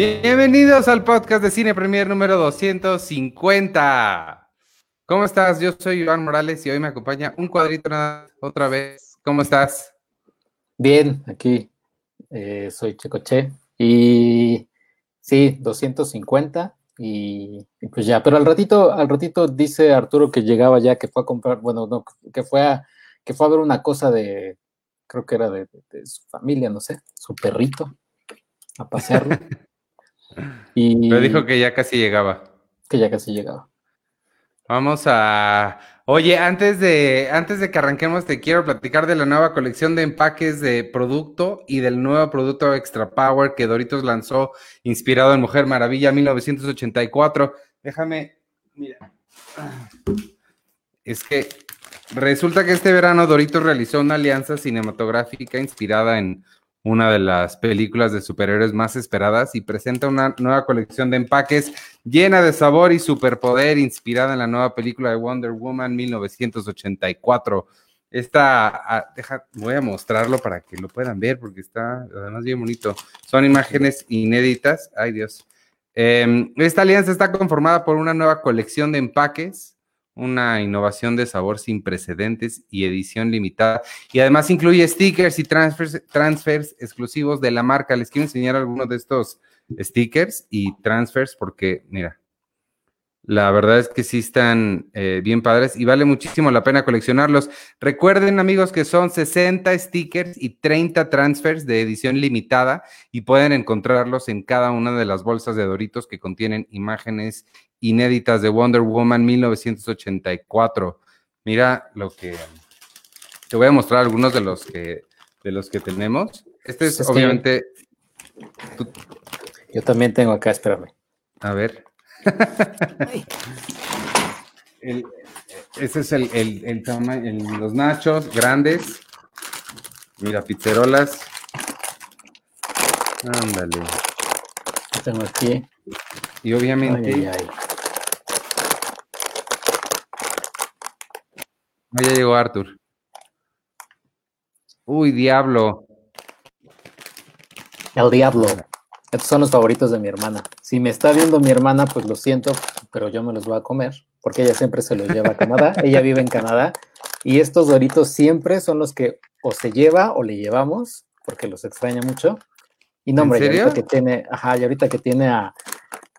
Bienvenidos al podcast de Cine Premier número 250. ¿Cómo estás? Yo soy Iván Morales y hoy me acompaña un cuadrito otra vez. ¿Cómo estás? Bien, aquí eh, soy Checoche y sí, 250 y, pues ya, pero al ratito, al ratito dice Arturo que llegaba ya, que fue a comprar, bueno, no, que fue a, que fue a ver una cosa de, creo que era de, de su familia, no sé, su perrito, a pasearlo. Y Me dijo que ya casi llegaba. Que ya casi llegaba. Vamos a. Oye, antes de, antes de que arranquemos, te quiero platicar de la nueva colección de empaques de producto y del nuevo producto Extra Power que Doritos lanzó, inspirado en Mujer Maravilla 1984. Déjame. Mira. Es que resulta que este verano Doritos realizó una alianza cinematográfica inspirada en una de las películas de superhéroes más esperadas y presenta una nueva colección de empaques llena de sabor y superpoder inspirada en la nueva película de Wonder Woman 1984. Esta, ah, voy a mostrarlo para que lo puedan ver porque está además bien bonito. Son imágenes inéditas. Ay Dios. Em, esta alianza está conformada por una nueva colección de empaques una innovación de sabor sin precedentes y edición limitada. Y además incluye stickers y transfers, exclusivos de la marca. Les quiero enseñar algunos de estos stickers y transfers porque, mira, la verdad es que sí están eh, bien padres y vale muchísimo la pena coleccionarlos. Recuerden, amigos, que son 60 stickers y 30 transfers de edición limitada y pueden encontrarlos en cada una de las bolsas de Doritos que contienen imágenes inéditas de Wonder Woman 1984. Mira lo que te voy a mostrar algunos de los que de los que tenemos. Este es, obviamente. Yo también tengo acá, espérame. A ver. ese es el, el, tamaño, los nachos grandes. Mira, pizzerolas. Ándale. Tengo aquí. Y obviamente. Ya llegó Arthur. Uy, diablo. El diablo. Estos son los favoritos de mi hermana. Si me está viendo mi hermana, pues lo siento, pero yo me los voy a comer, porque ella siempre se los lleva a Canadá. ella vive en Canadá. Y estos doritos siempre son los que o se lleva o le llevamos, porque los extraña mucho. Y no, hombre, ahorita que tiene, ajá, y ahorita que tiene a,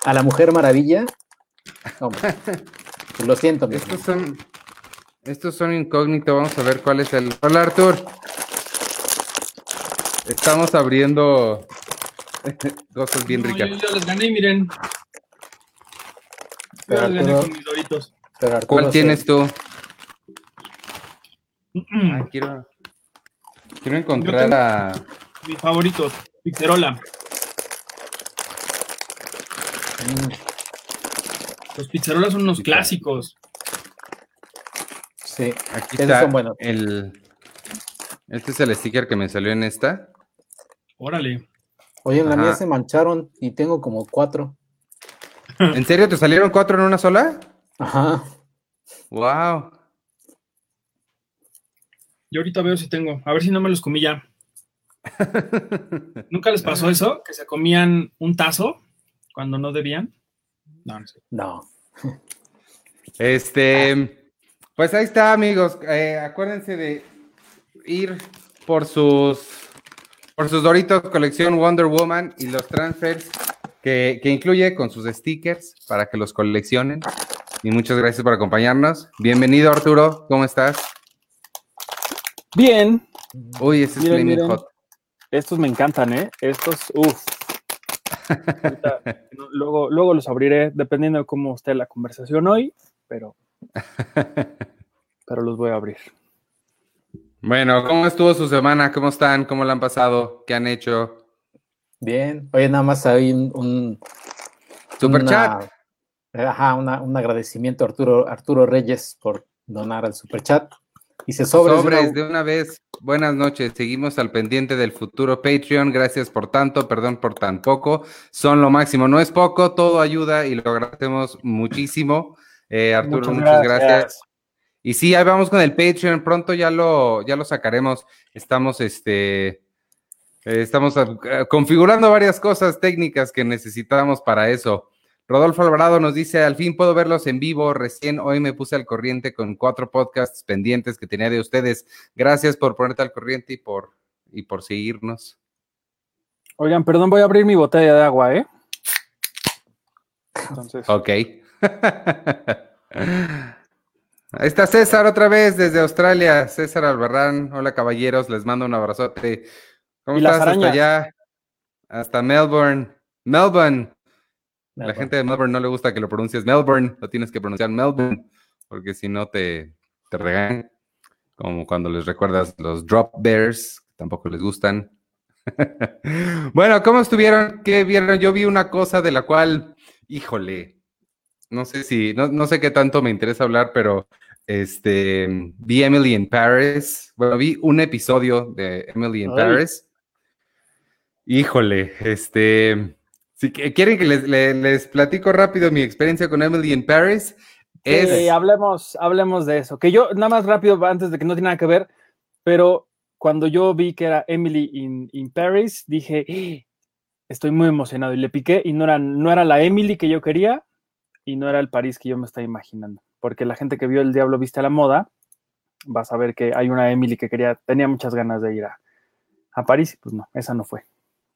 a la Mujer Maravilla, hombre, pues lo siento. Mi Estos son, estos son incógnitos, vamos a ver cuál es el. Hola Artur. Estamos abriendo cosas bien ricas. Yo, yo, les gané, miren. Yo les gané con mis doritos. ¿Cuál tienes tú? quiero, quiero encontrar a. Mis favoritos, Pizzerola. Los pizzerolas son unos clásicos. Sí, aquí está el. Este es el sticker que me salió en esta. Órale. Oye, en la mía se mancharon y tengo como cuatro. ¿En serio te salieron cuatro en una sola? Ajá. Wow. Yo ahorita veo si tengo. A ver si no me los comí ya. ¿Nunca les pasó eso? Que se comían un tazo cuando no debían. No, no sé. No. Este. Pues ahí está, amigos. Eh, acuérdense de ir por sus por sus Doritos colección Wonder Woman y los transfers que, incluye con sus stickers para que los coleccionen. Y muchas gracias por acompañarnos. Bienvenido, Arturo. ¿Cómo estás? Bien. Uy, ese es Flaming Hot. Estos me encantan, ¿eh? Estos, uff. luego, luego los abriré dependiendo de cómo esté la conversación hoy, pero pero los voy a abrir. Bueno, ¿cómo estuvo su semana? ¿Cómo están? ¿Cómo la han pasado? ¿Qué han hecho? Bien. Oye, nada más hay un... Super chat. Ajá, un agradecimiento a Arturo, Arturo Reyes por donar al super chat. Y se sobres, sobres de una vez. Buenas noches. Seguimos al pendiente del futuro Patreon. Gracias por tanto, perdón por tan poco. Son lo máximo. No es poco, todo ayuda y lo agradecemos muchísimo. Eh, Arturo, muchas, gracias. Y sí, ahí vamos con el Patreon. Pronto ya lo, ya lo sacaremos. Estamos, este, Eh, estamos eh, configurando varias cosas técnicas que necesitamos para eso. Rodolfo Alvarado nos dice, al fin puedo verlos en vivo. Recién hoy me puse al corriente con cuatro podcasts pendientes que tenía de ustedes. Gracias por ponerte al corriente y por, y por seguirnos. Oigan, perdón, voy a abrir mi botella de agua, ¿eh? Entonces, Ok. Ahí está César otra vez desde Australia. César Albarrán. Hola caballeros, les mando un abrazote. ¿Cómo ¿Y las estás hasta allá? Hasta Melbourne. Melbourne. La gente de Melbourne no le gusta que lo pronuncies Melbourne, lo tienes que pronunciar Melbourne, porque si no te, te regañan. Como cuando les recuerdas los Drop Bears, tampoco les gustan. bueno, ¿cómo estuvieron? ¿Qué vieron? Yo vi una cosa de la cual, híjole, no sé si, no, no sé qué tanto me interesa hablar, pero este, vi Emily in Paris. Bueno, vi un episodio de Emily in Ay. Paris. Híjole, este, si quieren que les, le- les platico rápido mi experiencia con Emily in Paris, es, sí, hablemos, hablemos de eso. Que yo, nada más rápido, antes de que no tiene nada que ver, pero cuando yo vi que era Emily in, in Paris, dije, "Eh, estoy muy emocionado y le piqué y no era, no era la Emily que yo quería y no era el París que yo me estaba imaginando. Porque la gente que vio El Diablo Viste a la Moda va a saber que hay una Emily que quería, tenía muchas ganas de ir a, a París y pues no, esa no fue.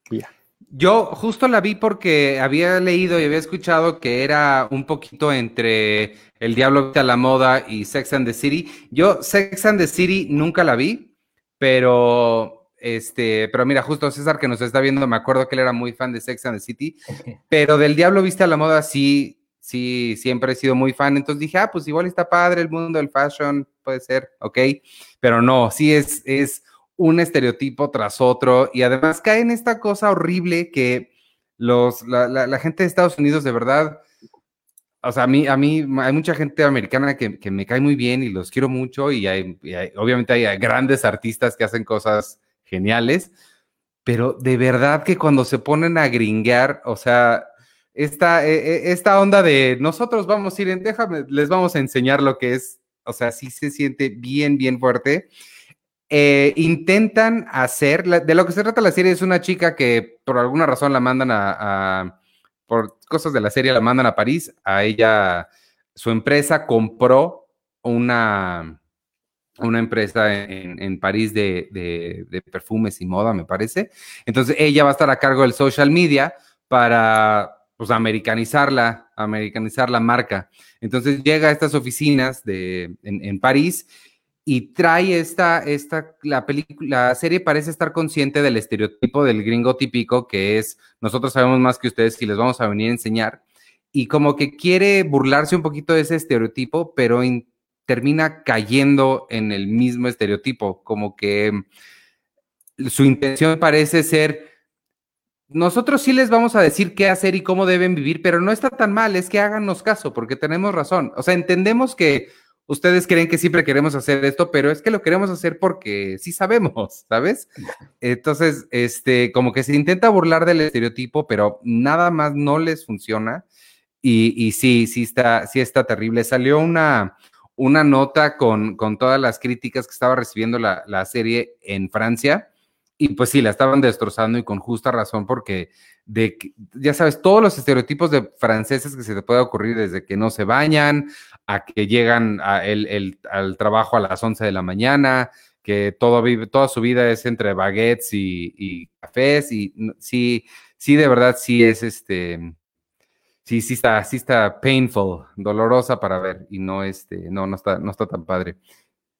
Y ya. Yo justo la vi porque había leído y había escuchado que era un poquito entre El Diablo Viste a la Moda y Sex and the City. Yo Sex and the City nunca la vi, pero este, pero mira, justo César que nos está viendo, me acuerdo que él era muy fan de Sex and the City, pero del Diablo Viste a la Moda sí, sí, siempre he sido muy fan. Entonces dije, ah, pues igual está padre el mundo del fashion, puede ser, ok, pero no, sí es, es un estereotipo tras otro y además cae en esta cosa horrible que los, la, la- gente de Estados Unidos de verdad, o sea, a mí, a mí hay mucha gente americana que, que me cae muy bien y los quiero mucho y, hay, obviamente hay grandes artistas que hacen cosas geniales, pero de verdad que cuando se ponen a gringuear, o sea, esta, eh, eh, esta onda de nosotros vamos a ir en, déjame, les vamos a enseñar lo que es, o sea, sí se siente bien, bien fuerte eh, intentan hacer, de lo que se trata la serie es una chica que por alguna razón la mandan a, por cosas de la serie la mandan a París, a ella, su empresa compró una, una empresa en, en París de- de perfumes y moda, me parece. Entonces ella va a estar a cargo del social media para, pues, americanizarla, americanizar la marca. Entonces llega a estas oficinas de, en, en París y trae esta, esta, la película, la serie parece estar consciente del estereotipo del gringo típico que es, nosotros sabemos más que ustedes y les vamos a venir a enseñar, y como que quiere burlarse un poquito de ese estereotipo, pero in- termina cayendo en el mismo estereotipo, como que mm, su intención parece ser, nosotros sí les vamos a decir qué hacer y cómo deben vivir, pero no está tan mal, es que háganos caso, porque tenemos razón. O sea, entendemos que ustedes creen que siempre queremos hacer esto, pero es que lo queremos hacer porque sí sabemos, ¿sabes? Entonces, este, como que se intenta burlar del estereotipo, pero nada más no les funciona. Y, y sí, sí está, sí está terrible. Salió una, una nota con, con todas las críticas que estaba recibiendo la, la serie en Francia. Y pues sí, la estaban destrozando y con justa razón, porque de, ya sabes, todos los estereotipos de franceses que se te puede ocurrir, desde que no se bañan, a que llegan a al trabajo a las 11 de la mañana, que todo vive, toda su vida es entre baguettes y, y cafés, y sí, sí, de verdad, sí es este, sí, sí está, sí está painful, dolorosa para ver, y no, este, no, no está, no está tan padre.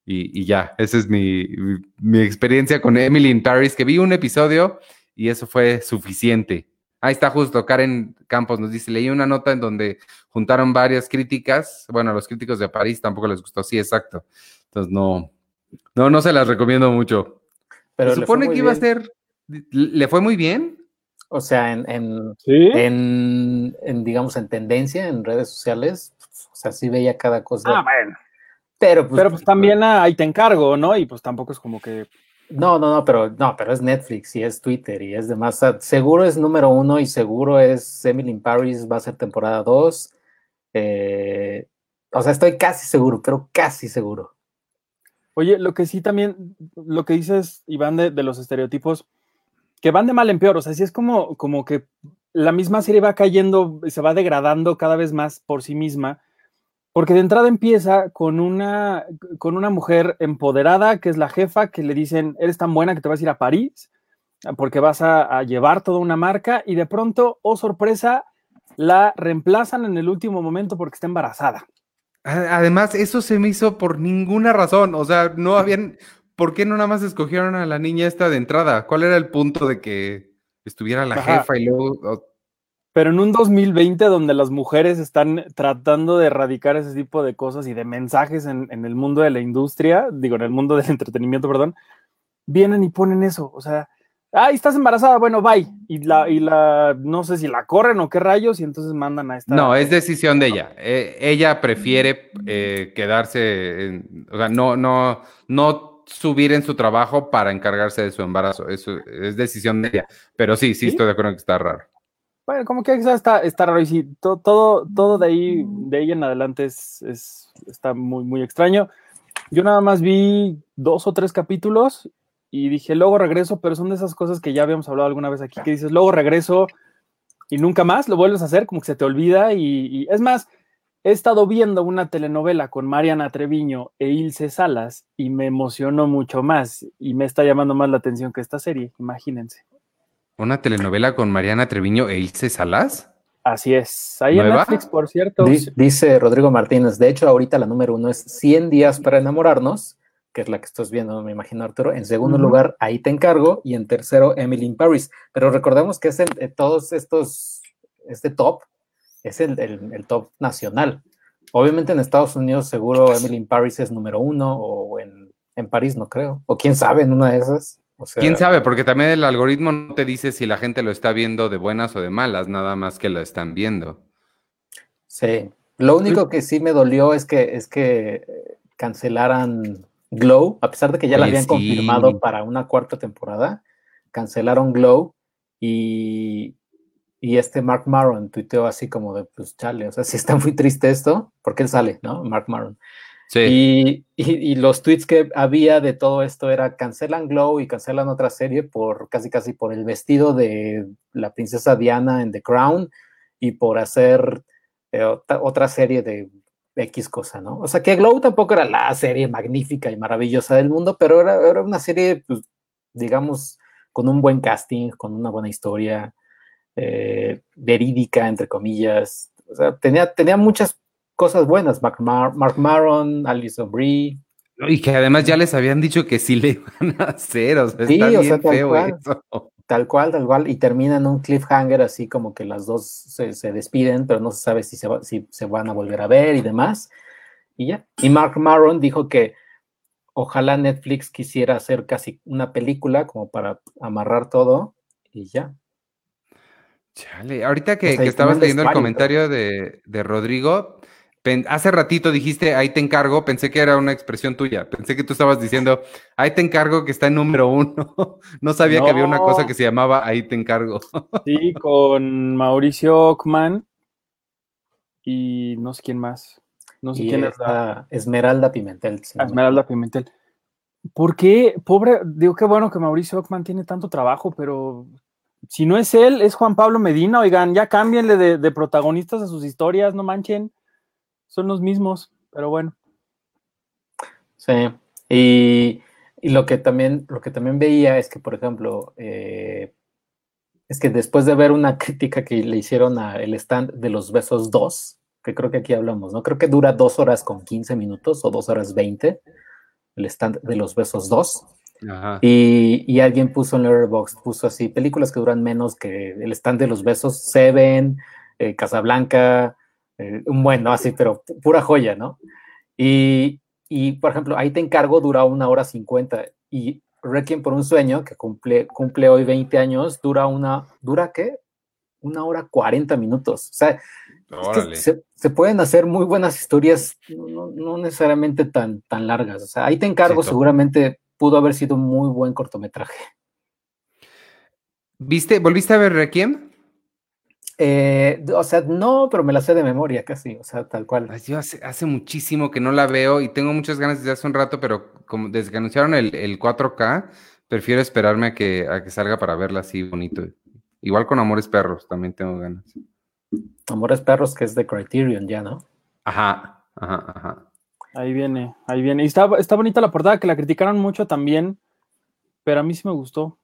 Y, y ya, esa es mi, mi- mi experiencia con Emily in Paris, que vi un episodio y eso fue suficiente. Ahí está justo, Karen Campos nos dice, leí una nota en donde juntaron varias críticas, bueno, a los críticos de París tampoco les gustó, sí, exacto. Entonces no, no, no se las recomiendo mucho. Pero se supone que iba a ser, ¿le fue muy bien? O sea, en, en, ¿Sí? en, en, digamos, en tendencia, en redes sociales, o sea, sí veía cada cosa. Ah, bueno. Pero pues, Pero pues también ah, ahí te encargo, ¿no? Y pues tampoco es como que. No, no, no, pero no, pero es Netflix y es Twitter y es demás. Seguro es número uno y seguro es Emily in Paris, va a ser temporada dos. Eh, o sea, estoy casi seguro, pero casi seguro. Oye, lo que sí también, lo que dices, Iván, de, de los estereotipos, que van de mal en peor. O sea, sí es como, como que la misma serie va cayendo, se va degradando cada vez más por sí misma. Porque de entrada empieza con una, con una mujer empoderada, que es la jefa, que le dicen, eres tan buena que te vas a ir a París, porque vas a, a llevar toda una marca, y de pronto, oh sorpresa, la reemplazan en el último momento porque está embarazada. Además, eso se me hizo por ninguna razón. O sea, no habían. ¿Por qué no nada más escogieron a la niña esta de entrada? ¿Cuál era el punto de que estuviera la Ajá. jefa y luego. Pero en un 2020 donde las mujeres están tratando de erradicar ese tipo de cosas y de mensajes en, en el mundo de la industria, digo, en el mundo del entretenimiento, perdón, vienen y ponen eso. O sea, ay, estás embarazada, bueno, bye. Y la, y la, no sé si la corren o qué rayos, y entonces mandan a esta. No, es decisión de ella. Eh, ella prefiere eh, quedarse. en- o sea, no, no, no subir en su trabajo para encargarse de su embarazo. Eso es decisión de ella. Pero sí, sí, ¿Sí? estoy de acuerdo en que está raro. Bueno, como que está, está raro y sí, to- todo, todo de ahí, de ahí en adelante es, es- está muy, muy extraño. Yo nada más vi dos o tres capítulos y dije, luego regreso, pero son de esas cosas que ya habíamos hablado alguna vez aquí, que dices, luego regreso y nunca más lo vuelves a hacer, como que se te olvida y, y- es más, he estado viendo una telenovela con Mariana Treviño e Ilse Salas y me emocionó mucho más y me está llamando más la atención que esta serie, imagínense. ¿Una telenovela con Mariana Treviño e Ilse Salas? Así es. Ahí en. Netflix, por cierto. Di- Dice Rodrigo Martínez, de hecho ahorita la número uno es 100 días para enamorarnos, que es la que estás viendo, me imagino Arturo. En segundo lugar, ahí te encargo. Y en tercero, Emily in Paris. Pero recordemos que es el, eh, todos estos, este top, es el, el- el top nacional. Obviamente en Estados Unidos seguro Emily in Paris es número uno, o en, en París no creo. O quién sabe en una de esas. O sea, ¿Quién sabe? Porque también el algoritmo no te dice si la gente lo está viendo de buenas o de malas, nada más que lo están viendo. Sí. Lo único que sí me dolió es que, es que cancelaran Glow, a pesar de que ya la habían sí. confirmado para una cuarta temporada, cancelaron Glow y, y este Mark Maron tuiteó así como de, pues chale, o sea, sí está muy triste esto, porque él sale, ¿no? Mark Maron. Y, los tweets que había de todo esto era cancelan Glow y cancelan otra serie por casi casi por el vestido de la princesa Diana en The Crown y por hacer eh, otra, otra serie de X cosa, ¿no? O sea que Glow tampoco era la serie magnífica y maravillosa del mundo, pero era, era una serie, pues, digamos, con un buen casting, con una buena historia, eh, verídica, entre comillas. O sea, tenía, tenía muchas cosas buenas. Mark, Mar- Mark Maron, Alison Brie. Y que además ya les habían dicho que sí le iban a hacer, o sea, Sí, está o sea, tal feo cual. eso. Tal cual, tal cual, y termina en un cliffhanger así como que las dos se, se despiden, pero no se sabe si se, va- si se van a volver a ver y demás. Y ya. Y Mark Maron dijo que ojalá Netflix quisiera hacer casi una película como para amarrar todo y ya. Chale, ahorita que, O sea, que estabas leyendo el comentario de, de Rodrigo, hace ratito dijiste, ahí te encargo, pensé que era una expresión tuya, pensé que tú estabas diciendo, ahí te encargo que está en número uno, no sabía que había una cosa que se llamaba ahí te encargo. Sí, con Mauricio Ockman y no sé quién más. No sé Y quién es la Esmeralda Pimentel. llama. Esmeralda Pimentel. ¿Por qué? Pobre, digo qué bueno que Mauricio Ockman tiene tanto trabajo, pero si no es él, es Juan Pablo Medina. Oigan, ya cámbienle de, de protagonistas a sus historias, no manchen. Son los mismos, pero bueno. Sí. Y, y lo que también, lo que también veía es que, por ejemplo, eh, es que después de ver una crítica que le hicieron a el stand de los besos 2, que creo que aquí hablamos, ¿no? Creo que dura dos horas con 15 minutos o dos horas 20, el stand de los besos 2. Ajá. Y, y alguien puso en Letterboxd, puso así, películas que duran menos que el stand de los besos, Seven, eh, Casablanca, eh, un buen, ¿no? Así, pero pu- pura joya, ¿no? Y, y, por ejemplo, ahí te encargo, dura una hora cincuenta y Requiem por un sueño, que cumple, cumple hoy 20 años, dura una, ¿dura qué? Una hora 40 minutos. O sea, es que se, se pueden hacer muy buenas historias, no, no necesariamente tan, tan largas. O sea, ahí te encargo, Sí, seguramente pudo haber sido un muy buen cortometraje. ¿Viste, volviste a ver Requiem? Eh, o sea, no, pero me la sé de memoria casi, o sea, tal cual. Ay, Yo hace, hace muchísimo que no la veo y tengo muchas ganas desde hace un rato, pero como desde que anunciaron el, el 4K, prefiero esperarme a que, a que salga para verla así bonito. Igual con Amores Perros, también tengo ganas. Amores Perros, que es de Criterion ya, ¿no? Ajá, ajá, ajá. Ahí viene, ahí viene. Y está, está bonita la portada, que la criticaron mucho también, pero a mí sí me gustó.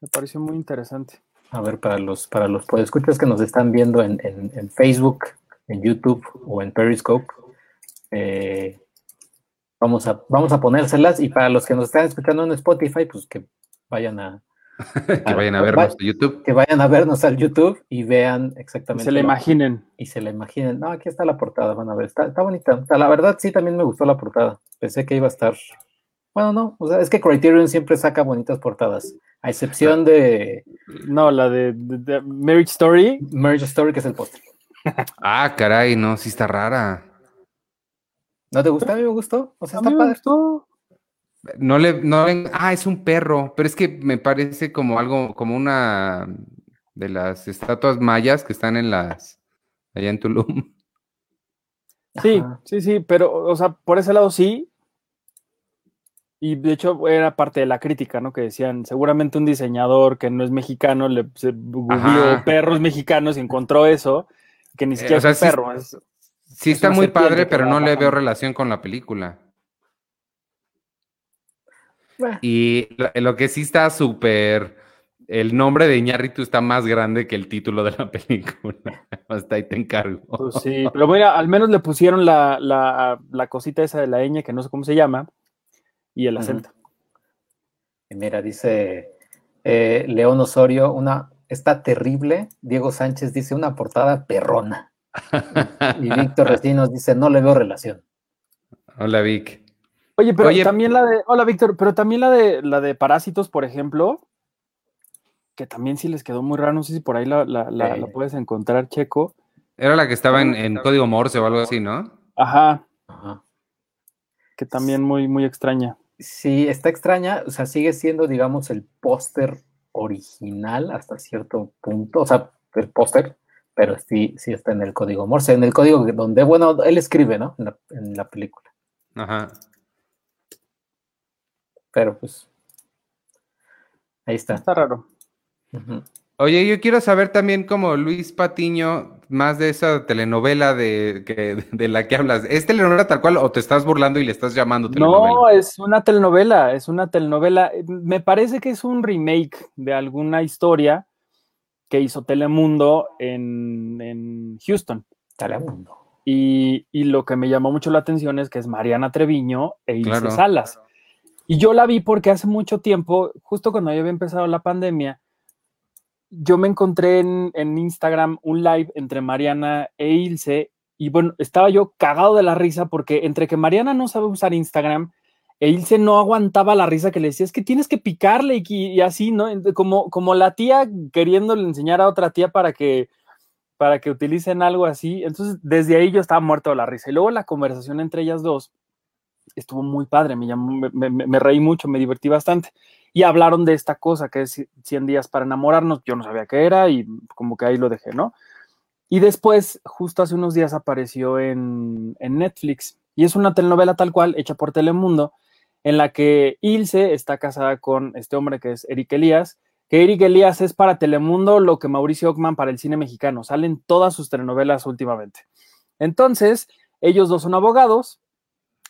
Me pareció muy interesante. A ver, para los, para los podescuchas que nos están viendo en, en- en Facebook, en YouTube o en Periscope, eh, vamos, a, vamos a ponérselas. Y para los que nos están escuchando en Spotify, pues que vayan a, que vayan a vernos en YouTube. que vayan a vernos al YouTube y vean exactamente. se le lo- imaginen. y se la imaginen. No, aquí está la portada, van a ver. Está, está bonita. O sea, la verdad, sí, también me gustó la portada. Pensé que iba a estar. Bueno, no. O sea, es que Criterion siempre saca bonitas portadas. A excepción de No, la de, de- de Marriage Story. Merge Story, que es el póster. Ah, caray, no, sí está rara. ¿No te gustó? A mí me gustó. O sea, A está padre. gustó. No le, no le- ah, es un perro, pero es que me parece como algo, como una de las estatuas mayas que están en las, allá en Tulum. Sí, Ajá. sí, sí, pero, o sea, por ese lado sí. Y de hecho era parte de la crítica, ¿no? Que decían, seguramente un diseñador que no es mexicano le se googleó perros mexicanos y encontró eso, que ni siquiera o sea, es un sí- perro. es- Sí Es está muy padre, pero no le veo relación con la película. Bueno, Y lo, lo que sí está súper, el nombre de Iñárritu está más grande que el título de la película. Hasta ahí te encargo. pues sí, pero mira, al menos le pusieron la, la, la cosita esa de la ñ, que no sé cómo se llama, y el acento. y mira, dice eh, León Osorio, una. Está terrible. Diego Sánchez dice una portada perrona. Y Víctor Recinos dice, no le veo relación. Hola, Vic. Oye, pero Oye- también la de, hola Víctor, pero también la de la de Parásitos, por ejemplo, que también sí les quedó muy raro, no sé si por ahí la, la- la- Sí. la puedes encontrar, Checo. Era la que estaba en, en código Morse o algo así, ¿no? Ajá, Ajá. que también muy, muy extraña. Sí, está extraña, o sea, sigue siendo, digamos, el póster original hasta cierto punto, o sea, el póster, pero sí, sí está en el código Morse, en el código donde, bueno, él escribe, ¿no? En la, en la película, Ajá. pero pues, ahí está. Está raro. Oye, yo quiero saber también como Luis Patiño, más de esa telenovela de, que, de la que hablas. ¿Es telenovela tal cual o te estás burlando y le estás llamando telenovela? No, es una telenovela, es una telenovela. Me parece que es un remake de alguna historia que hizo Telemundo en, en Houston. Telemundo. Y, y lo que me llamó mucho la atención es que es Mariana Treviño e Ilse Claro. Salas. Y yo la vi porque hace mucho tiempo, justo cuando ya había empezado la pandemia, yo me encontré en, en Instagram un live entre Mariana e Ilse y bueno, estaba yo cagado de la risa porque entre que Mariana no sabe usar Instagram e Ilse no aguantaba la risa que le decía, es que tienes que picarle y, y así, ¿no? Como, como la tía queriéndole enseñar a otra tía para que, para que utilicen algo así. Entonces, desde ahí yo estaba muerto de la risa. Y luego la conversación entre ellas dos estuvo muy padre, me, llamó, me, reí mucho, me divertí bastante. Y hablaron de esta cosa que es 100 días para enamorarnos, yo no sabía qué era y como que ahí lo dejé, ¿no? Y después, justo hace unos días apareció en, en Netflix y es una telenovela tal cual, hecha por Telemundo, en la que Ilse está casada con este hombre que es Eric Elías, que Eric Elías es para Telemundo lo que Mauricio Ockman para el cine mexicano, salen todas sus telenovelas últimamente. Entonces, ellos dos son abogados,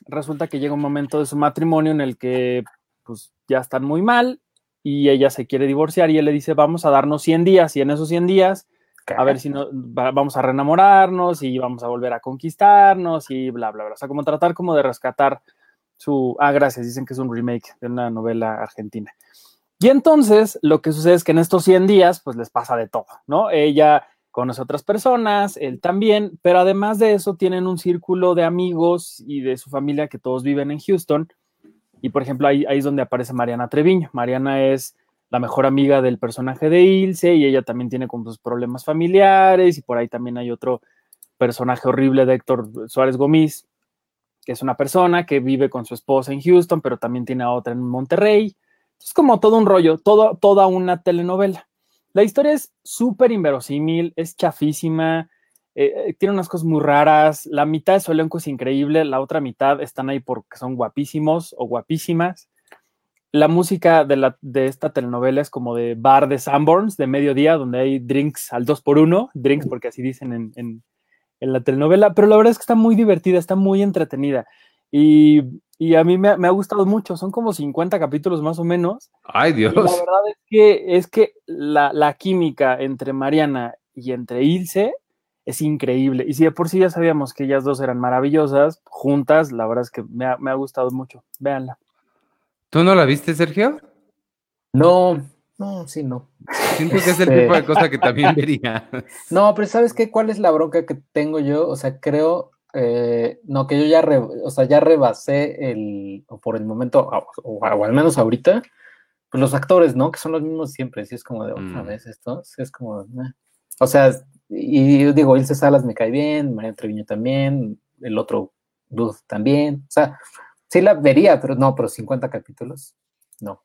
resulta que llega un momento de su matrimonio en el que pues ya están muy mal y ella se quiere divorciar y él le dice, vamos a darnos 100 días y en esos 100 días a ver si no, va, vamos a reenamorarnos y vamos a volver a conquistarnos y bla, bla, bla. O sea, como tratar como de rescatar su... Ah, gracias, dicen que es un remake de una novela argentina. Y entonces lo que sucede es que en estos 100 días pues les pasa de todo, ¿no? Ella conoce a otras personas, él también, pero además de eso tienen un círculo de amigos y de su familia que todos viven en Houston. Y por ejemplo, ahí, ahí es donde aparece Mariana Treviño. Mariana es la mejor amiga del personaje de Ilse y ella también tiene como sus problemas familiares y por ahí también hay otro personaje horrible de Héctor Suárez Gómez, que es una persona que vive con su esposa en Houston, pero también tiene a otra en Monterrey. Es como todo un rollo, todo, toda una telenovela. La historia es súper inverosímil, es chafísima, eh, tiene unas cosas muy raras. La mitad de su elenco es increíble, la otra mitad están ahí porque son guapísimos o guapísimas. la música de, la, de esta telenovela es como de bar de Sanborns de mediodía, donde hay drinks al 2 por 1 drinks porque así dicen en, en, en, la telenovela, pero la verdad es que está muy divertida, está muy entretenida. Y, y a mí me, me, ha gustado mucho, son como 50 capítulos más o menos. Ay, Dios. Y la verdad es que, es que la, la química entre Mariana y entre Ilse es increíble. Y si de por sí ya sabíamos que ellas dos eran maravillosas, juntas, la verdad es que me ha, me ha gustado mucho. Véanla. ¿Tú no la viste, Sergio? No, no, sí, no. Siento que es el tipo de cosa que también vería. No, pero ¿sabes qué? ¿Cuál es la bronca que tengo yo? O sea, creo, eh, no, que yo ya, re, o sea, ya rebasé el, o por el momento, o, o, o, al menos ahorita, pues los actores, ¿no? Que son los mismos siempre, si es como de otra mm. vez esto, sí es como, eh. o sea, y yo digo, Ilse Salas me cae bien, María Treviño también, el otro dude también, o sea, sí la vería, pero no, pero 50 capítulos, no.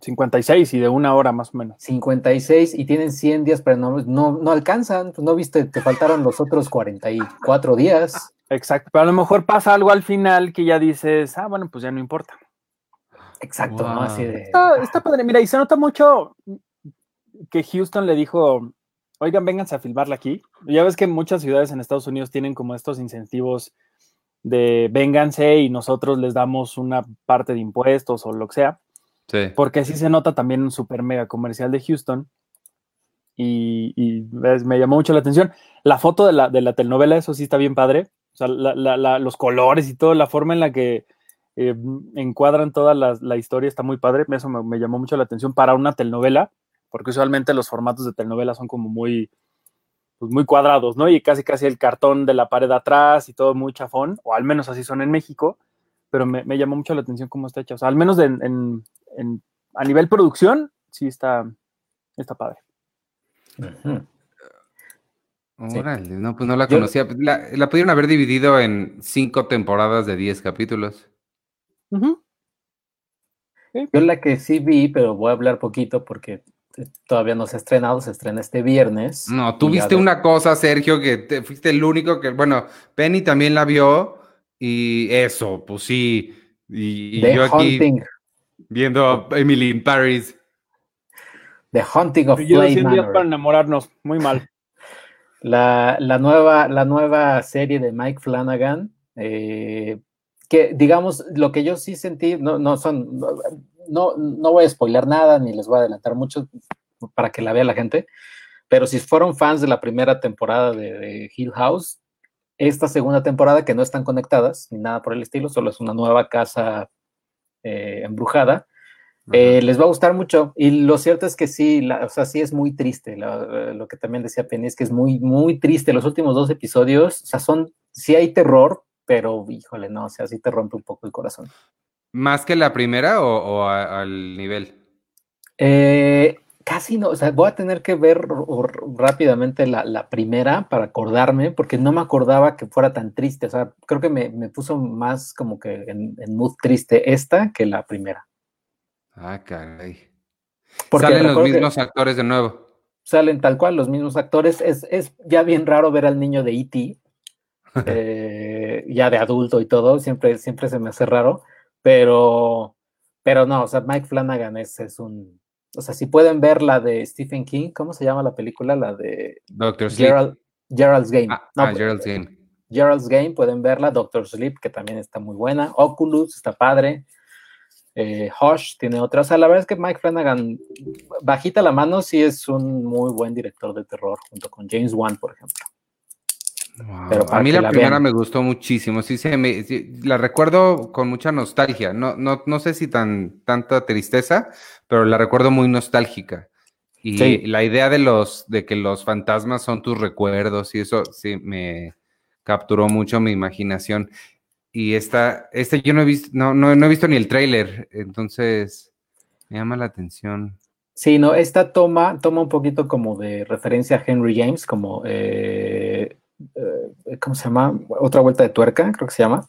56 y de una hora más o menos. 56 y tienen 100 días, pero no, no, no alcanzan, pues no viste, te faltaron los otros 44 días. Exacto, pero a lo mejor pasa algo al final que ya dices, ah, bueno, pues ya no importa. Exacto, wow. ¿no? Así de... Está, está padre, mira, y se nota mucho que Houston le dijo, oigan, vénganse a filmarla aquí. Ya ves que muchas ciudades en Estados Unidos tienen como estos incentivos de vénganse y nosotros les damos una parte de impuestos o lo que sea. Sí. Porque así se nota también un super mega comercial de Houston. Y, y ves, me llamó mucho la atención. La foto de la, de la telenovela, eso sí está bien padre. O sea, la, la, los colores y toda la forma en la que eh, encuadran toda la, historia está muy padre. Eso me, me llamó mucho la atención para una telenovela porque usualmente los formatos de telenovela son como muy, pues muy cuadrados, ¿no? Y casi casi el cartón de la pared atrás y todo muy chafón, o al menos así son en México, pero me, me llamó mucho la atención cómo está hecha. O sea, al menos de, en, en, a nivel producción, sí está, está padre. Uh -huh. Órale, sí. no, pues no la conocía. La, la, pudieron haber dividido en cinco temporadas de diez capítulos. Uh -huh. Yo la que sí vi, pero voy a hablar poquito porque todavía no se ha estrenado, se estrena este viernes. No, tú viste de... una cosa, Sergio, que te, fuiste el único que, bueno, Penny también la vio y eso, pues sí. Y, y yo aquí Hunting. viendo a Emily in Paris. The Hunting of yo Manor. para enamorarnos, muy mal. La, la, nueva, la nueva serie de Mike Flanagan, eh, que digamos, lo que yo sí sentí, no, no son, no, no voy a spoiler nada, ni les voy a adelantar mucho para que la vea la gente, pero si fueron fans de la primera temporada de, de, Hill House, esta segunda temporada, que no están conectadas, ni nada por el estilo, solo es una nueva casa eh, embrujada, eh, les va a gustar mucho. Y lo cierto es que sí, la, o sea, sí es muy triste, la, lo que también decía Penny, es que es muy, muy triste. Los últimos dos episodios, o sea, son, sí hay terror, pero híjole, no, o sea, sí te rompe un poco el corazón. ¿Más que la primera o, o a, al nivel? Eh, casi no, o sea, voy a tener que ver rápidamente la, la, primera para acordarme, porque no me acordaba que fuera tan triste, o sea, creo que me, me puso más como que en, en, mood triste esta que la primera. Ah, caray. Porque Salen los mismos actores de nuevo. Salen tal cual, los mismos actores. Es, es ya bien raro ver al niño de E.T., eh, ya de adulto y todo, siempre, siempre se me hace raro, pero, pero no, o sea, Mike Flanagan es, es un, o sea, si pueden ver la de Stephen King, ¿cómo se llama la película? La de Doctor Gerald, Gerald's Game. Ah, no, ah, Gerald's Game. Gerald's Game, pueden verla. Doctor Sleep, que también está muy buena. Oculus, está padre. Eh, Hush tiene otra. O sea, la verdad es que Mike Flanagan, bajita la mano, sí es un muy buen director de terror, junto con James Wan, por ejemplo. Wow. Pero a mí la, la primera vean. me gustó muchísimo, sí, se me, sí, la recuerdo con mucha nostalgia, no, no, no sé si tan tanta tristeza, pero la recuerdo muy nostálgica. Y sí. la idea de los de que los fantasmas son tus recuerdos y eso sí me capturó mucho mi imaginación. Y esta, este yo no he visto, no, no, no he visto ni el tráiler, entonces me llama la atención. Sí, no, esta toma, toma un poquito como de referencia a Henry James, como eh, eh, ¿cómo se llama? Otra vuelta de tuerca, creo que se llama.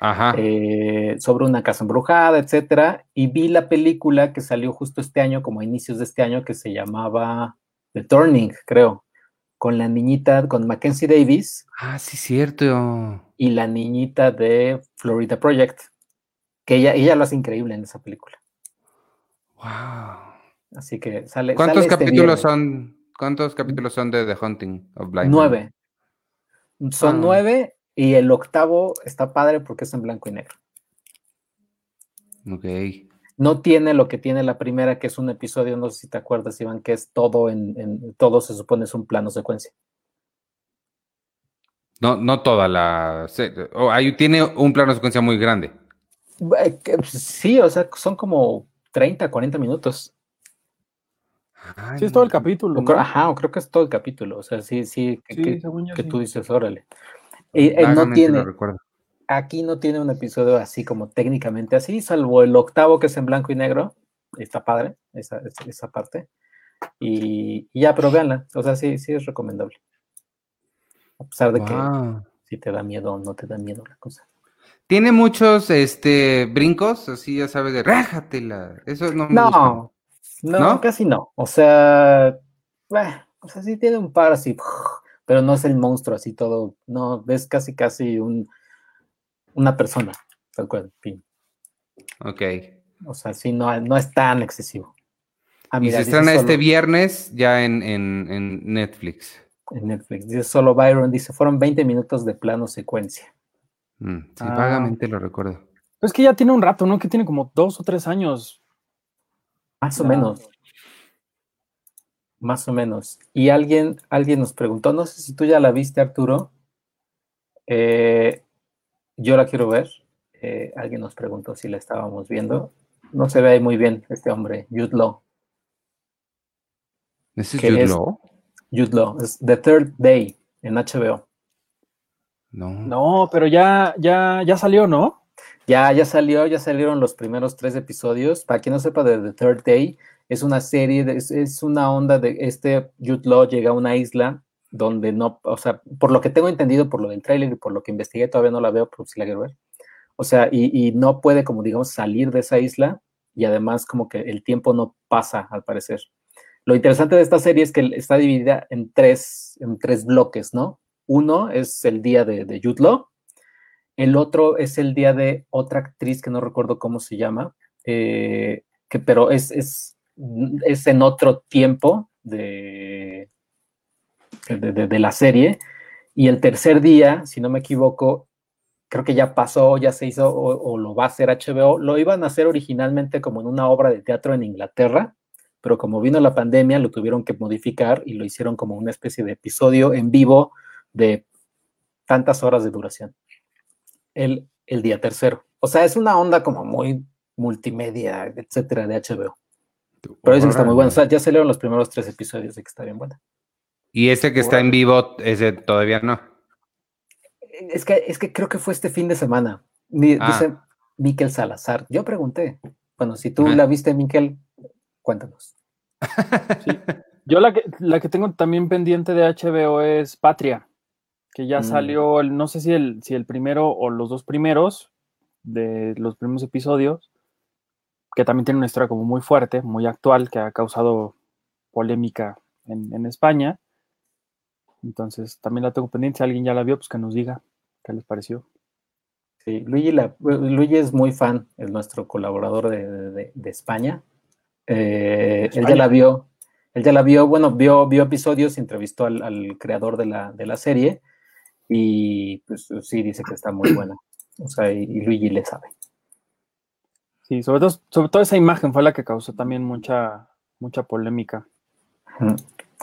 Ajá. Eh, sobre una casa embrujada, etcétera. Y vi la película que salió justo este año, como a inicios de este año, que se llamaba The Turning, creo. Con la niñita, con Mackenzie Davis. Ah, sí, cierto. Y la niñita de Florida Project. Que ella, ella lo hace increíble en esa película. Wow. Así que sale. ¿Cuántos sale este capítulos viernes. son? ¿Cuántos capítulos son de The Hunting of Blind? Nueve. Son Ah. nueve y el octavo está padre porque es en blanco y negro. Ok. No tiene lo que tiene la primera, que es un episodio, no sé si te acuerdas, Iván, que es todo en, en- todo se supone es un plano secuencia. No, no toda la. oh, ahí tiene un plano de secuencia muy grande. Eh, pues, Sí, o sea, son como 30, 40 minutos. Ay, Sí, es todo el no. capítulo. O creo- ¿no? ajá, o creo que es todo el capítulo. O sea, sí, sí, que, Sí, que- según yo que sí. tú dices, órale. Y, eh, no tiene, lo aquí no tiene un episodio así como técnicamente así, salvo el octavo que es en blanco y negro. Está padre esa, esa- esa parte. Y, y ya, pero véanla. O sea, sí, sí es recomendable. A pesar de que si te da miedo o no te da miedo la cosa. Tiene muchos este, brincos, así ya sabes, de rájatela. Eso no me gusta. No, casi no. O sea, bah, o sea, sí tiene un par así, pero no es el monstruo así todo. No, es casi, casi un, una persona, tal cual. fin. Ok. O sea, sí, no, no es tan excesivo. Ah, y mira, se dice estrena este solo- viernes ya en, en- en Netflix. en Netflix. Dice solo Byron, dice, fueron 20 minutos de plano secuencia. Mm, sí, Ah. vagamente lo recuerdo. Pues es que ya tiene un rato, ¿no? Que tiene como dos o tres años. Más o menos. Más o menos. Y alguien, alguien nos preguntó, no sé si tú ya la viste, Arturo. Eh, yo la quiero ver. Eh, alguien nos preguntó si la estábamos viendo. No se ve ahí muy bien este hombre, Jude Law. ¿Ese es ¿Qué Jude es? Law? Jude Law, es The Third Day en HBO. No. No, pero ya, ya, ya salió, ¿no? Ya, ya salió, ya salieron los primeros tres episodios. Para quien no sepa de The Third Day, es una serie, de- es, es una onda de este Jude Law llega a una isla donde no, o sea, por lo que tengo entendido, por lo del tráiler y por lo que investigué, todavía no la veo, pero sí la quiero ver. O sea, y, y no puede, como digamos, salir de esa isla y además como que el tiempo no pasa, al parecer. Lo interesante de esta serie es que está dividida en tres, en tres bloques, ¿no? Uno es el día de, de Jude Law, el otro es el día de otra actriz que no recuerdo cómo se llama, eh, que, pero es, es, es en otro tiempo de, de, de- de la serie. Y el tercer día, si no me equivoco, creo que ya pasó, ya se hizo o, o lo va a hacer HBO. Lo iban a hacer originalmente como en una obra de teatro en Inglaterra, pero como vino la pandemia lo tuvieron que modificar y lo hicieron como una especie de episodio en vivo de tantas horas de duración el, el día tercero. O sea, es una onda como muy multimedia, etcétera, de HBO. Pero dicen que está muy buena. O sea, ya salieron los primeros tres episodios de que está bien buena. Y ese que está en vivo, ese todavía no. Es que, es que creo que fue este fin de semana. Ah. Dice Miquel Salazar. Yo pregunté. Bueno, si tú Ah. la viste, Miquel, cuéntanos. Yo la que, la que tengo también pendiente de HBO es Patria, que ya Mm. salió, el, no sé si el, si el primero o los dos primeros de los primeros episodios, que también tiene una historia como muy fuerte, muy actual, que ha causado polémica en, en España. Entonces también la tengo pendiente. Si alguien ya la vio, pues que nos diga qué les pareció. Sí, Luigi, la- Luigi es muy fan, es nuestro colaborador de, de- de España. Eh, Él ya España. la vio, él ya la vio, bueno, vio, vio episodios, entrevistó al, al creador de la, de la serie y pues sí, dice que está muy buena. O sea, y, y Luigi le sabe. Sí, sobre todo, sobre todo esa imagen fue la que causó también mucha, mucha polémica.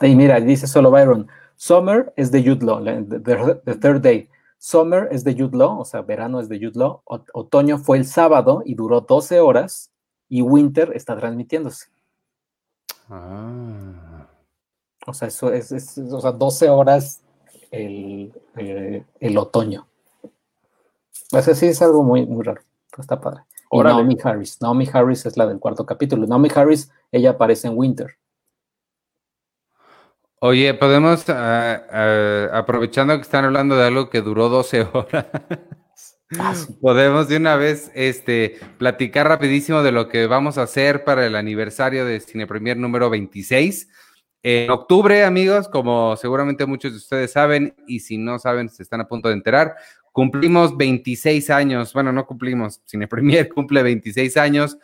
Y mira, dice solo Byron, Summer es de Jude Law, the, the- the third day. Summer es de Jude Law, o sea, verano es de Jude Law. O- otoño fue el sábado y duró 12 horas y Winter está transmitiéndose. Ah. O sea, eso es, es- o sea, 12 horas el, eh, el otoño. O sea, sí es algo muy, muy raro. Está padre. Y Órale. Naomi Harris. Naomi Harris es la del cuarto capítulo. Naomi Harris, ella aparece en Winter. Oye, podemos, ah, aprovechando que están hablando de algo que duró 12 horas, Ah, sí. podemos de una vez este, platicar rapidísimo de lo que vamos a hacer para el aniversario de Cine Premier número 26. En octubre, amigos, como seguramente muchos de ustedes saben, y si no saben, se están a punto de enterar, cumplimos 26 años. Bueno, no cumplimos, Cine Premier cumple 26 años.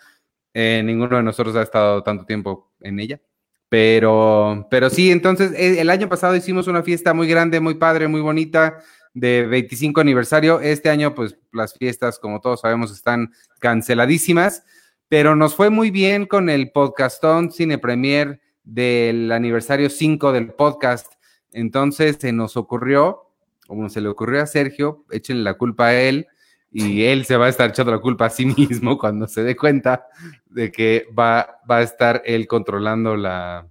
Eh, ninguno de nosotros ha estado tanto tiempo en ella. Pero, pero sí, entonces eh, el año pasado hicimos una fiesta muy grande, muy padre, muy bonita de 25 aniversario. Este año, pues las fiestas, como todos sabemos, están canceladísimas, pero nos fue muy bien con el podcastón Cine Premier del aniversario 5 del podcast. Entonces se nos ocurrió, como se le ocurrió a Sergio, échenle la culpa a él y él se va a estar echando la culpa a sí mismo cuando se dé cuenta de que va, va a estar él controlando la,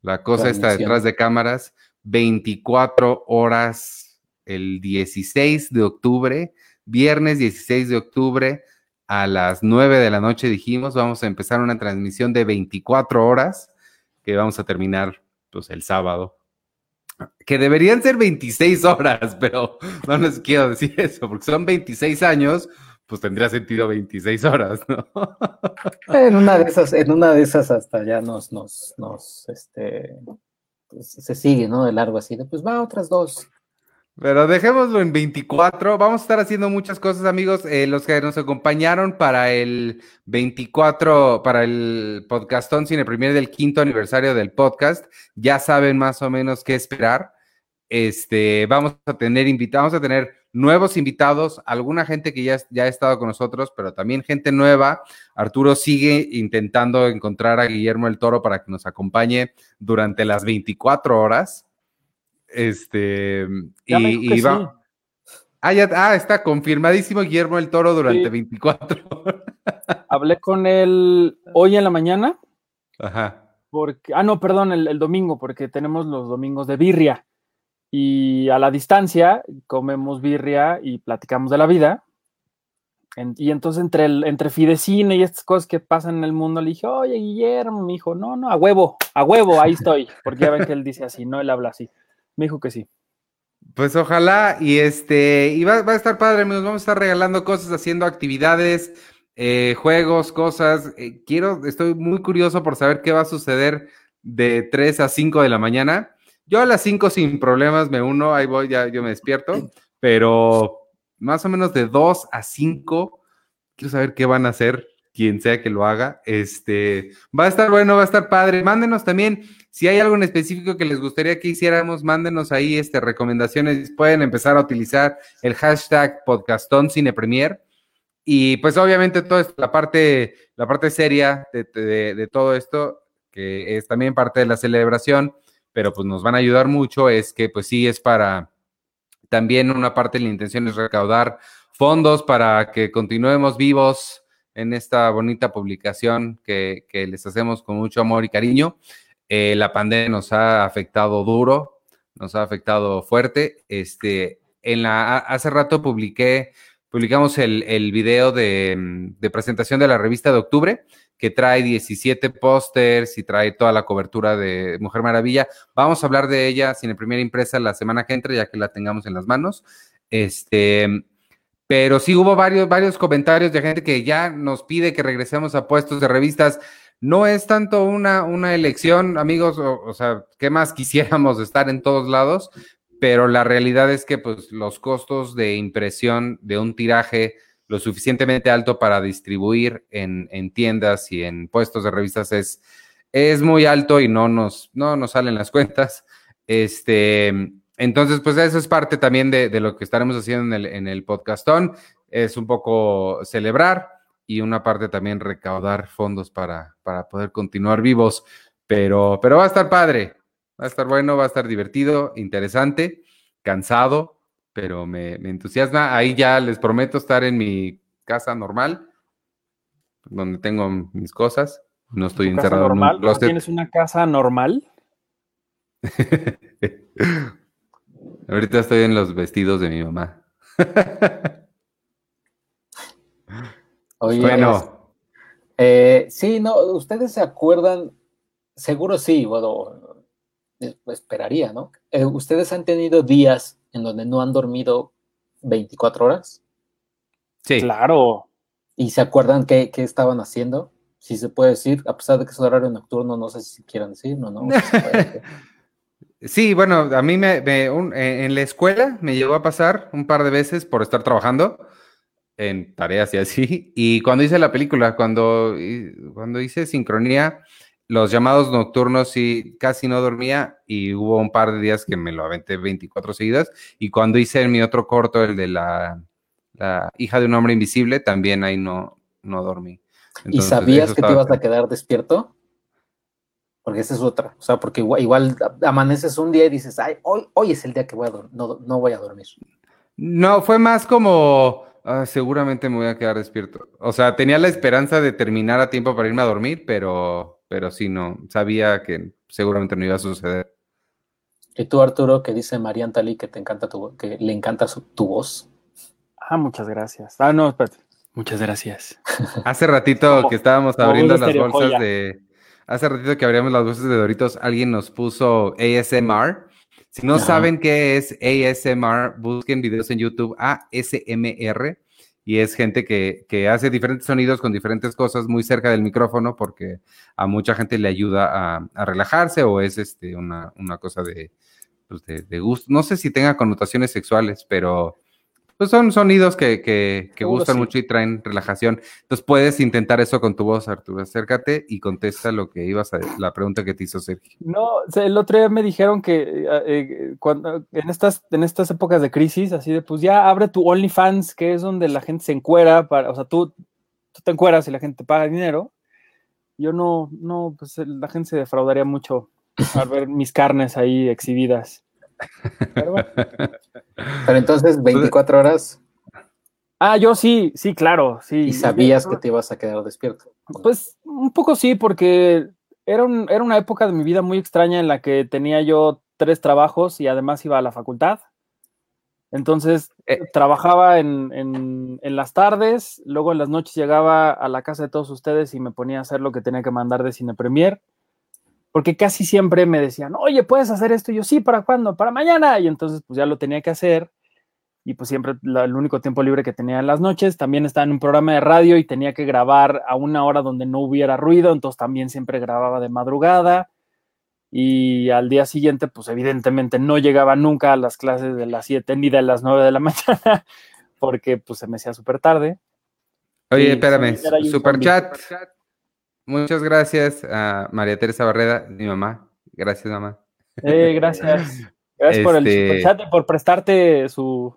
la cosa esta Transmisión. detrás de cámaras 24 horas el 16 de octubre, viernes 16 de octubre a las 9 de la noche dijimos, vamos a empezar una transmisión de 24 horas que vamos a terminar pues el sábado. Que deberían ser 26 horas, pero no les quiero decir eso, porque son 26 años, pues tendría sentido 26 horas, ¿no? En una de esas, en una de esas hasta ya nos, nos, nos, este, pues, se sigue, ¿no? De largo así, de pues va otras dos. Pero dejémoslo en 24. Vamos a estar haciendo muchas cosas, amigos. Eh, los que nos acompañaron para el 24, para el podcastón Cine Premier del quinto aniversario del podcast, ya saben más o menos qué esperar. Este, vamos a tener invitados, a tener nuevos invitados, alguna gente que ya, ya ha estado con nosotros, pero también gente nueva. Arturo sigue intentando encontrar a Guillermo el Toro para que nos acompañe durante las 24 horas. Este, Ya y, y va- Ah, ya, ah, está confirmadísimo Guillermo el Toro durante Sí. 24 horas. Hablé con él hoy en la mañana, Ajá. porque, ah, no, perdón, el, el domingo, porque tenemos los domingos de birria. Y a la distancia comemos birria y platicamos de la vida. En- y entonces entre, el, entre Fidecine y estas cosas que pasan en el mundo, le dije, oye, Guillermo, me dijo, no, no, a huevo, a huevo, ahí estoy. Porque ya ven que él dice así, no, él habla así. Me dijo que sí. Pues ojalá, y este, y va, va a estar padre, amigos. Vamos a estar regalando cosas, haciendo actividades, eh, juegos, cosas. Eh, quiero, estoy muy curioso por saber qué va a suceder de 3 a 5 de la mañana. Yo a las 5 sin problemas me uno, ahí voy, ya yo me despierto, pero más o menos de 2 a 5, quiero saber qué van a hacer, quien sea que lo haga. Este, va a estar bueno, va a estar padre. Mándenos también si hay algo en específico que les gustaría que hiciéramos, mándenos ahí este, recomendaciones. Pueden empezar a utilizar el hashtag podcastón Cine Premier. Y pues obviamente toda la parte, la parte seria de todo esto, que es también parte de la celebración, pero pues nos van a ayudar mucho, es que pues sí es para, también una parte de la intención es recaudar fondos para que continuemos vivos en esta bonita publicación que, les hacemos con mucho amor y cariño. Eh, la pandemia nos ha afectado duro, nos ha afectado fuerte. Este, en la, hace rato publiqué, publicamos el, video de, mm, de presentación de la revista de octubre, que trae 17 pósters y trae toda la cobertura de Mujer Maravilla. Vamos a hablar de ella sin el primera impresa la semana que entra, ya que la tengamos en las manos. Este, pero sí hubo varios, varios comentarios de gente que ya nos pide que regresemos a puestos de revistas. No es tanto una, una elección, amigos, o, sea, ¿qué más quisiéramos estar en todos lados? Pero la realidad es que pues, los costos de impresión de un tiraje lo suficientemente alto para distribuir en, en tiendas y en puestos de revistas es, es muy alto y no nos, no nos salen las cuentas. Este, entonces, pues eso es parte también de, de lo que estaremos haciendo en el, en el podcastón. Es un poco celebrar y una parte también recaudar fondos para, para poder continuar vivos. Pero, pero va a estar padre, va a estar bueno, va a estar divertido, interesante, cansado, pero me, me entusiasma. Ahí ya les prometo estar en mi casa normal, donde tengo mis cosas. No estoy ¿Tu casa encerrado en normal? un. ¿Tienes una casa normal? Ahorita estoy en los vestidos de mi mamá. Oye, bueno, eh, sí, no, ustedes se acuerdan, seguro sí, bueno, eh, esperaría, ¿no? Eh, ¿Ustedes han tenido días en donde no han dormido 24 horas? sí. Claro. ¿Y se acuerdan qué, qué estaban haciendo? Si se puede decir, a pesar de que es horario nocturno, no sé si quieran decir, no, no. Sí, bueno, a mí me, me- un- eh, en la escuela me llegó a pasar un par de veces por estar trabajando. en tareas y así. Y cuando hice la película, cuando, cuando hice sincronía, los llamados nocturnos sí casi no dormía y hubo un par de días que me lo aventé 24 seguidas. Y cuando hice mi otro corto, el de la, hija de un hombre invisible, también ahí no, no dormí. ¿Y sabías que te ibas a quedar despierto? Porque esa es otra. O sea, porque igual, amaneces un día y dices, ay, hoy, hoy es el día que voy a no, no voy a dormir. No, fue más como, ah, seguramente me voy a quedar despierto. O sea, tenía la esperanza de terminar a tiempo para irme a dormir, pero, pero sí, no, sabía que seguramente no iba a suceder. ¿Y tú, Arturo, que dice Marian Tali que te encanta tu, que le encanta tu voz? Ah, muchas gracias. Ah, no, espérate. Muchas gracias. Hace ratito que estábamos abriendo las bolsas de. Hace ratito que abríamos las bolsas de Doritos, alguien nos puso ASMR. Si no saben qué es ASMR, busquen videos en YouTube ASMR y es gente que, hace diferentes sonidos con diferentes cosas muy cerca del micrófono porque a mucha gente le ayuda a, relajarse o es este, una, cosa pues, de, de, gusto. No sé si tenga connotaciones sexuales, pero pues son sonidos que, gustan mucho y traen relajación. Entonces puedes intentar eso con tu voz, Arturo. Acércate y contesta lo que ibas a la pregunta que te hizo Sergio. No, el otro día me dijeron que eh, eh, cuando en estas, en estas épocas de crisis, así de pues ya abre tu OnlyFans, que es donde la gente se encuera para, o sea, tú, tú te encueras y la gente te paga dinero. Yo no, no, pues la gente se defraudaría mucho al ver mis carnes ahí exhibidas. Pero, entonces, 24 horas. Ah, yo sí, sí, claro, sí. ¿Y sabías que te ibas a quedar despierto? Pues un poco sí, porque era, era una época de mi vida muy extraña en la que tenía yo tres trabajos y además iba a la facultad. Entonces, eh, trabajaba en, en, en, las tardes, luego en las noches llegaba a la casa de todos ustedes y me ponía a hacer lo que tenía que mandar de Cine Premier porque casi siempre me decían, oye, ¿puedes hacer esto? Y yo, sí, ¿para cuándo? Para mañana. Y entonces, pues ya lo tenía que hacer. Y pues siempre el único tiempo libre que tenía en las noches. También estaba en un programa de radio y tenía que grabar a una hora donde no hubiera ruido. Entonces también siempre grababa de madrugada. Y al día siguiente, pues evidentemente no llegaba nunca a las clases de las 7 ni de las 9 de la mañana, porque pues se me hacía súper tarde. Oye, espérame, super chat. Muchas gracias a María Teresa Barreda, mi mamá. Gracias, mamá. Eh, gracias. Gracias por el este chat y por prestarte su,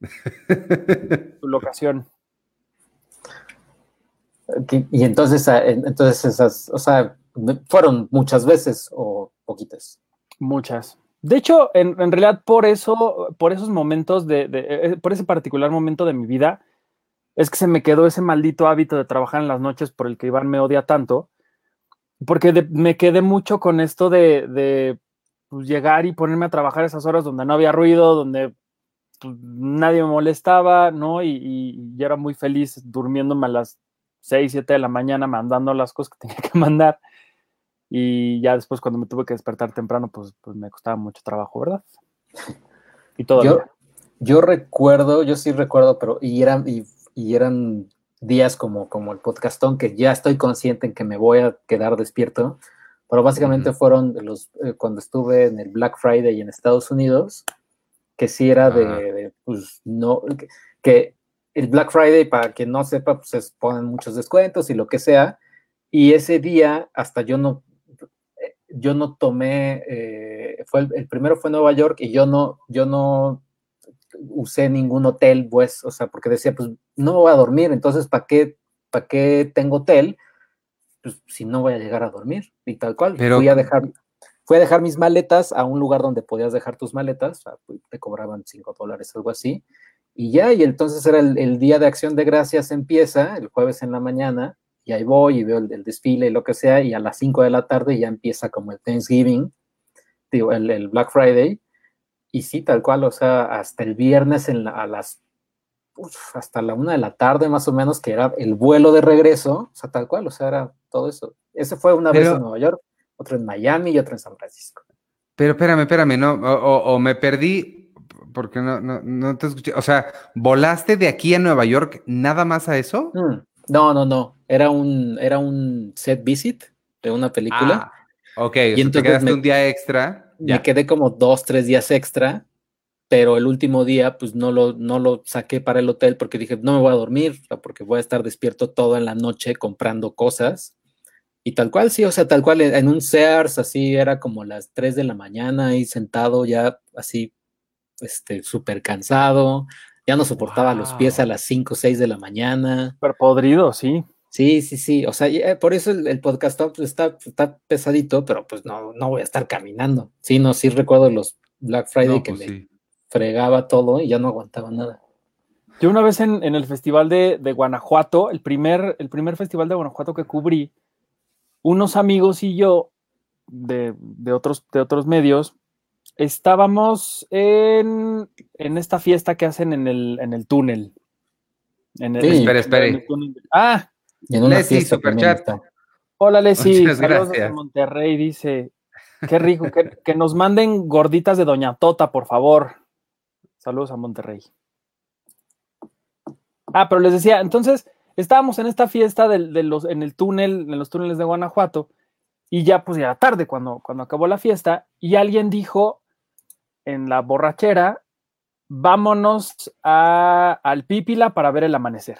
su locación. Y entonces, ah, entonces esas, o sea, fueron muchas veces o poquitas. Muchas. De hecho, en, realidad, por eso, por esos momentos de, eh, por ese particular momento de mi vida, es que se me quedó ese maldito hábito de trabajar en las noches por el que Iván me odia tanto, porque me quedé mucho con esto de, pues, llegar y ponerme a trabajar esas horas donde no había ruido, donde pues, nadie me molestaba, ¿no? Y, y, era muy feliz durmiéndome a las 6, 7 de la mañana mandando las cosas que tenía que mandar. Y ya después cuando me tuve que despertar temprano, pues, pues me costaba mucho trabajo, ¿verdad? Y todo. Yo, yo recuerdo, yo sí recuerdo, pero y eran, y y eran días como, como el podcastón, que ya estoy consciente en que me voy a quedar despierto, pero básicamente fueron los, eh, cuando estuve en el Black Friday en Estados Unidos, que sí era de, pues, no, que, el Black Friday, para quien no sepa, pues se ponen muchos descuentos y lo que sea, y ese día hasta yo no, eh, yo no tomé, eh, fue el, primero fue Nueva York y yo no, yo no usé ningún hotel, pues, o sea, porque decía, pues no voy a dormir, entonces, ¿para qué, para qué tengo hotel? Pues si no voy a llegar a dormir, y tal cual. Pero... Fui a dejar, fui a dejar mis maletas a un lugar donde podías dejar tus maletas, o sea, pues, te cobraban 5 dólares, algo así, y ya, y entonces era el, día de acción de gracias empieza, el jueves en la mañana, y ahí voy y veo el, desfile y lo que sea, y a las 5 de la tarde ya empieza como el Thanksgiving, digo, el, el Black Friday, y sí, tal cual, o sea, hasta el viernes en a las, hasta la una de la tarde más o menos, que era el vuelo de regreso, o sea, tal cual, o sea, era todo eso. Ese fue una vez en Nueva York, otro en Miami y otro en San Francisco. Pero espérame, espérame, ¿no? O, me perdí, porque no, no, no, te escuché. O sea, ¿volaste de aquí a Nueva York nada más a eso? Mm, no, no, no. Era un, era un set visit de una película. Ah, ok, y entonces te quedaste un día extra me quedé como dos, tres días extra, pero el último día pues no lo, no lo saqué para el hotel porque dije, no me voy a dormir, porque voy a estar despierto toda la noche comprando cosas. Y tal cual, sí, o sea, tal cual en un Sears, así era como las 3 de la mañana ahí sentado ya así, este, súper cansado, ya no soportaba los pies a las 5 o 6de de la mañana. Súper podrido, sí. Sí, sí, sí, o sea, eh, por eso el, podcast está, está pesadito, pero pues no, no voy a estar caminando. Sí, no, sí recuerdo los Black Friday que pues me fregaba todo y ya no aguantaba nada. Yo una vez en, el festival de, Guanajuato, el primer, el primer festival de Guanajuato que cubrí, unos amigos y yo de, otros, de otros medios, estábamos en, esta fiesta que hacen en el, en el túnel. En el, espere, espere. ah, en una fiesta chat. Hola, Leslie. Saludos desde Monterrey. Dice, qué rico, que, que, nos manden gorditas de Doña Tota, por favor. Saludos a Monterrey. Ah, pero les decía, entonces estábamos en esta fiesta de, los, en el túnel, en los túneles de Guanajuato, y ya pues ya era tarde cuando, cuando acabó la fiesta, y alguien dijo en la borrachera, vámonos a, al Pípila para ver el amanecer.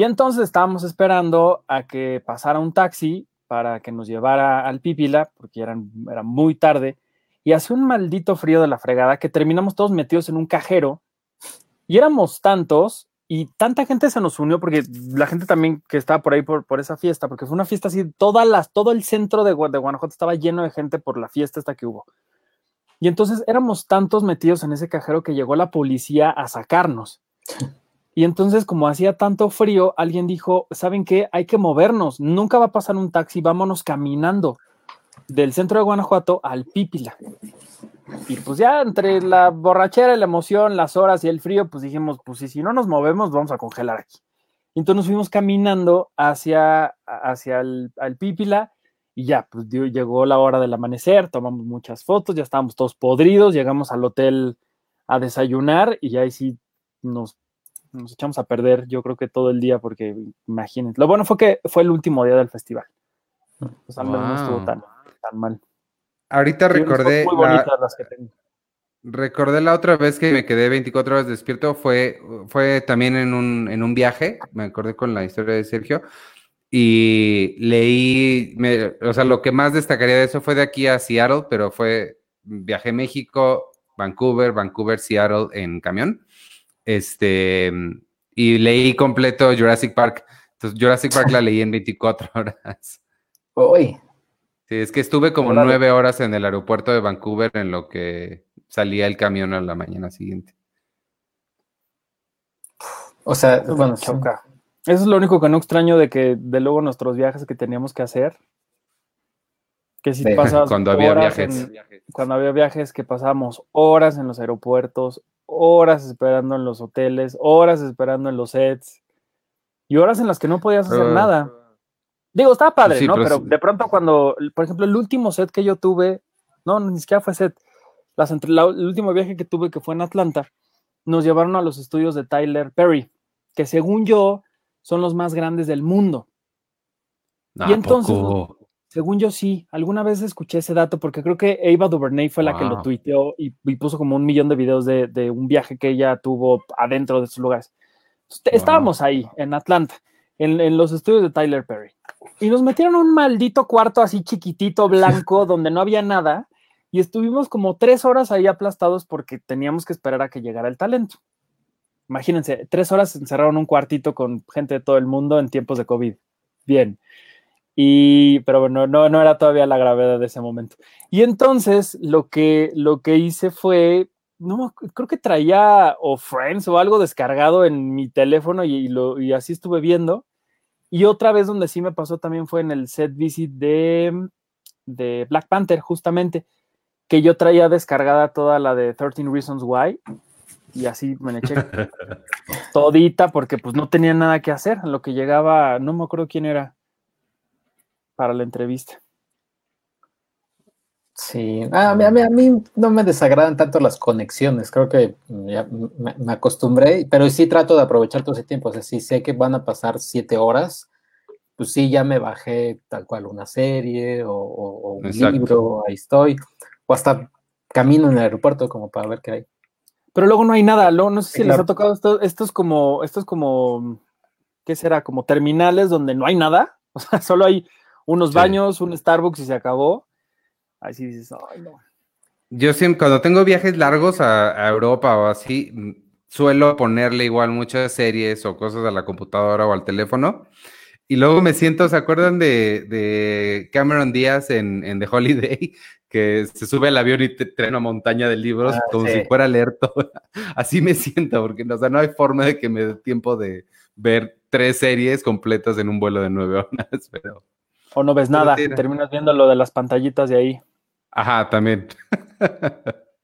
Y entonces estábamos esperando a que pasara un taxi para que nos llevara al Pípila, porque era muy tarde, y hace un maldito frío de la fregada que terminamos todos metidos en un cajero, y éramos tantos, y tanta gente se nos unió, porque la gente también que estaba por ahí por, esa fiesta, porque fue una fiesta así, todas todo el centro de, de Guanajuato estaba lleno de gente por la fiesta esta que hubo. Y entonces éramos tantos metidos en ese cajero que llegó la policía a sacarnos. Y entonces, como hacía tanto frío, alguien dijo, ¿saben qué? Hay que movernos, nunca va a pasar un taxi, vámonos caminando del centro de Guanajuato al Pípila. Y pues ya entre la borrachera, la emoción, las horas y el frío, pues dijimos, pues si no nos movemos, vamos a congelar aquí. Entonces nos fuimos caminando hacia, hacia el Pípila y ya, pues llegó la hora del amanecer, tomamos muchas fotos, ya estábamos todos podridos, llegamos al hotel a desayunar y ya ahí sí nos nos echamos a perder, yo creo que todo el día, porque imagínense. Lo bueno fue que fue el último día del festival. Pues al menos no estuvo tan, mal. Ahorita recordé. Muy bonitas las que tengo. Recordé la otra vez que me quedé 24 horas despierto, fue, fue también en un, en un viaje, me acordé con la historia de Sergio, y leí, o sea, lo que más destacaría de eso fue de aquí a Seattle, pero fue viaje México, Vancouver, Vancouver, Seattle en camión. Este, y leí completo Jurassic Park. Entonces, Jurassic Park la leí en 24 horas. Uy. Sí, es que estuve como nueve horas en el aeropuerto de Vancouver en lo que salía el camión a la mañana siguiente. O sea, bueno, choca. Eso es lo único que no extraño de que de luego nuestros viajes que teníamos que hacer. Que si pasas cuando había viajes. cuando había viajes que pasábamos horas en los aeropuertos, horas esperando en los hoteles, horas esperando en los sets y horas en las que no podías hacer ah. nada. Digo, estaba padre, ¿no? Pero, de pronto cuando, por ejemplo, el último set que yo tuve, no, ni siquiera fue set, el último viaje que tuve que fue en Atlanta, nos llevaron a los estudios de Tyler Perry, que según yo son los más grandes del mundo. y entonces, según yo sí, alguna vez escuché ese dato porque creo que Eva DuVernay fue la que lo tuiteó y, puso como un millón de videos de, un viaje que ella tuvo adentro de esos lugares. Estábamos ahí, en Atlanta, en, los estudios de Tyler Perry. Y nos metieron un maldito cuarto así chiquitito, blanco, donde no había nada. Y estuvimos como tres horas ahí aplastados porque teníamos que esperar a que llegara el talento. Imagínense, tres horas encerraron un cuartito con gente de todo el mundo en tiempos de COVID. Bien. Y, pero bueno, no, no era todavía la gravedad de ese momento. Y entonces lo que, lo que hice fue, no, creo que traía o Friends o algo descargado en mi teléfono y, lo, y así estuve viendo. Y otra vez donde sí me pasó también fue en el set visit de, de Black Panther, justamente, que yo traía descargada toda la de 13 Reasons Why y así me eché todita porque pues no tenía nada que hacer. Lo que llegaba, no me acuerdo quién era, para la entrevista. Sí, a mí, a, mí, no me desagradan tanto las conexiones, creo que ya me, acostumbré, pero sí trato de aprovechar todo ese tiempo, o sea, si sé que van a pasar siete horas, pues sí, ya me bajé tal cual una serie o, un libro, ahí estoy, o hasta camino en el aeropuerto como para ver qué hay. Pero luego no hay nada, luego no sé si les ha tocado esto, estos como, estos como, ¿qué será? Como terminales donde no hay nada, o sea, solo hay unos Sí. baños, un Starbucks y se acabó. Ahí sí dices, ay no. Yo siempre, cuando tengo viajes largos a, a Europa o así, mm, suelo ponerle igual muchas series o cosas a la computadora o al teléfono. Y luego me siento, ¿se acuerdan de, de Cameron Díaz en, en The Holiday? Que se sube al avión y te trae una montaña de libros Ah, como sí. si fuera a leer todo. Así me siento, porque o sea, no hay forma de que me dé tiempo de ver tres series completas en un vuelo de nueve horas, pero... O no ves nada, y terminas viendo lo de las pantallitas de ahí. Ajá, también.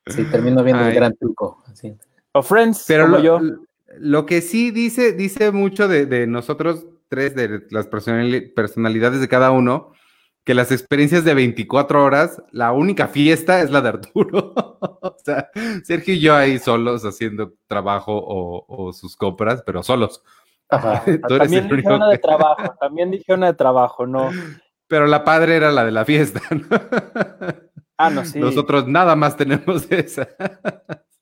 Sí, termino viendo Ay. el gran truco. O Friends, Pero como lo, yo. lo que sí dice, dice mucho de, de nosotros tres, de las personali- personalidades de cada uno, que las experiencias de 24 horas, la única fiesta es la de Arturo. o sea, Sergio y yo ahí solos haciendo trabajo o, o sus compras, pero solos. Ajá. También dije una de trabajo, también dije una de trabajo, no. Pero la padre era la de la fiesta. ¿no? Ah, no, sí. Nosotros nada más tenemos esa.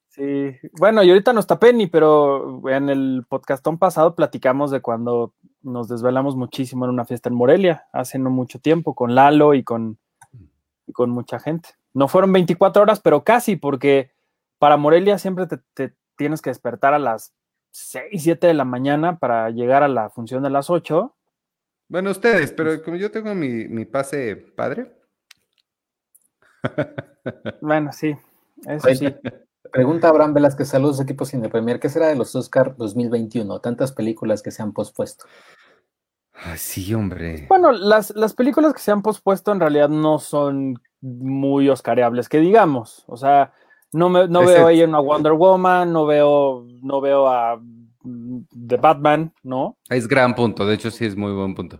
Sí, bueno, y ahorita no está Penny, pero en el podcastón pasado platicamos de cuando nos desvelamos muchísimo en una fiesta en Morelia, hace no mucho tiempo, con Lalo y con, y con mucha gente. No fueron 24 horas, pero casi, porque para Morelia siempre te, te tienes que despertar a las 6, 7 de la mañana para llegar a la función de las 8. Bueno, ustedes, pero como yo tengo mi, mi pase padre. Bueno, sí, eso Oye, sí. Pregunta Abraham Velázquez, saludos equipos Cine Premier. ¿Qué será de los Oscar 2021? Tantas películas que se han pospuesto. Ay, sí, hombre. Bueno, las, las películas que se han pospuesto en realidad no son muy oscareables, que digamos. O sea, no, me, no veo ahí una Wonder Woman, no veo, no veo a mm, The Batman, ¿no? Es gran punto, de hecho sí es muy buen punto.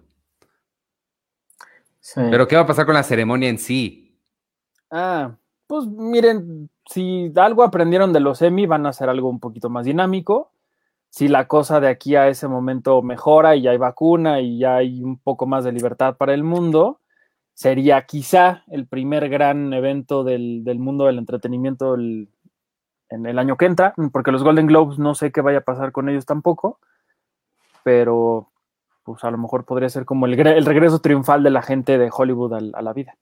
Sí. Pero ¿qué va a pasar con la ceremonia en sí? Ah, pues miren, si algo aprendieron de los Emmy, van a hacer algo un poquito más dinámico. Si la cosa de aquí a ese momento mejora y ya hay vacuna y ya hay un poco más de libertad para el mundo, sería quizá el primer gran evento del, del mundo del entretenimiento el- en el año que entra, porque los Golden Globes no sé qué vaya a pasar con ellos tampoco, pero pues a lo mejor podría ser como el, gre- el regreso triunfal de la gente de Hollywood a la vida.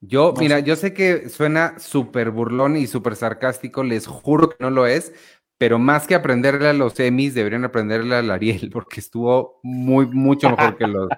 Yo, No mira, sé. yo sé que suena súper burlón y súper sarcástico, les juro que no lo es, pero más que aprenderle a los Emmys, deberían aprenderle al Ariel, porque estuvo muy, mucho mejor que los,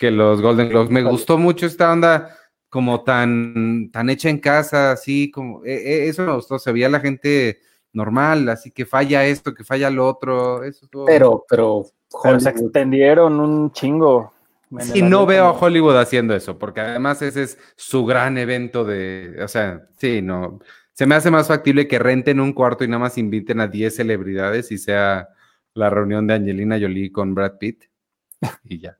que los Golden Globes. Me gustó mucho esta onda como tan, tan hecha en casa, así como, e- e- eso me gustó, se veía la gente normal, así que falla esto, que falla lo otro, eso estuvo- Pero, pero, Pero se extendieron un chingo. Sí, no veo a Hollywood haciendo eso, porque además ese es su gran evento de, o sea, sí, no, se me hace más factible que renten un cuarto y nada más inviten a 10 celebridades y sea la reunión de Angelina Jolie con Brad Pitt y ya.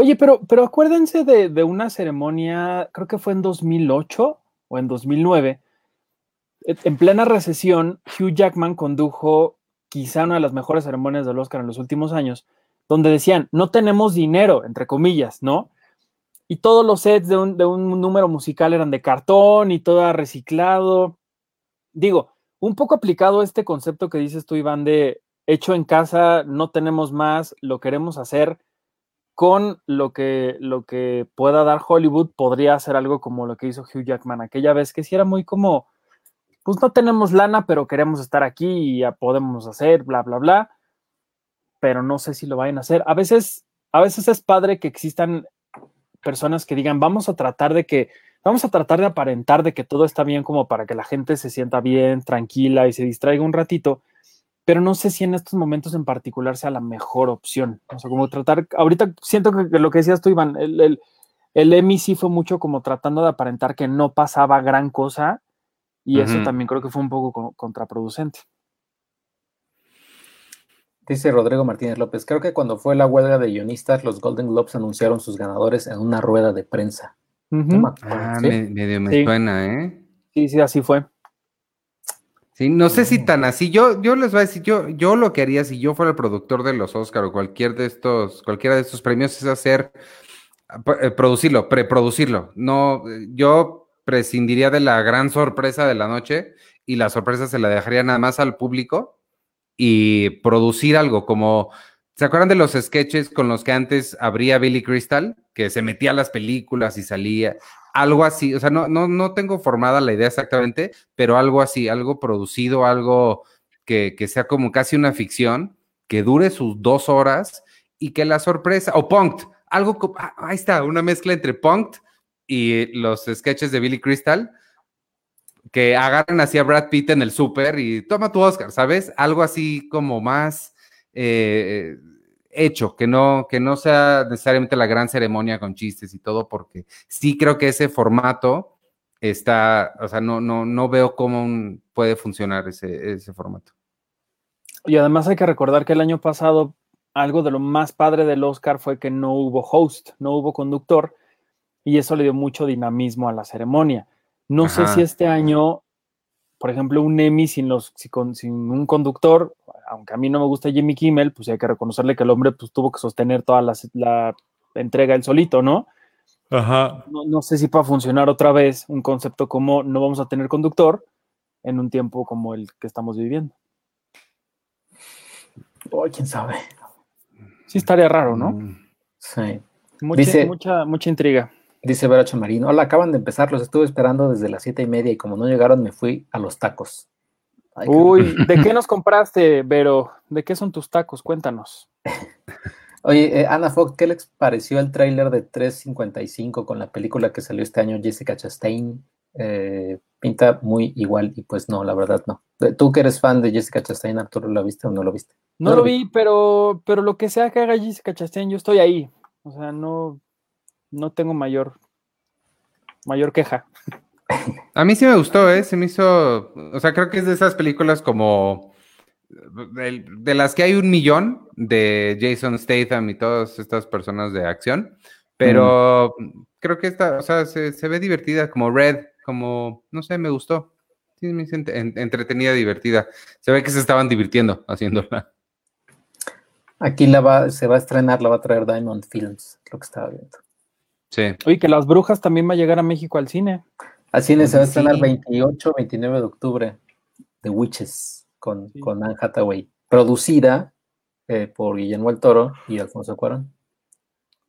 Oye, pero, pero acuérdense de, de una ceremonia, creo que fue en 2008 o en 2009. e- En plena recesión, Hugh Jackman condujo quizá una de las mejores ceremonias del Oscar en los últimos años, donde decían, no tenemos dinero, entre comillas, ¿no? Y todos los sets de un, de un número musical eran de cartón y todo reciclado. Digo, un poco aplicado este concepto que dices tú, Iván, de hecho en casa, no tenemos más, lo queremos hacer con lo que, lo que pueda dar Hollywood, podría ser algo como lo que hizo Hugh Jackman aquella vez, que sí era muy como, pues no tenemos lana, pero queremos estar aquí y ya podemos hacer, bla, bla, bla, pero no sé si lo vayan a hacer. A veces, a veces es padre que existan personas que digan, vamos a tratar de que, vamos a tratar de aparentar de que todo está bien como para que la gente se sienta bien, tranquila y se distraiga un ratito, pero no sé si en estos momentos en particular sea la mejor opción. O sea, como tratar, ahorita siento que, lo que decías tú, Iván, el, el, el Emmy sí fue mucho como tratando de aparentar que no pasaba gran cosa y eso también creo que fue un poco co- contraproducente. Dice Rodrigo Martínez López, creo que cuando fue la huelga de guionistas, los Golden Globes anunciaron sus ganadores en una rueda de prensa. No Ujú. me acuerdo, Ah, ¿sí? me- medio me Sí. suena, ¿eh? Sí, sí, así fue. Sí, no sé si tan así. Yo, yo les voy a decir, yo, yo lo que haría si yo fuera el productor de los Oscar o cualquier de estos, cualquiera de estos premios es hacer, eh, producirlo, preproducirlo. No, yo prescindiría de la gran sorpresa de la noche y la sorpresa se la dejaría nada más al público y producir algo como, ¿se acuerdan de los sketches con los que antes abría Billy Crystal? Que se metía a las películas y salía, algo así, o sea, no, no, no tengo formada la idea exactamente, pero algo así, algo producido, algo que, que sea como casi una ficción, que dure sus dos horas y que la sorpresa, o Punked, algo, ah, ahí está, una mezcla entre Punked y los sketches de Billy Crystal, que agarran así a Brad Pitt en el súper y toma tu Oscar, ¿sabes? Algo así como más eh, hecho, que no, que no sea necesariamente la gran ceremonia con chistes y todo, porque sí creo que ese formato está, o sea, no, no, no veo cómo un- puede funcionar ese, ese formato. Y además hay que recordar que el año pasado algo de lo más padre del Oscar fue que no hubo host, no hubo conductor, y eso le dio mucho dinamismo a la ceremonia. No sé si este año, por ejemplo, un Emmy sin, los, sin un conductor, aunque a mí no me gusta Jimmy Kimmel, pues hay que reconocerle que el hombre pues, tuvo que sostener toda la, la entrega él solito, ¿no? Ajá. ¿no? No sé si pueda funcionar otra vez un concepto como no vamos a tener conductor en un tiempo como el que estamos viviendo. Oh, quién sabe. Sí estaría raro, ¿no? Mm. Sí. Mucha, Dice- mucha, mucha intriga. Dice Vera Chamarín, hola, acaban de empezar, los estuve esperando desde las siete y media y como no llegaron me fui a los tacos. Ay, Uy, ¿de qué nos compraste, Vero? ¿De qué son tus tacos? Cuéntanos. Oye, eh, Ana Fox, ¿qué les pareció el tráiler de 355 con la película que salió este año, Jessica Chastain? Eh, pinta muy igual y pues no, la verdad no. Eh, Tú que eres fan de Jessica Chastain, Arturo, ¿lo viste o no lo viste? No lo vi, pero, pero lo que sea que haga Jessica Chastain, yo estoy ahí. O sea, no, no tengo mayor, mayor queja. A mí sí me gustó, ¿eh? Se me hizo, o sea, creo que es de esas películas como de, de las que hay un millón de Jason Statham y todas estas personas de acción, pero creo que esta, o sea, se, se ve divertida, como Red, como, no sé, me gustó. Sí, me hizo ent- en- entretenida, divertida. Se ve que se estaban divirtiendo haciéndola. Aquí la va, se va a estrenar, la va a traer Diamond Films, lo que estaba viendo. Sí. Oye, que Las Brujas también va a llegar a México al cine. Al cine se va a Sí. estrenar 28, 29 de octubre, The Witches, con, Sí. con Anne Hathaway. Producida eh, por Guillermo el Toro y Alfonso Cuarón.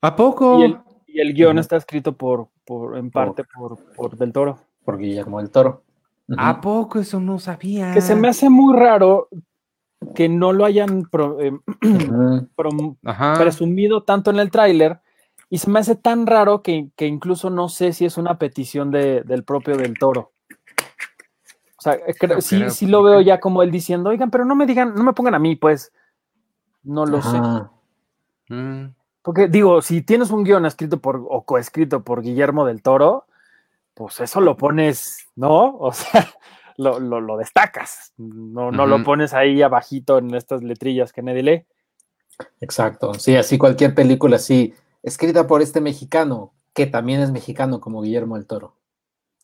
¿A poco? Y el, y el guion está escrito por, por en parte por, por Del Toro. Por Guillermo el Toro. ¿A poco? Eso no sabía. Que se me hace muy raro que no lo hayan pro- eh, Ajá. presumido tanto en el tráiler y se me hace tan raro que, que incluso no sé si es una petición de- del propio del toro. O sea, eh, creo- No sí, creo, sí lo veo ya como él diciendo, oigan, pero no me digan, no me pongan a mí, pues. No lo sé. Mm. Porque digo, si tienes un guion escrito por o coescrito por Guillermo del Toro, pues eso lo pones, ¿no? O sea, lo, lo- lo destacas. No, no lo pones ahí abajito en estas letrillas que nadie lee. Exacto. Sí, así cualquier película así, escrita por este mexicano, que también es mexicano como Guillermo el Toro.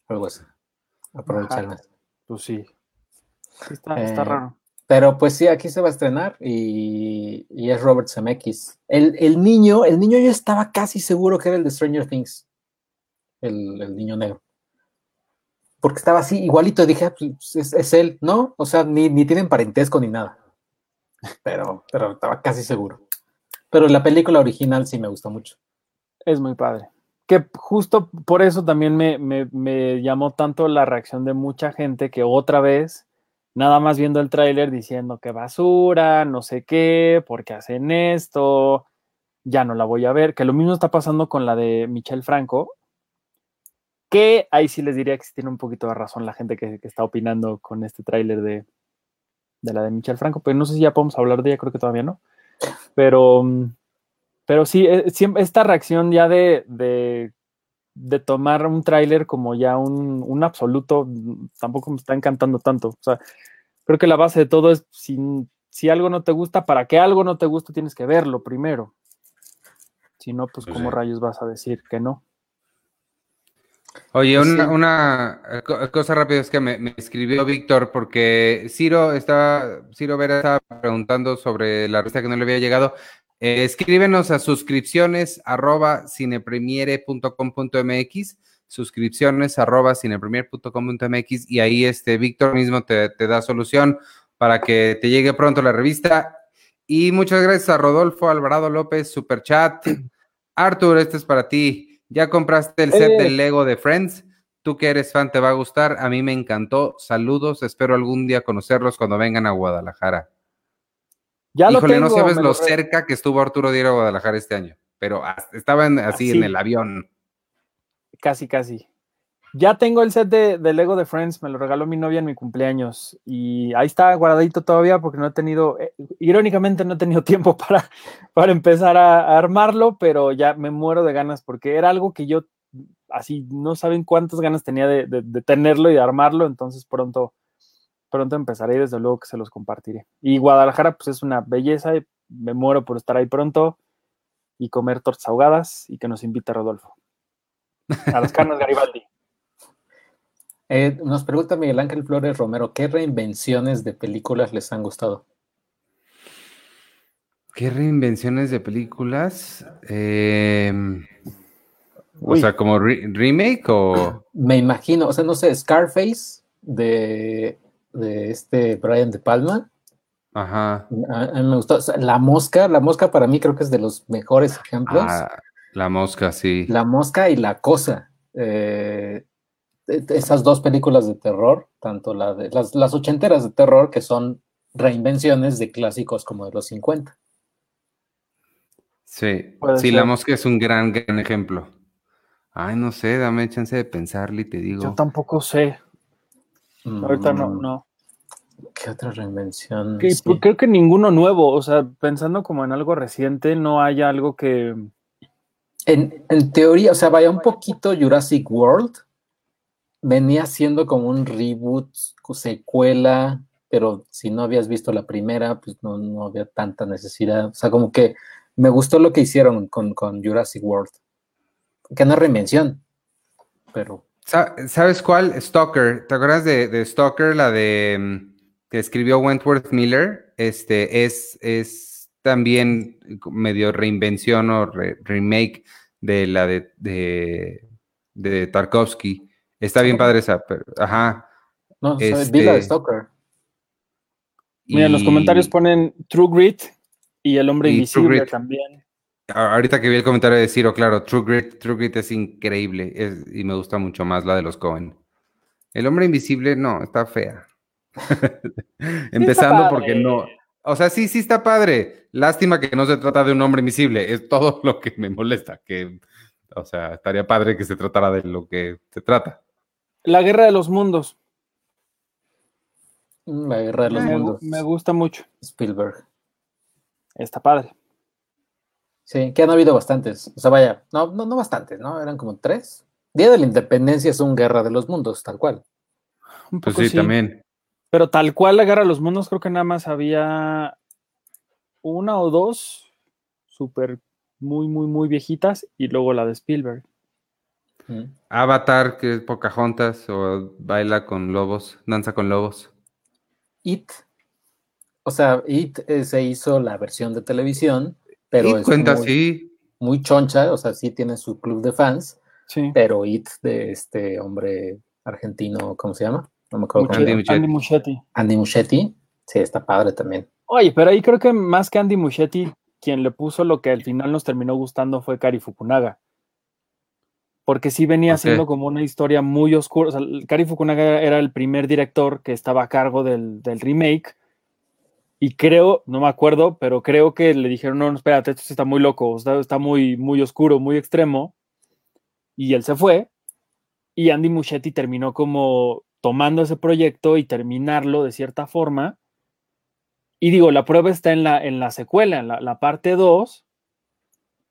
Algo así. Aprovechar Ajá. más. Pues sí. Sí está, está Eh, raro. Pero pues sí, aquí se va a estrenar y, y es Robert Zemeckis. El, el niño, el niño yo estaba casi seguro que era el de Stranger Things. El, el niño negro. Porque estaba así, igualito, dije, "Ah, pues, es, es él, ¿no? O sea, ni, ni tienen parentesco ni nada. Pero, pero estaba casi seguro. Pero la película original sí me gustó mucho. Es muy padre. Que justo por eso también me, me- me llamó tanto la reacción de mucha gente que otra vez, nada más viendo el tráiler diciendo que basura, no sé qué, porque hacen esto, ya no la voy a ver. Que lo mismo está pasando con la de Michelle Franco, que ahí sí les diría que sí tiene un poquito de razón la gente que, que está opinando con este tráiler de, de la de Michelle Franco, pero no sé si ya podemos hablar de ella, creo que todavía no. Pero, pero sí, eh, esta reacción ya de, de, de tomar un tráiler como ya un, un absoluto, tampoco me está encantando tanto. O sea, creo que la base de todo es si, si algo no te gusta, para que algo no te guste tienes que verlo primero. Si no, pues Pues cómo sí. rayos vas a decir que no. Oye, Pues una, sí. una, eh, co- cosa rápida es que me, me escribió Víctor porque Ciro estaba, Ciro Vera estaba preguntando sobre la revista que no le había llegado. Eh, escríbenos a suscripciones arroba cinepremiere.com.mx suscripciones arroba cinepremier.com.mx y ahí este Víctor mismo te, te da solución para que te llegue pronto la revista. Y muchas gracias a Rodolfo Alvarado López, Super Chat. Arthur, este es para ti. ¿Ya compraste el set Eh. del Lego de Friends? Tú que eres fan te va a gustar. A mí me encantó. Saludos. Espero algún día conocerlos cuando vengan a Guadalajara. Ya lo Híjole, no tengo, sabes me lo cerca que estuvo Arturo de ir a Guadalajara este año. Pero estaba en- así Así. en el avión. Casi, casi. Ya tengo el set de, Lego de Friends, me lo regaló mi novia en mi cumpleaños y ahí está guardadito todavía porque no he tenido, eh, irónicamente no he tenido tiempo para, para empezar a, armarlo, pero ya me muero de ganas porque era algo que yo así no saben cuántas ganas tenía de tenerlo y de armarlo, entonces pronto, pronto empezaré y desde luego que se los compartiré. Y Guadalajara pues es una belleza y me muero por estar ahí pronto y comer tortas ahogadas y que nos invite Rodolfo. A las carnes Garibaldi. Eh, nos pregunta Miguel Ángel Flores Romero, ¿qué reinvenciones de películas les han gustado? ¿Qué reinvenciones de películas? Em, o sea, como re- remake o... Me imagino, o sea, no sé, Scarface de, de este Brian De Palma. Ajá. A, a mí me gustó. O sea, la mosca, la mosca para mí creo que es de los mejores ejemplos. Ah, la mosca, sí. La mosca y la cosa. Eh, esas dos películas de terror, tanto la de las, las ochenteras de terror, que son reinvenciones de clásicos como de los 50. Sí, sí, la mosca es un gran, gran ejemplo. Ay, no sé, dame chance de pensarle y te digo. Yo tampoco sé. Ahorita no, Mm, no. ¿Qué otra reinvención? Que- Sí. pues, Creo que ninguno nuevo. O sea, pensando como en algo reciente, no hay algo que. En, en teoría, o sea, vaya un poquito Jurassic World. Venía siendo como un reboot, secuela, pero si no habías visto la primera, pues no, no había tanta necesidad. O sea, como que me gustó lo que hicieron con, con Jurassic World. Que no reinvención, pero Sa- ¿Sabes cuál? Stalker. ¿Te acuerdas de, de Stalker, la de mm, que escribió Wentworth Miller? Este es, es también medio reinvención o re- remake de la de, de, de Tarkovsky. Está bien padre esa, pero- ajá. no, sea, vi la de Este- Stalker. Mira, en los Y comentarios ponen True Grit y El Hombre Y Invisible también. Ahorita que vi el comentario de Ciro, claro, True Grit, True Grit es increíble es- y me gusta mucho más la de los Cohen. El hombre invisible, no, está fea. Empezando porque no. O sea, sí, sí está padre. Lástima que no se trata de un hombre invisible. Es todo lo que me molesta. Que, o sea, estaría padre que se tratara de lo que se trata. La Guerra de los Mundos. Mm, La guerra de los me, mundos. me gusta mucho. Spielberg. Está padre. Sí, que han habido bastantes. O sea, vaya, no, no, no bastantes, ¿no? Eran como tres. Día de la Independencia es un guerra de los mundos, tal cual. Un Pues poco sí, también. Pero tal cual la Guerra de los Mundos, creo que nada más había una o dos súper muy, muy, muy viejitas y luego la de Spielberg. Mm. Avatar, que es Pocahontas, o baila con lobos, danza con lobos. It. O sea, It eh, se hizo la versión de televisión, pero y es cuenta, muy, sí. muy choncha, o sea, sí tiene su club de fans, Sí. pero It de este hombre argentino, ¿cómo se llama? No me acuerdo. Andy. Muschietti. Andy Muschietti. Andy Muschietti. Sí, está padre también. Oye, pero ahí creo que más que Andy Muschietti, quien le puso lo que al final nos terminó gustando fue Kari Fukunaga. Porque sí venía Ok. siendo como una historia muy oscura. O sea, Kari Fukunaga era el primer director que estaba a cargo del, del remake. Y creo, no me acuerdo, pero creo que le dijeron, no, no, espérate, esto está muy loco, está, está muy, muy oscuro, muy extremo. Y él se fue. Y Andy Muschietti terminó como tomando ese proyecto y terminarlo de cierta forma. Y digo, la prueba está en la, en la secuela, en la, la parte 2,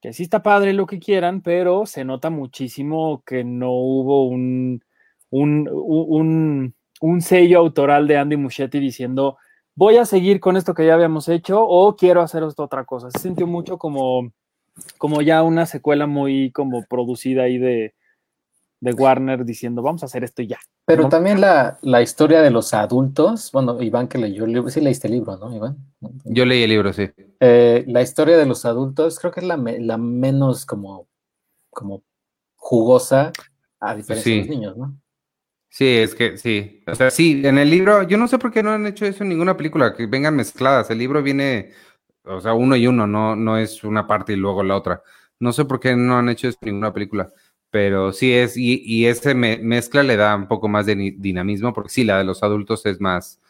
que sí está padre lo que quieran, pero se nota muchísimo que no hubo un, un, un, un sello autoral de Andy Muschietti diciendo, voy a seguir con esto que ya habíamos hecho o quiero hacer esto otra cosa. Se sintió mucho como, como ya una secuela muy como producida ahí de, de Warner diciendo, vamos a hacer esto y ya. Pero ¿no? también la, la historia de los adultos, bueno, Iván que leyó el libro, sí leíste el libro, ¿no, Iván? Yo leí el libro, sí. Eh, la historia de los adultos creo que es la, me- la menos como, como jugosa A diferencia de los niños, ¿no? Sí, es que sí. O sea, sí, en el libro, yo no sé por qué no han hecho eso en ninguna película, que vengan mezcladas. El libro viene, o sea, uno y uno, no, no es una parte y luego la otra. No sé por qué no han hecho eso en ninguna película, pero sí es, y, y ese me- mezcla le da un poco más de ni- dinamismo, porque sí, la de los adultos es más,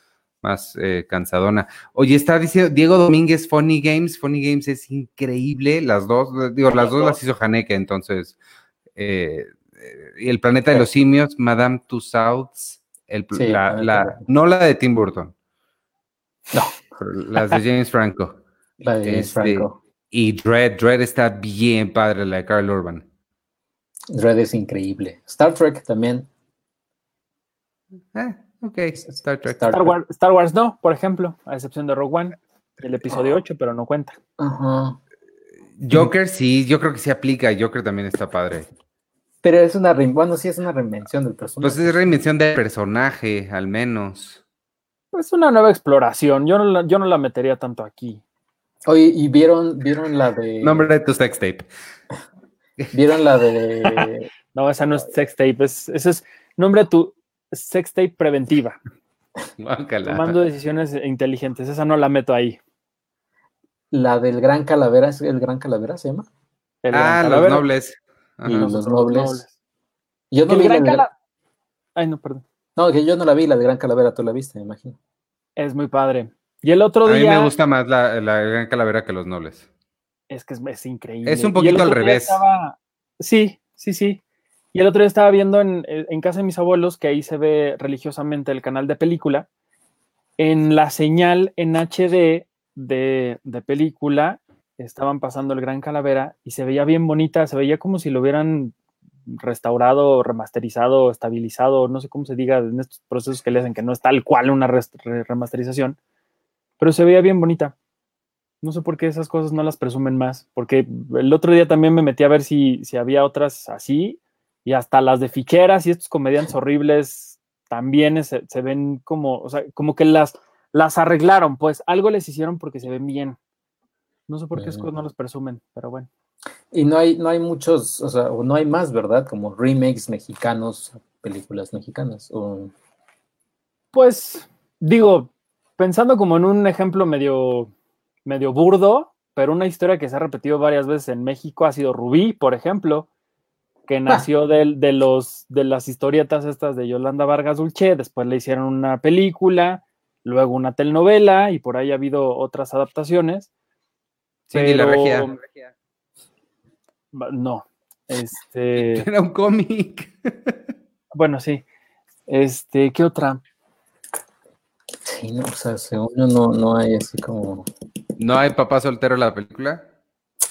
más eh, cansadona. Oye, está diciendo Diego Domínguez, Funny Games, Funny Games es increíble, las dos, digo, las dos las hizo Haneke, entonces, eh, eh, el planeta de los simios, Madame Tussauds, el, Sí, la, no la de Tim Burton, No, las de James Franco. la de James Este, Franco. Y Dread, Dread está bien padre, la de Carl Urban. Red es increíble. Star Trek también. Eh, ok, Star Trek. Star Star Wars, Star Wars no, por ejemplo, a excepción de Rogue One, el episodio 8, pero no cuenta. Ajá. Joker sí, yo creo que sí aplica, Joker también está padre. Pero es una, bueno, sí es una reinvención del personaje. Pues es reinvención del personaje, al menos. Es una nueva exploración, yo no la, yo no la metería tanto aquí. Oye, ¿y vieron, vieron la de... Nombre de tu sex tape. ¿Vieron la de... No, esa no es sex tape, es, ese es nombre tu sex tape preventiva, Guácala. tomando decisiones inteligentes, esa no la meto ahí. la del Gran Calavera? ¿Es el Gran Calavera se llama? El Gran Ah, los nobles. Ajá. Y los Nosotros nobles. Yo no el vi la Gran del- Cala- Ay, no, perdón. No, que yo no la vi, la de Gran Calavera, tú la viste, me imagino. Es muy padre. Y el otro A mí día me gusta más la, la gran calavera que los nobles. Es que es, es increíble. Es un poquito al revés. estaba- Sí, sí, sí. Y el otro día estaba viendo en, en casa de mis abuelos, que ahí se ve religiosamente el canal de película, en la señal en HD de, de película estaban pasando el Gran Calavera y se veía bien bonita, se veía como si lo hubieran restaurado, remasterizado, estabilizado, no sé cómo se diga en estos procesos que le hacen, que no es tal cual una re- remasterización, pero se veía bien bonita. No sé por qué esas cosas no las presumen más, porque el otro día también me metí a ver si, si había otras así, y hasta las de ficheras y estos comediantes horribles también es- se, ven como, o sea, como que las, las arreglaron, pues algo les hicieron porque se ven bien. No sé por qué esas Ujú. cosas no las presumen, pero bueno. Y no hay, no hay muchos, o sea, o no hay más, ¿verdad? Como remakes mexicanos, películas mexicanas. o- Pues digo, pensando como en un ejemplo medio, medio burdo, pero una historia que se ha repetido varias veces en México ha sido Rubí, por ejemplo, que nació del- de, los, de las historietas estas de Yolanda Vargas Dulce, después le hicieron una película, luego una telenovela y por ahí ha habido otras adaptaciones. Cindy la regia. No, este, Era un cómic. bueno, sí. Este, ¿qué otra? Sí, no, o sea, según yo no, no hay así como... ¿No hay papá soltero en la película?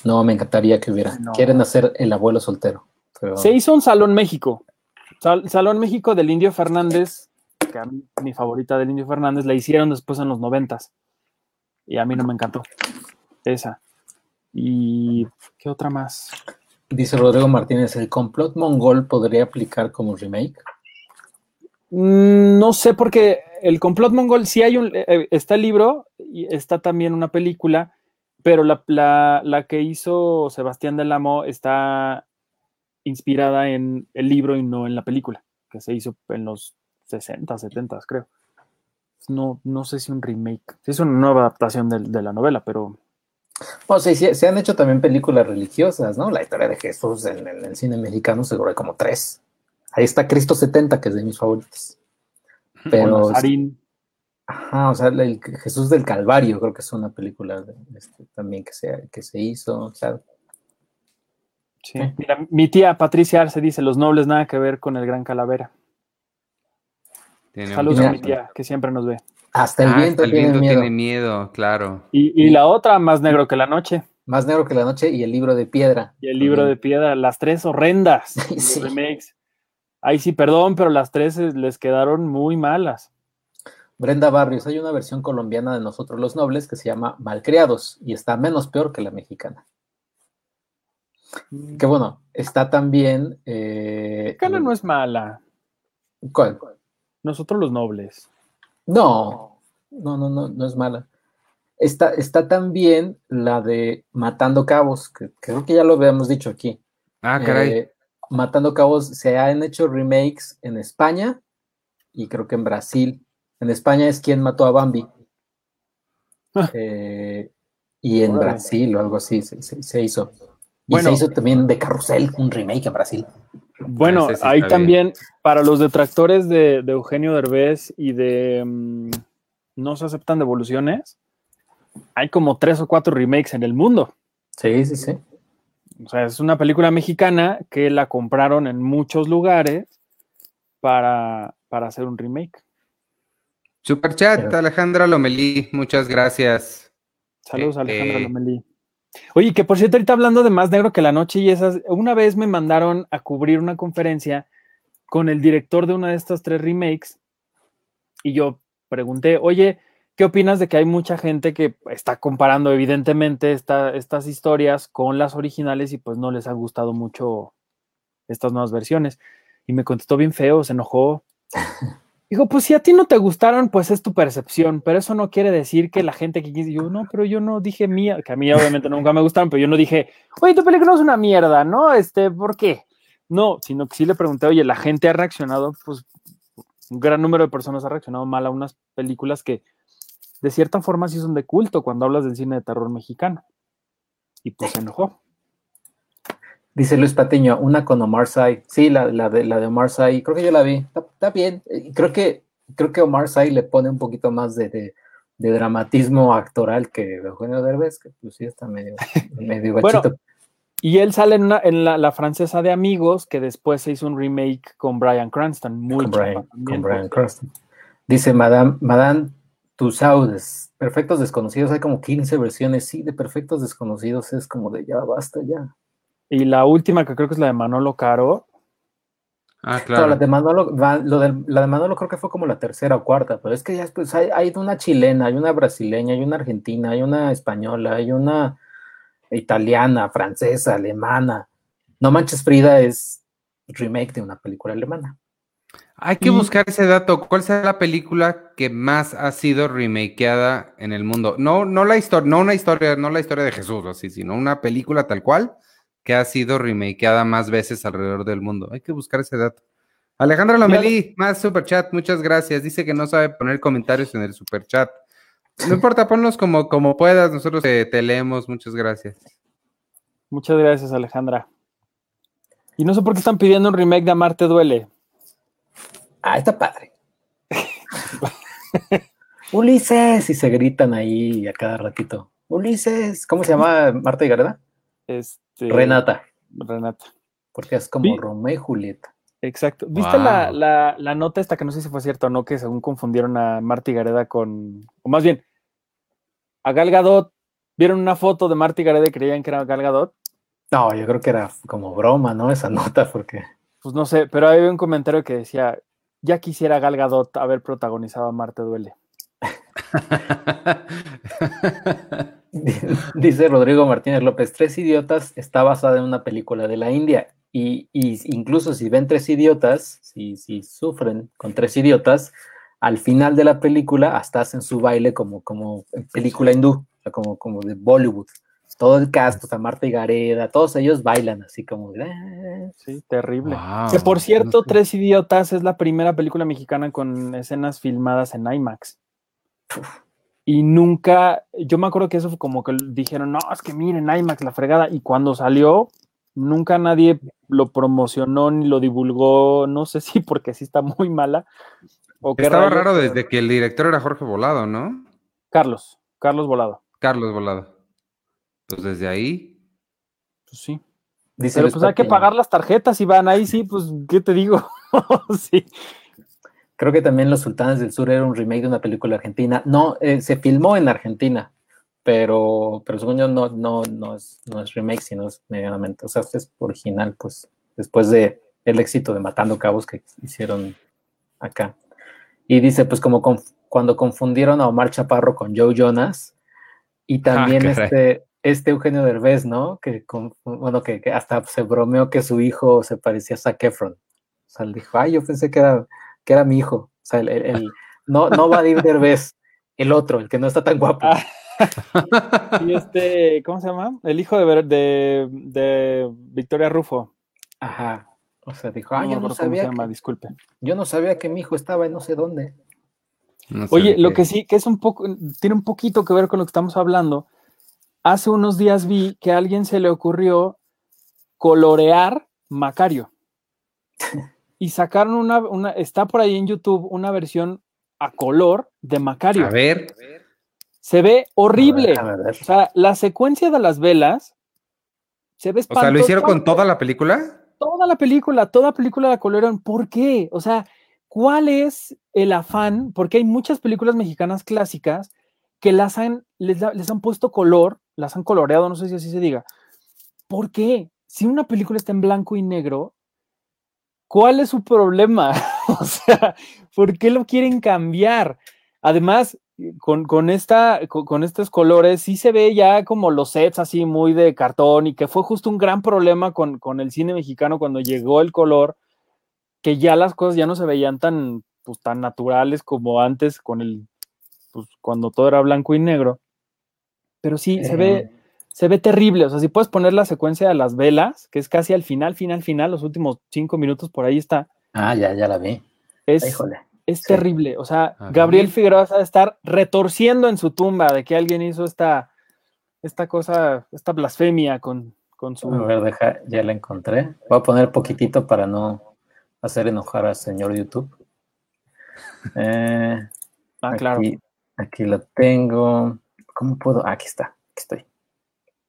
No, me encantaría que hubiera. No. Quieren hacer el abuelo soltero. Pero... Se hizo un Salón México. Sal- Salón México del Indio Fernández, que a mí, mi favorita del Indio Fernández, la hicieron después en los noventas. Y a mí no me encantó. Esa. ¿Y qué otra más? Dice Rodrigo Martínez, ¿el complot mongol podría aplicar como remake? Mm, No sé, porque el complot mongol, sí hay un, eh, está el libro y está también una película, pero la, la- la que hizo Sebastián Del Amo está inspirada en el libro y no en la película, que se hizo en los 60, 70, creo. No, no sé si un remake, es una nueva adaptación del- de, la novela, pero O sea, sí, se han hecho también películas religiosas, ¿no? La historia de Jesús en, el- el cine mexicano seguro hay como tres. Ahí está Cristo 70, que es de mis favoritos. Pero, ajá, o sea, el Jesús del Calvario creo que es una película de- este, también que se, que se hizo, o sea, sí. Mira, mi tía Patricia Arce dice, los nobles nada que ver con el gran calavera. Tiene Saludos a mi tía, que siempre nos ve. hasta el Ah, viento, hasta el tiene viento miedo. tiene miedo, claro. Y, y la otra, más negro que la noche. Más negro que la noche y el libro de piedra. Y el libro de piedra, las tres horrendas. Sí, los sí. remakes. Ay, sí, perdón, pero las tres eh, les quedaron muy malas. Brenda Barrios, hay una versión colombiana de Nosotros los Nobles que se llama Malcriados y está menos peor que la mexicana. Que bueno, está también... Eh, Cana no es mala. ¿Cuál? Nosotros los nobles. No, no, no, no, no es mala. Está, está también la de Matando Cabos, que creo que ya lo habíamos dicho aquí. Ah, caray. Eh, Matando Cabos se han hecho remakes en España y creo que en Brasil. En España es quien mató a Bambi. Ah. Eh, y en. Brasil o algo así se, se- se hizo. Y Bueno. se hizo también de Carrusel, un remake en Brasil. Bueno, sí ahí también, para los detractores de, de Eugenio Derbez y de mm, No se aceptan devoluciones, hay como tres o cuatro remakes en el mundo. Sí, sí, sí. O sea, es una película mexicana que la compraron en muchos lugares para, para hacer un remake. Super chat, Alejandra Lomelí, muchas gracias. Saludos, Eh, Alejandra eh. Lomelí. Oye, que por cierto, ahorita hablando de Más Negro que la Noche y esas, una vez me mandaron a cubrir una conferencia con el director de una de estas tres remakes y yo pregunté, oye, ¿qué opinas de que hay mucha gente que está comparando evidentemente esta- estas historias con las originales y pues no les ha gustado mucho estas nuevas versiones? Y me contestó bien feo, se enojó. Digo, pues si a ti no te gustaron, pues es tu percepción, pero eso no quiere decir que la gente que yo no, pero yo no dije mía, que a mí obviamente nunca me gustaron, pero yo no dije, oye, tu película es una mierda, ¿no? Este, ¿por qué? No, sino que sí le pregunté, oye, la gente ha reaccionado, pues un gran número de personas ha reaccionado mal a unas películas que de cierta forma sí son de culto cuando hablas del cine de terror mexicano. Y pues se enojó. Dice Luis Patiño, una con Omar Sy. Sí, la, la de, la de Omar Sy, creo que yo la vi. Está, está bien. Eh, Creo que, creo que Omar Sy le pone un poquito más de, de, de dramatismo actoral que Eugenio Derbez, que pues sí está medio, medio Bueno. Y él sale en, una- en la, la francesa de Amigos, que después se hizo un remake con Brian Cranston, muy con Brian, con Brian Cranston. Dice Madame, Madame Tussauds, Perfectos Desconocidos, hay como 15 versiones, sí, de Perfectos Desconocidos es como de ya basta ya. Y la última, que creo que es la de Manolo Caro, Ah, No, la claro. de Manolo, lo la de Manolo creo que fue como la tercera o cuarta, pero es que ya después hay, hay una chilena, hay una brasileña, hay una argentina, hay una española, hay una italiana, francesa, alemana. No Manches Frida es remake de una película alemana. Hay que Y- buscar ese dato. ¿Cuál será la película que más ha sido remakeada en el mundo? No, no la historia, no una historia, no la historia de Jesús, así, sino una película tal cual que ha sido remakeada más veces alrededor del mundo. Hay que buscar ese dato. Alejandra Lomelí, más super chat, muchas gracias. Dice que no sabe poner comentarios en el super chat. No importa, ponlos como, como puedas, nosotros te, te leemos, muchas gracias. muchas gracias, Alejandra. Y no sé por qué están pidiendo un remake de Amarte Duele. Ah, está padre. Ulises, y se gritan ahí a cada ratito. Ulises, ¿cómo se llama Marta y Gareda? Este, Renata, Renata. porque es como Vi- Romeo y Julieta. Exacto. ¿Viste la, Wow. la- la nota esta que no sé si fue cierta o no, que según confundieron a Marta y Gareda con, o más bien, a Gal Gadot, vieron una foto de Marta y Gareda y creían que era Gal Gadot? No, yo creo que era como broma, ¿no? Esa nota, porque Pues no sé, pero había un comentario que decía, ya quisiera Gal Gadot haber protagonizado a Marta Duele. Dice Rodrigo Martínez López, Tres Idiotas está basada en una película de la India. Y, y incluso si ven Tres Idiotas, si, si sufren con Tres Idiotas, al final de la película hasta hacen su baile como, como película hindú, o sea, como, como de Bollywood. Todo el cast, o sea, Marta y Gareda, todos ellos bailan así como "Ah". Sí, terrible. Wow, que por cierto, no sé. Tres Idiotas es la primera película mexicana con escenas filmadas en IMAX. Y nunca, yo me acuerdo que eso fue como que dijeron, no, es que miren IMAX, la fregada. Y cuando salió, nunca nadie lo promocionó ni lo divulgó. No sé si porque sí está muy mala. O qué Estaba rayos, raro pero- desde que el director era Jorge Volado, ¿no? Carlos, Carlos Volado. Carlos Volado. Pues desde ahí. Pues sí. Dice Pero pues hay que pagar las tarjetas, Iván. Ahí sí, pues, ¿qué te digo? sí. Creo que también Los Sultanes del Sur era un remake de una película argentina. No, eh, se filmó en Argentina, pero, pero según yo no, no, no, es, no es remake, sino es medianamente, o sea, es original, pues, después de el éxito de Matando Cabos que hicieron acá. Y dice, pues como conf- cuando confundieron a Omar Chaparro con Joe Jonas, y también caray. este, este Eugenio Derbez, ¿no? Que, con- bueno, que, que hasta se bromeó que su hijo se parecía a Zac Efron. O sea, él dijo, ay, yo pensé que era, que era mi hijo. O sea, el, el- el- no, no Vadim Derbez, el otro, el que no está tan guapo. Ah. Y este, ¿cómo se llama? El hijo de, de, de Victoria Rufo. Ajá. O sea, dijo, ah, No yo no acuerdo cómo se sabía, llama, que, disculpe. yo no sabía que mi hijo estaba en no sé dónde. No sé Oye, lo que sí, que es un poco, tiene un poquito que ver con lo que estamos hablando. Hace unos días vi que a alguien se le ocurrió colorear Macario. Y sacaron una, una, está por ahí en YouTube una versión a color de Macario. A ver. Se ve horrible. A ver, a ver. O sea, la secuencia de las velas se ve O sea, ¿lo hicieron con espantosa. toda la película? toda la película, toda película la colorearon. ¿Por qué? O sea, ¿cuál es el afán? Porque hay muchas películas mexicanas clásicas que las han, les han puesto color, las han coloreado, no sé si así se diga. ¿Por qué? Si una película está en blanco y negro, ¿cuál es su problema? o sea, ¿por qué lo quieren cambiar? Además, con, con esta, con, con estos colores, sí se ve ya como los sets así muy de cartón y que fue justo un gran problema con, con el cine mexicano cuando llegó el color, que ya las cosas ya no se veían tan, pues, tan naturales como antes con el, pues, cuando todo era blanco y negro. Pero sí, se ve, Eh, se ve terrible. O sea, si puedes poner la secuencia de las velas, que es casi al final, final, final, los últimos cinco minutos por ahí está, Ah, ya, ya la vi. es, Híjole. es sí. terrible. O sea, Gabriel. Figueroa va a estar retorciendo en su tumba de que alguien hizo esta, esta cosa, esta blasfemia con, con su. A ver, deja, ya la encontré. Voy a poner poquitito para no hacer enojar al señor YouTube. Eh, Ah, claro. Aquí, aquí lo tengo. ¿Cómo puedo? Ah, aquí está, aquí estoy.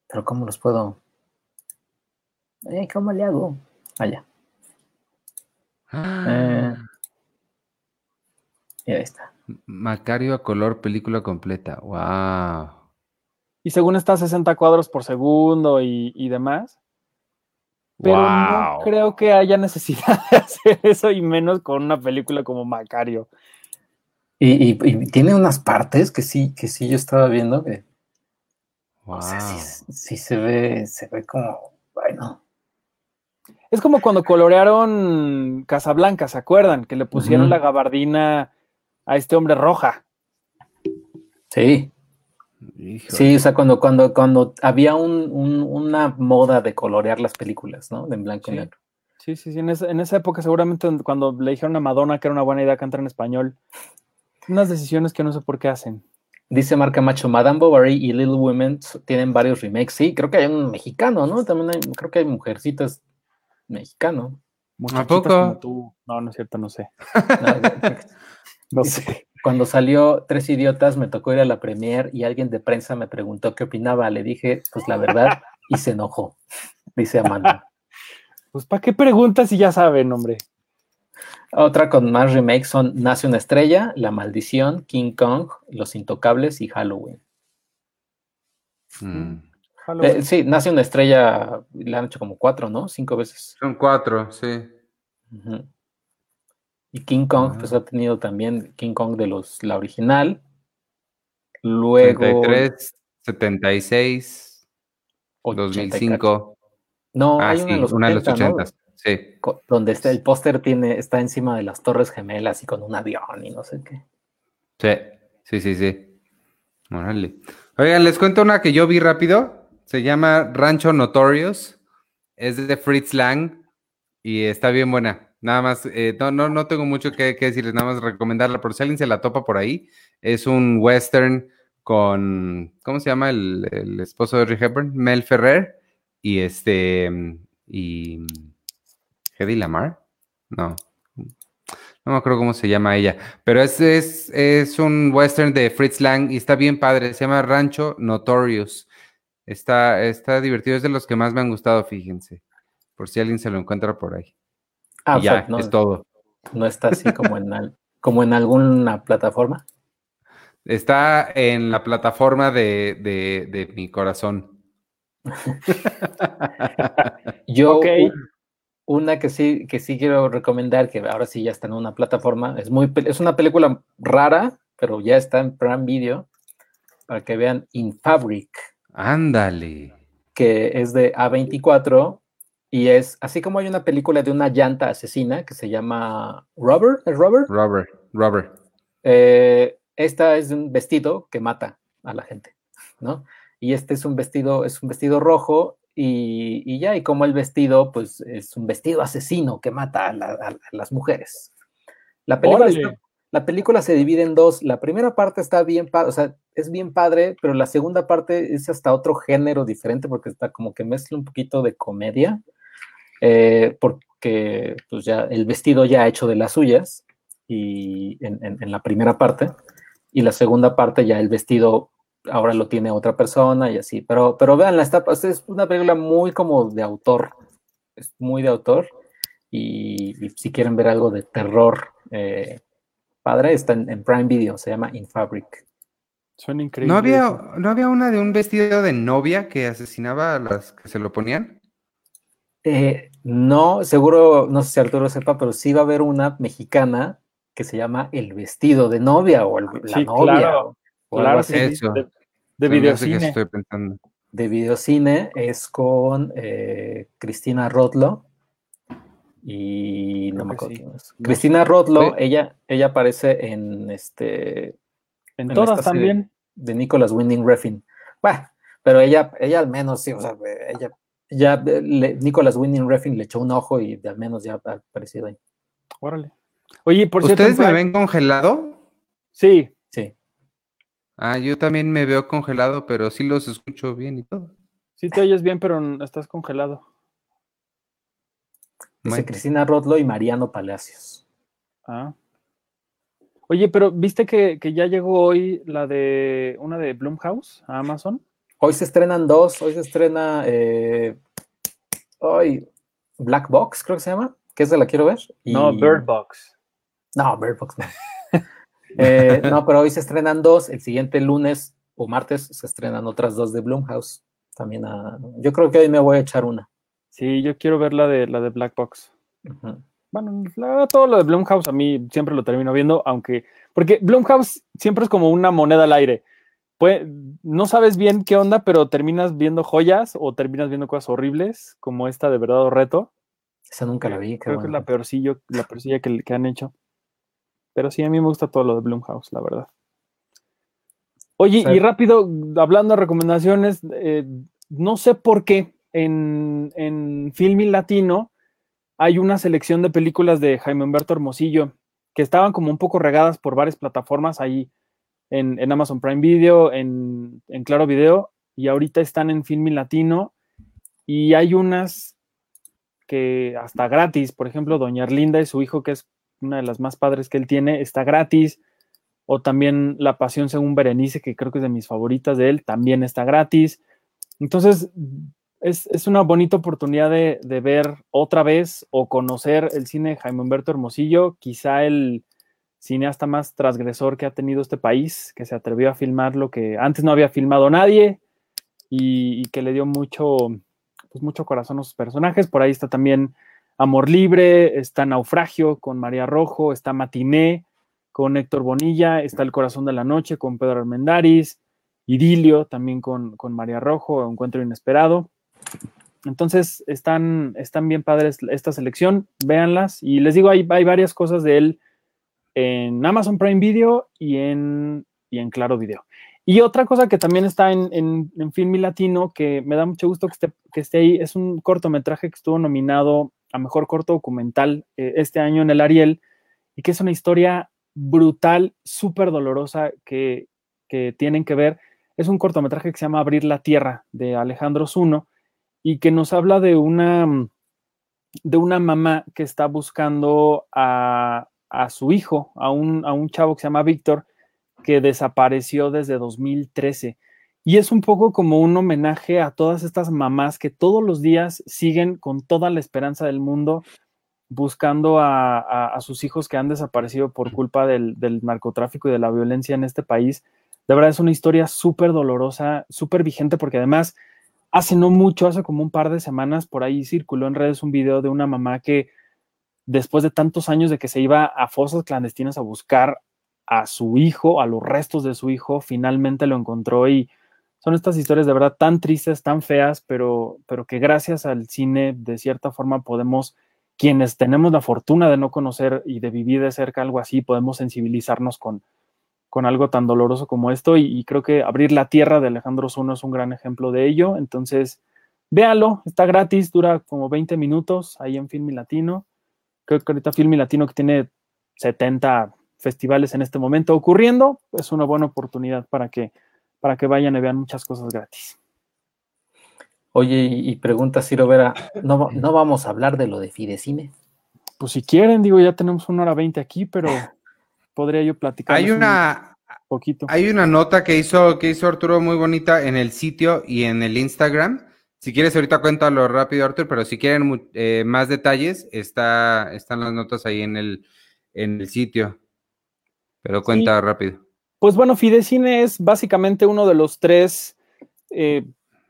Pero ¿cómo los puedo? Eh, ¿Cómo le hago? Allá. Ah, Y ahí está. Macario a color, película completa. Wow. Y según está a 60 cuadros por segundo y, y demás. Pero no Wow. creo que haya necesidad de hacer eso y menos con una película como Macario. Y, y- y tiene unas partes que sí, que sí yo estaba viendo que, Wow. o sea, sí, sí se ve, se ve como, bueno, Es como cuando colorearon Casablanca, ¿se acuerdan? Que le pusieron la gabardina a este hombre roja. sí, Híjole. sí, o sea, cuando, cuando, cuando había un- un- una moda de colorear las películas, ¿no? De en blanco y negro. Sí, sí, sí. En esa, en esa época, seguramente cuando le dijeron a Madonna que era una buena idea cantar en español, unas decisiones que no sé por qué hacen. Dice Marca Macho, Madame Bovary y Little Women tienen varios remakes. Sí, creo que hay un mexicano, ¿no? También hay, creo que hay mujercitas mexicano. Poco? como tú. No, no es cierto, no sé. No, No sé. Cuando salió Tres Idiotas, me tocó ir a la premier y alguien de prensa me preguntó qué opinaba. Le dije, pues la verdad, y se enojó. Dice Amanda. Pues, ¿para qué preguntas si ya saben, hombre? Otra con más remakes son Nace una estrella, La Maldición, King Kong, Los Intocables y Halloween. Mm. Halloween. Eh, sí, Nace una estrella, la han hecho como cuatro, ¿no? Cinco veces. Son cuatro, sí. Y King Kong, Ah. pues ha tenido también King Kong de los, la original. Luego. 33, 76, 84. 2005. No, Ah, hay sí, una de los una de los 80, ¿no? 80. Sí. Donde está el póster tiene, está encima de las Torres Gemelas y con un avión y no sé qué. Sí, sí, sí, sí. Órale. Oigan, les cuento una que yo vi rápido. Se llama Rancho Notorious. Es de Fritz Lang y está bien buena. Nada más, eh, no, no, no tengo mucho que, que decirles, nada más recomendarla. Por si alguien se la topa por ahí, es un western con, ¿cómo se llama el, el esposo de Rick Hepburn? Mel Ferrer y este, y Hedy Lamar. No, no me acuerdo cómo se llama ella, pero es, es, es un western de Fritz Lang y está bien padre. Se llama Rancho Notorious. Está, está divertido, es de los que más me han gustado, fíjense. Por si alguien se lo encuentra por ahí. Ah, Y o ya, sea, no, es todo. no está así como en, al- como en alguna plataforma. Está en la plataforma de, de, de mi corazón. Yo, Ok. Una que sí, que sí quiero recomendar, que ahora sí ya está en una plataforma, es muy, es una película rara, pero ya está en Prime Video, para que vean In Fabric, Ándale. que es de A24 y es, así como hay una película de una llanta asesina que se llama Rubber, ¿es Rubber? Robert, Robert. Eh, esta es un vestido que mata a la gente, ¿no? Y este es un vestido, es un vestido rojo y, y ya, y como el vestido, pues es un vestido asesino que mata a, la- a- a las mujeres. La película, está- la película se divide en dos. La primera parte está bien, o sea, es bien padre, pero la segunda parte es hasta otro género diferente porque está como que mezcla un poquito de comedia, eh, porque pues ya el vestido ya ha hecho de las suyas y en, en- en la primera parte y la segunda parte ya el vestido ahora lo tiene otra persona y así, pero, pero vean, está, es una película muy como de autor, es muy de autor y, y si quieren ver algo de terror eh, padre, está en, en Prime Video, se llama In Fabric. Suena increíble. ¿No había. ¿No había una de un vestido de novia que asesinaba a las que se lo ponían? Eh, no, seguro, no sé si Arturo sepa, pero sí va a haber una mexicana que se llama El vestido de novia o el- la Sí, novia claro, Claro, sí, Eso. de, de videocine. estoy pensando. de videocine es con eh, Cristina Rodlo y no Creo me acuerdo sí. quién es. No Cristina Rodlo, Oye. ella, ella aparece en este En en todas también. de Nicholas Winding Refn. Bueno, pero ella, ella al menos sí, o sea, ella ya eh, le- Nicholas Winding Refn le echó un ojo y de al menos ya ha aparecido ahí. Órale. Oye, por cierto. ¿Ustedes en me ven congelado? Sí. Ah, yo también me veo congelado, pero sí los escucho bien y todo. sí te oyes bien, pero estás congelado. Dice. Cristina Rodlo y Mariano Palacios. Ah. Oye, pero ¿viste que, que ya llegó hoy la de una de Blumhouse a Amazon? Hoy se estrenan dos, hoy se estrena eh, hoy Black Box, creo que se llama, que esa la quiero ver. No, Bird Box. No, Bird Box no. Eh, no, pero hoy se estrenan dos, el siguiente lunes o martes se estrenan otras dos de Blumhouse. También a- yo creo que hoy me voy a echar una. Sí, yo quiero ver la de la de Black Box. Bueno, la todo lo de Blumhouse a mí siempre lo termino viendo, aunque. Porque Blumhouse siempre es como una moneda al aire. Pues, no sabes bien qué onda, pero terminas viendo joyas o terminas viendo cosas horribles, como esta de verdad o reto. Esa nunca la vi. Creo que es bueno. la peorcilla, la peorcilla que, que han hecho. Pero sí, a mí me gusta todo lo de Blumhouse, la verdad. Oye, Sí. y rápido, hablando de recomendaciones, eh, no sé por qué en, en Filmin Latino hay una selección de películas de Jaime Humberto Hermosillo que estaban como un poco regadas por varias plataformas ahí en, en Amazon Prime Video, en, en Claro Video, y ahorita están en Filmin Latino y hay unas que hasta gratis, por ejemplo, Doña Arlinda y su hijo, que es una de las más padres que él tiene, está gratis. O también La Pasión según Berenice, que creo que es de mis favoritas de él, también está gratis. Entonces, es, es una bonita oportunidad de, de ver otra vez o conocer el cine de Jaime Humberto Hermosillo, quizá el cineasta más transgresor que ha tenido este país, que se atrevió a filmar lo que antes no había filmado nadie y, y que le dio mucho, pues mucho corazón a sus personajes. Por ahí está también Amor Libre, está Naufragio con María Rojo, está Matiné con Héctor Bonilla, está El Corazón de la Noche con Pedro Armendáriz, Idilio también con, con María Rojo, Encuentro Inesperado. Entonces están, están bien padres esta selección, véanlas. Y les digo, hay, hay varias cosas de él en Amazon Prime Video y en, y en Claro Video. Y otra cosa que también está en, en, en Filmi Latino, que me da mucho gusto que esté, que esté ahí, es un cortometraje que estuvo nominado a Mejor Corto Documental eh, este año en el Ariel, y que es una historia brutal, súper dolorosa que, que tienen que ver. Es un cortometraje que se llama Abrir la Tierra, de Alejandro Zuno, y que nos habla de una, de una mamá que está buscando a, a su hijo, a un, a un chavo que se llama Víctor, que desapareció desde 2013. Y es un poco como un homenaje a todas estas mamás que todos los días siguen con toda la esperanza del mundo buscando a, sus hijos que han desaparecido por culpa del, del, narcotráfico y de la violencia en este país. De verdad es una historia súper dolorosa, súper vigente, porque además hace no mucho, hace como un par de semanas, por ahí circuló en redes un video de una mamá que después de tantos años de que se iba a fosas clandestinas a buscar a su hijo, a los restos de su hijo, finalmente lo encontró y son estas historias de verdad tan tristes, tan feas, pero, pero que gracias al cine de cierta forma podemos, quienes tenemos la fortuna de no conocer y de vivir de cerca algo así, podemos sensibilizarnos con, con algo tan doloroso como esto y, creo que Abrir la Tierra de Alejandro Zuno es un gran ejemplo de ello, entonces véalo, está gratis, dura como 20 minutos ahí en Filmi Latino. Creo que ahorita Filmi Latino que tiene 70 festivales en este momento ocurriendo, es una buena oportunidad para que, para que vayan y vean muchas cosas gratis. Oye, y pregunta Ciro Vera, ¿no, ¿no vamos a hablar de lo de Fidecine? Pues si quieren, digo, ya tenemos una hora veinte aquí, pero podría yo platicar. Hay una, poquito. Hay una nota que hizo, que hizo Arturo muy bonita en el sitio y en el Instagram. Si quieres, ahorita cuéntalo rápido, Arturo, pero si quieren eh, más detalles, está, están las notas ahí en el, en el sitio. Pero cuenta Sí. rápido. Pues bueno, Fidecine es básicamente uno de los tres eh,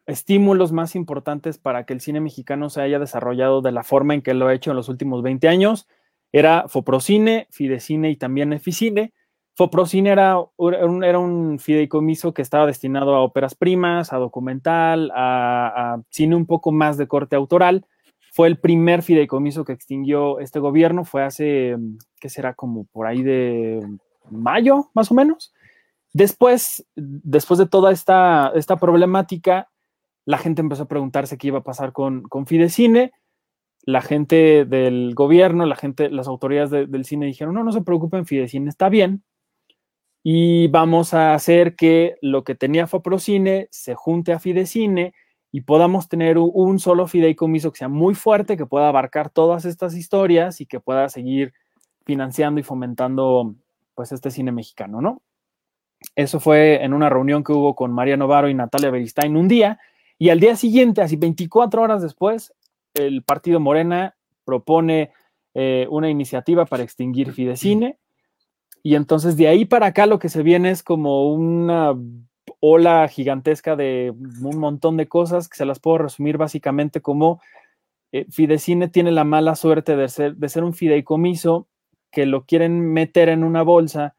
estímulos más importantes para que el cine mexicano se haya desarrollado de la forma en que lo ha hecho en los últimos 20 años. Era Foprocine, Fidecine y también Eficine. Foprocine era, un fideicomiso que estaba destinado a óperas primas, a documental, a, a cine un poco más de corte autoral. Fue el primer fideicomiso que extinguió este gobierno, fue hace, ¿qué será? Como por ahí de mayo, más o menos. Después, después de toda esta, esta problemática, la gente empezó a preguntarse qué iba a pasar con, con Fidecine. La gente del gobierno, la gente, las autoridades de- del cine dijeron, no, no se preocupen, Fidecine está bien. Y vamos a hacer que lo que tenía Foprocine se junte a Fidecine y podamos tener un solo fideicomiso que sea muy fuerte, que pueda abarcar todas estas historias y que pueda seguir financiando y fomentando pues este cine mexicano, ¿no? Eso fue en una reunión que hubo con María Novaro y Natalia Beristain un día, y al día siguiente, así 24 horas después, el partido Morena propone eh, una iniciativa para extinguir Fidecine, y entonces de ahí para acá lo que se viene es como una ola gigantesca de un montón de cosas que se las puedo resumir básicamente como eh, Fidecine tiene la mala suerte de ser, de ser un fideicomiso que lo quieren meter en una bolsa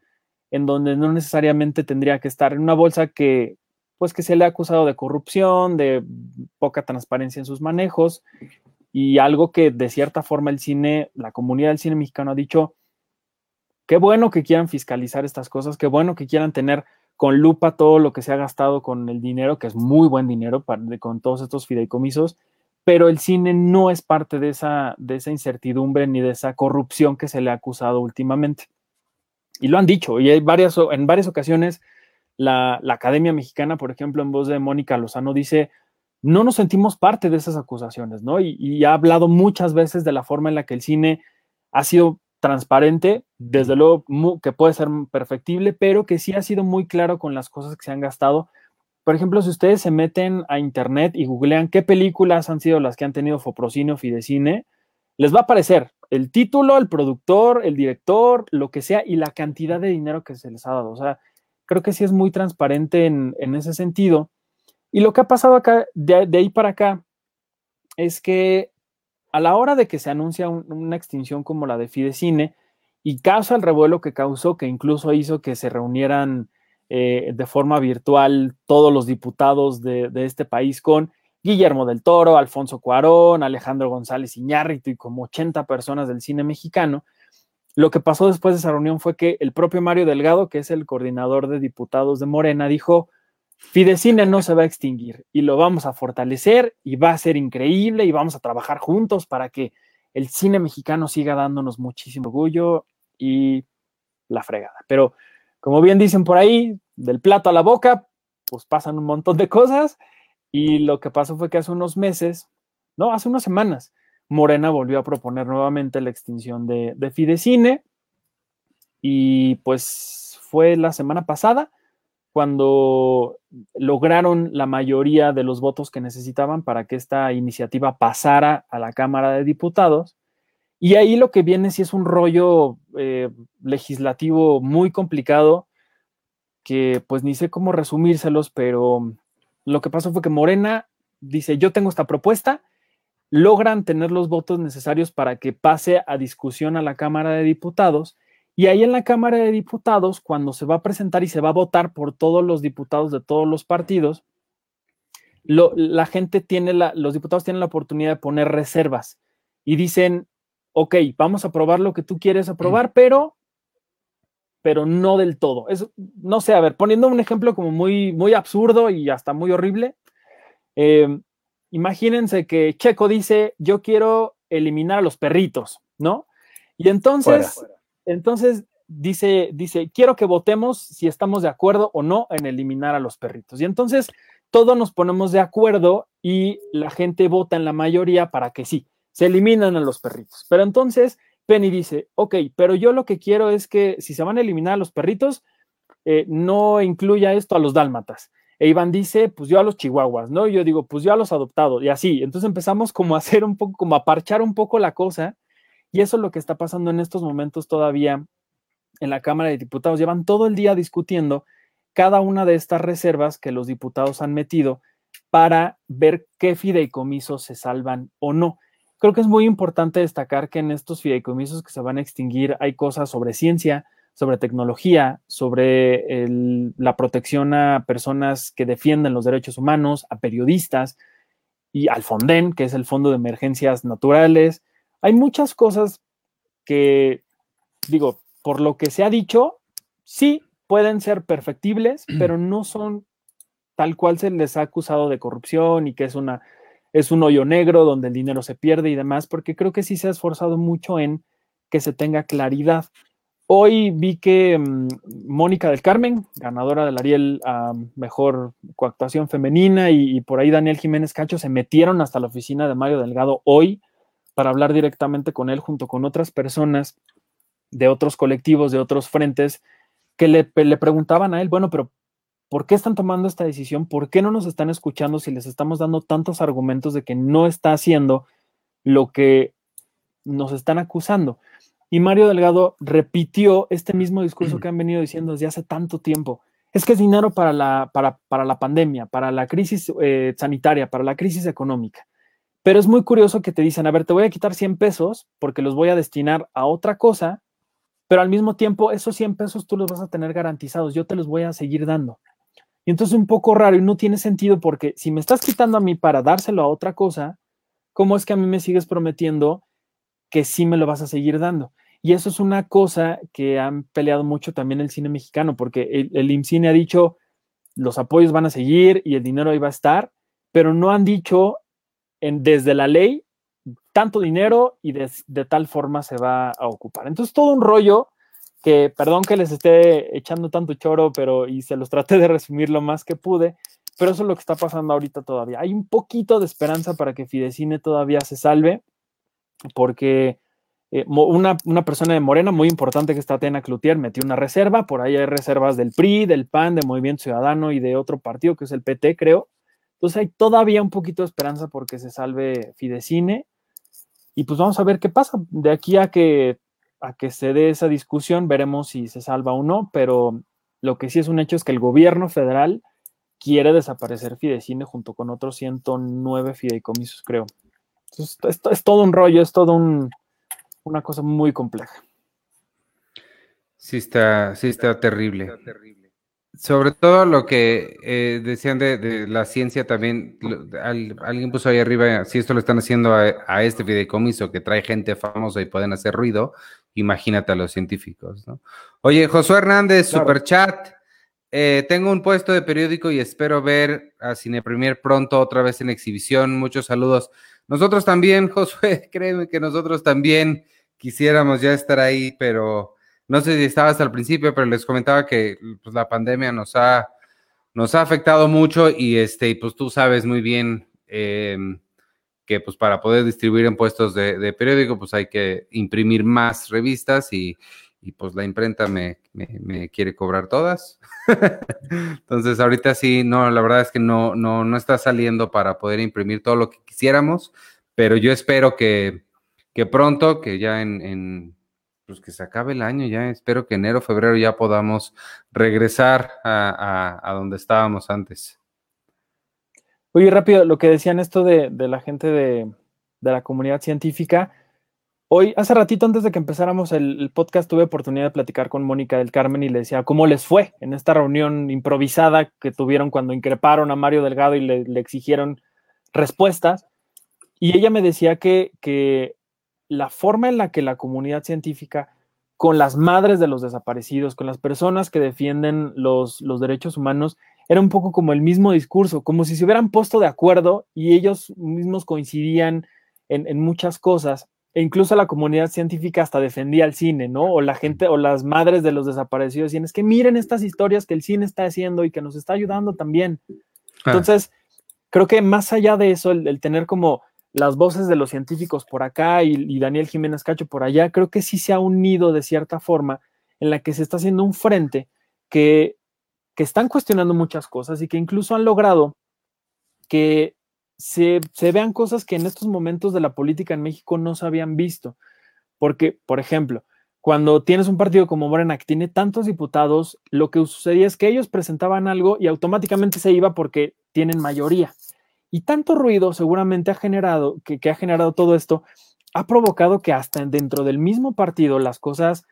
en donde no necesariamente tendría que estar en una bolsa que pues que se le ha acusado de corrupción, de poca transparencia en sus manejos y algo que de cierta forma el cine, la comunidad del cine mexicano ha dicho, qué bueno que quieran fiscalizar estas cosas, qué bueno que quieran tener con lupa todo lo que se ha gastado con el dinero, que es muy buen dinero para, con todos estos fideicomisos, pero el cine no es parte de esa, de esa incertidumbre ni de esa corrupción que se le ha acusado últimamente. Y lo han dicho, y hay varias, en varias ocasiones la, la Academia Mexicana, por ejemplo, en voz de Mónica Lozano, dice, no nos sentimos parte de esas acusaciones, ¿no? Y, ha hablado muchas veces de la forma en la que el cine ha sido transparente, desde luego que puede ser perfectible, pero que sí ha sido muy claro con las cosas que se han gastado. Por ejemplo, si ustedes se meten a internet y googlean qué películas han sido las que han tenido Foprocine o Fidecine, les va a aparecer el título, el productor, el director, lo que sea, y la cantidad de dinero que se les ha dado. O sea, creo que sí es muy transparente en, en ese sentido. Y lo que ha pasado acá, de, ahí para acá, es que a la hora de que se anuncia un, una extinción como la de Fidecine y causa el revuelo que causó, que incluso hizo que se reunieran eh, de forma virtual todos los diputados de, este país con Guillermo del Toro, Alfonso Cuarón, Alejandro González Iñárritu y como 80 personas del cine mexicano. Lo que pasó después de esa reunión fue que el propio Mario Delgado, que es el coordinador de diputados de Morena, dijo, Fidecine no se va a extinguir y lo vamos a fortalecer y va a ser increíble y vamos a trabajar juntos para que el cine mexicano siga dándonos muchísimo orgullo y la fregada. Pero como bien dicen por ahí, del plato a la boca, pues pasan un montón de cosas y lo que pasó fue que hace unos meses, no, hace unas semanas, Morena volvió a proponer nuevamente la extinción de, de Fidecine y pues fue la semana pasada cuando lograron la mayoría de los votos que necesitaban para que esta iniciativa pasara a la Cámara de Diputados. Y ahí lo que viene sí es un rollo eh, legislativo muy complicado que pues ni sé cómo resumírselos, pero lo que pasó fue que Morena dice, yo tengo esta propuesta, logran tener los votos necesarios para que pase a discusión a la Cámara de Diputados y ahí en la Cámara de Diputados, cuando se va a presentar y se va a votar por todos los diputados de todos los partidos, la gente tiene, la, los diputados tienen la oportunidad de poner reservas y dicen, ok, vamos a aprobar lo que tú quieres aprobar, pero, pero no del todo. Es, no sé, a ver, poniendo un ejemplo como muy, muy absurdo y hasta muy horrible, eh, imagínense que Checo dice, yo quiero eliminar a los perritos, ¿no? Y entonces, Fuera. entonces dice, dice, quiero que votemos si estamos de acuerdo o no en eliminar a los perritos. Y entonces todos nos ponemos de acuerdo y la gente vota en la mayoría para que sí, se eliminan a los perritos. Pero entonces Penny dice, ok, pero yo lo que quiero es que si se van a eliminar a los perritos, eh, no incluya esto a los dálmatas. E Iván dice, pues yo a los chihuahuas, ¿no? Y yo digo, pues yo a los adoptados, y así. Entonces empezamos como a hacer un poco, como a parchar un poco la cosa, y eso es lo que está pasando en estos momentos todavía en la Cámara de Diputados. Llevan todo el día discutiendo cada una de estas reservas que los diputados han metido para ver qué fideicomisos se salvan o no. Creo que es muy importante destacar que en estos fideicomisos que se van a extinguir hay cosas sobre ciencia, sobre tecnología, sobre el, la protección a personas que defienden los derechos humanos, a periodistas y al FONDEN, que es el Fondo de Emergencias Naturales. Hay muchas cosas que, digo, por lo que se ha dicho, sí pueden ser perfectibles, pero no son tal cual se les ha acusado de corrupción y que es una es un hoyo negro donde el dinero se pierde y demás, porque creo que sí se ha esforzado mucho en que se tenga claridad. Hoy vi que um, Mónica del Carmen, ganadora del Ariel a Mejor Coactuación Femenina, y, y, por ahí Daniel Jiménez Cacho se metieron hasta la oficina de Mario Delgado hoy para hablar directamente con él junto con otras personas de otros colectivos, de otros frentes, que le, le preguntaban a él, bueno, pero ¿Por qué están tomando esta decisión? ¿Por qué no nos están escuchando si les estamos dando tantos argumentos de que no está haciendo lo que nos están acusando? Y Mario Delgado repitió este mismo discurso que han venido diciendo desde hace tanto tiempo. Es que es dinero para la, para, para la pandemia, para la crisis eh, sanitaria, para la crisis económica. Pero es muy curioso que te dicen, a ver, te voy a quitar 100 pesos porque los voy a destinar a otra cosa, pero al mismo tiempo esos 100 pesos tú los vas a tener garantizados, yo te los voy a seguir dando. Y entonces un poco raro y no tiene sentido porque si me estás quitando a mí para dárselo a otra cosa, ¿cómo es que a mí me sigues prometiendo que sí me lo vas a seguir dando? Y eso es una cosa que han peleado mucho también el cine mexicano, porque el, el IMCINE ha dicho los apoyos van a seguir y el dinero ahí va a estar, pero no han dicho desde la ley tanto dinero y de, de tal forma se va a ocupar. Entonces todo un rollo que perdón que les esté echando tanto choro, pero y se los traté de resumir lo más que pude, pero eso es lo que está pasando ahorita todavía. Hay un poquito de esperanza para que Fidecine todavía se salve, porque eh, una, una, persona de Morena muy importante que está Atena Cloutier metió una reserva, por ahí hay reservas del PRI, del PAN, de Movimiento Ciudadano y de otro partido que es el PT, creo. Entonces hay todavía un poquito de esperanza porque se salve Fidecine. Y pues vamos a ver qué pasa. De aquí a que a que se dé esa discusión, veremos si se salva o no, pero lo que sí es un hecho es que el gobierno federal quiere desaparecer Fidecine junto con otros 109 fideicomisos, creo. Entonces, esto es todo un rollo, es todo un, una cosa muy compleja. Sí está, sí está terrible. Sobre todo lo que eh, decían de, de, la ciencia también, lo, al, alguien puso ahí arriba, si esto lo están haciendo a, a, este fideicomiso que trae gente famosa y pueden hacer ruido, imagínate a los científicos, ¿no? Oye, Josué Hernández, claro. super chat. Eh, tengo un puesto de periódico y espero ver a Cine Premier pronto otra vez en exhibición. Muchos saludos. Nosotros también, Josué, créeme que nosotros también quisiéramos ya estar ahí, pero no sé si estaba hasta el principio, pero les comentaba que pues, la pandemia nos ha, nos ha afectado mucho y este, pues tú sabes muy bien eh, que pues para poder distribuir en puestos de, periódico, pues hay que imprimir más revistas y, y pues la imprenta me, me, quiere cobrar todas. Entonces ahorita sí, no, la verdad es que no, no, no está saliendo para poder imprimir todo lo que quisiéramos, pero yo espero que, que pronto, que ya en, en pues que se acabe el año, ya espero que enero, febrero ya podamos regresar a, a donde estábamos antes. Oye, rápido, lo que decían esto de, la gente de, la comunidad científica. Hoy, hace ratito antes de que empezáramos el, podcast, tuve oportunidad de platicar con Mónica del Carmen y le decía cómo les fue en esta reunión improvisada que tuvieron cuando increparon a Mario Delgado y le, exigieron respuestas. Y ella me decía que, la forma en la que la comunidad científica, con las madres de los desaparecidos, con las personas que defienden los derechos humanos, era un poco como el mismo discurso, como si se hubieran puesto de acuerdo y ellos mismos coincidían en, en muchas cosas. E incluso la comunidad científica hasta defendía el cine, ¿no? O la gente, o las madres de los desaparecidos decían, es que miren estas historias que el cine está haciendo y que nos está ayudando también. Ah. Entonces, creo que más allá de eso, el, el tener como las voces de los científicos por acá y, y Daniel Jiménez Cacho por allá, creo que sí se ha unido de cierta forma en la que se está haciendo un frente que, que están cuestionando muchas cosas y que incluso han logrado que se, vean cosas que en estos momentos de la política en México no se habían visto. Porque, por ejemplo, cuando tienes un partido como Morena que tiene tantos diputados, lo que sucedía es que ellos presentaban algo y automáticamente se iba porque tienen mayoría. Y tanto ruido seguramente ha generado, que ha generado todo esto, ha provocado que hasta dentro del mismo partido las cosas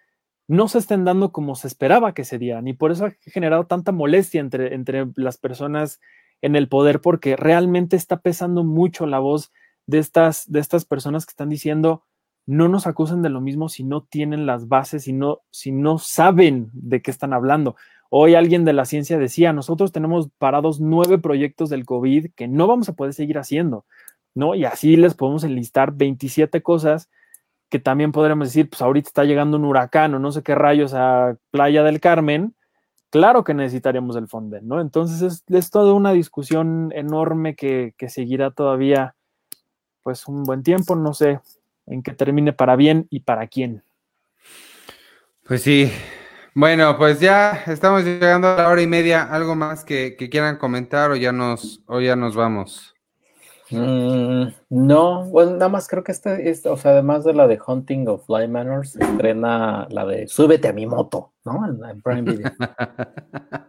no se estén dando como se esperaba que se dieran. Y por eso ha generado tanta molestia entre, entre las personas en el poder, porque realmente está pesando mucho la voz de estas, de estas personas que están diciendo, no nos acusen de lo mismo si no tienen las bases, si no, si no saben de qué están hablando. Hoy alguien de la ciencia decía, nosotros tenemos parados nueve proyectos del COVID que no vamos a poder seguir haciendo, ¿no? Y así les podemos enlistar 27 cosas que también podríamos decir, pues ahorita está llegando un huracán o no sé qué rayos a Playa del Carmen, claro que necesitaríamos el Fonden, ¿no? Entonces es, es toda una discusión enorme que, que seguirá todavía, pues un buen tiempo, no sé en qué termine para bien y para quién. Pues sí. Bueno, pues ya estamos llegando a la hora y media. ¿Algo más que, quieran comentar o ya nos, o ya nos vamos? Mm, no, bueno, nada más creo que este, este, o sea, además de la de Hunting of Fly Manor, se estrena la de Súbete a mi moto, ¿no? En, en Prime Video.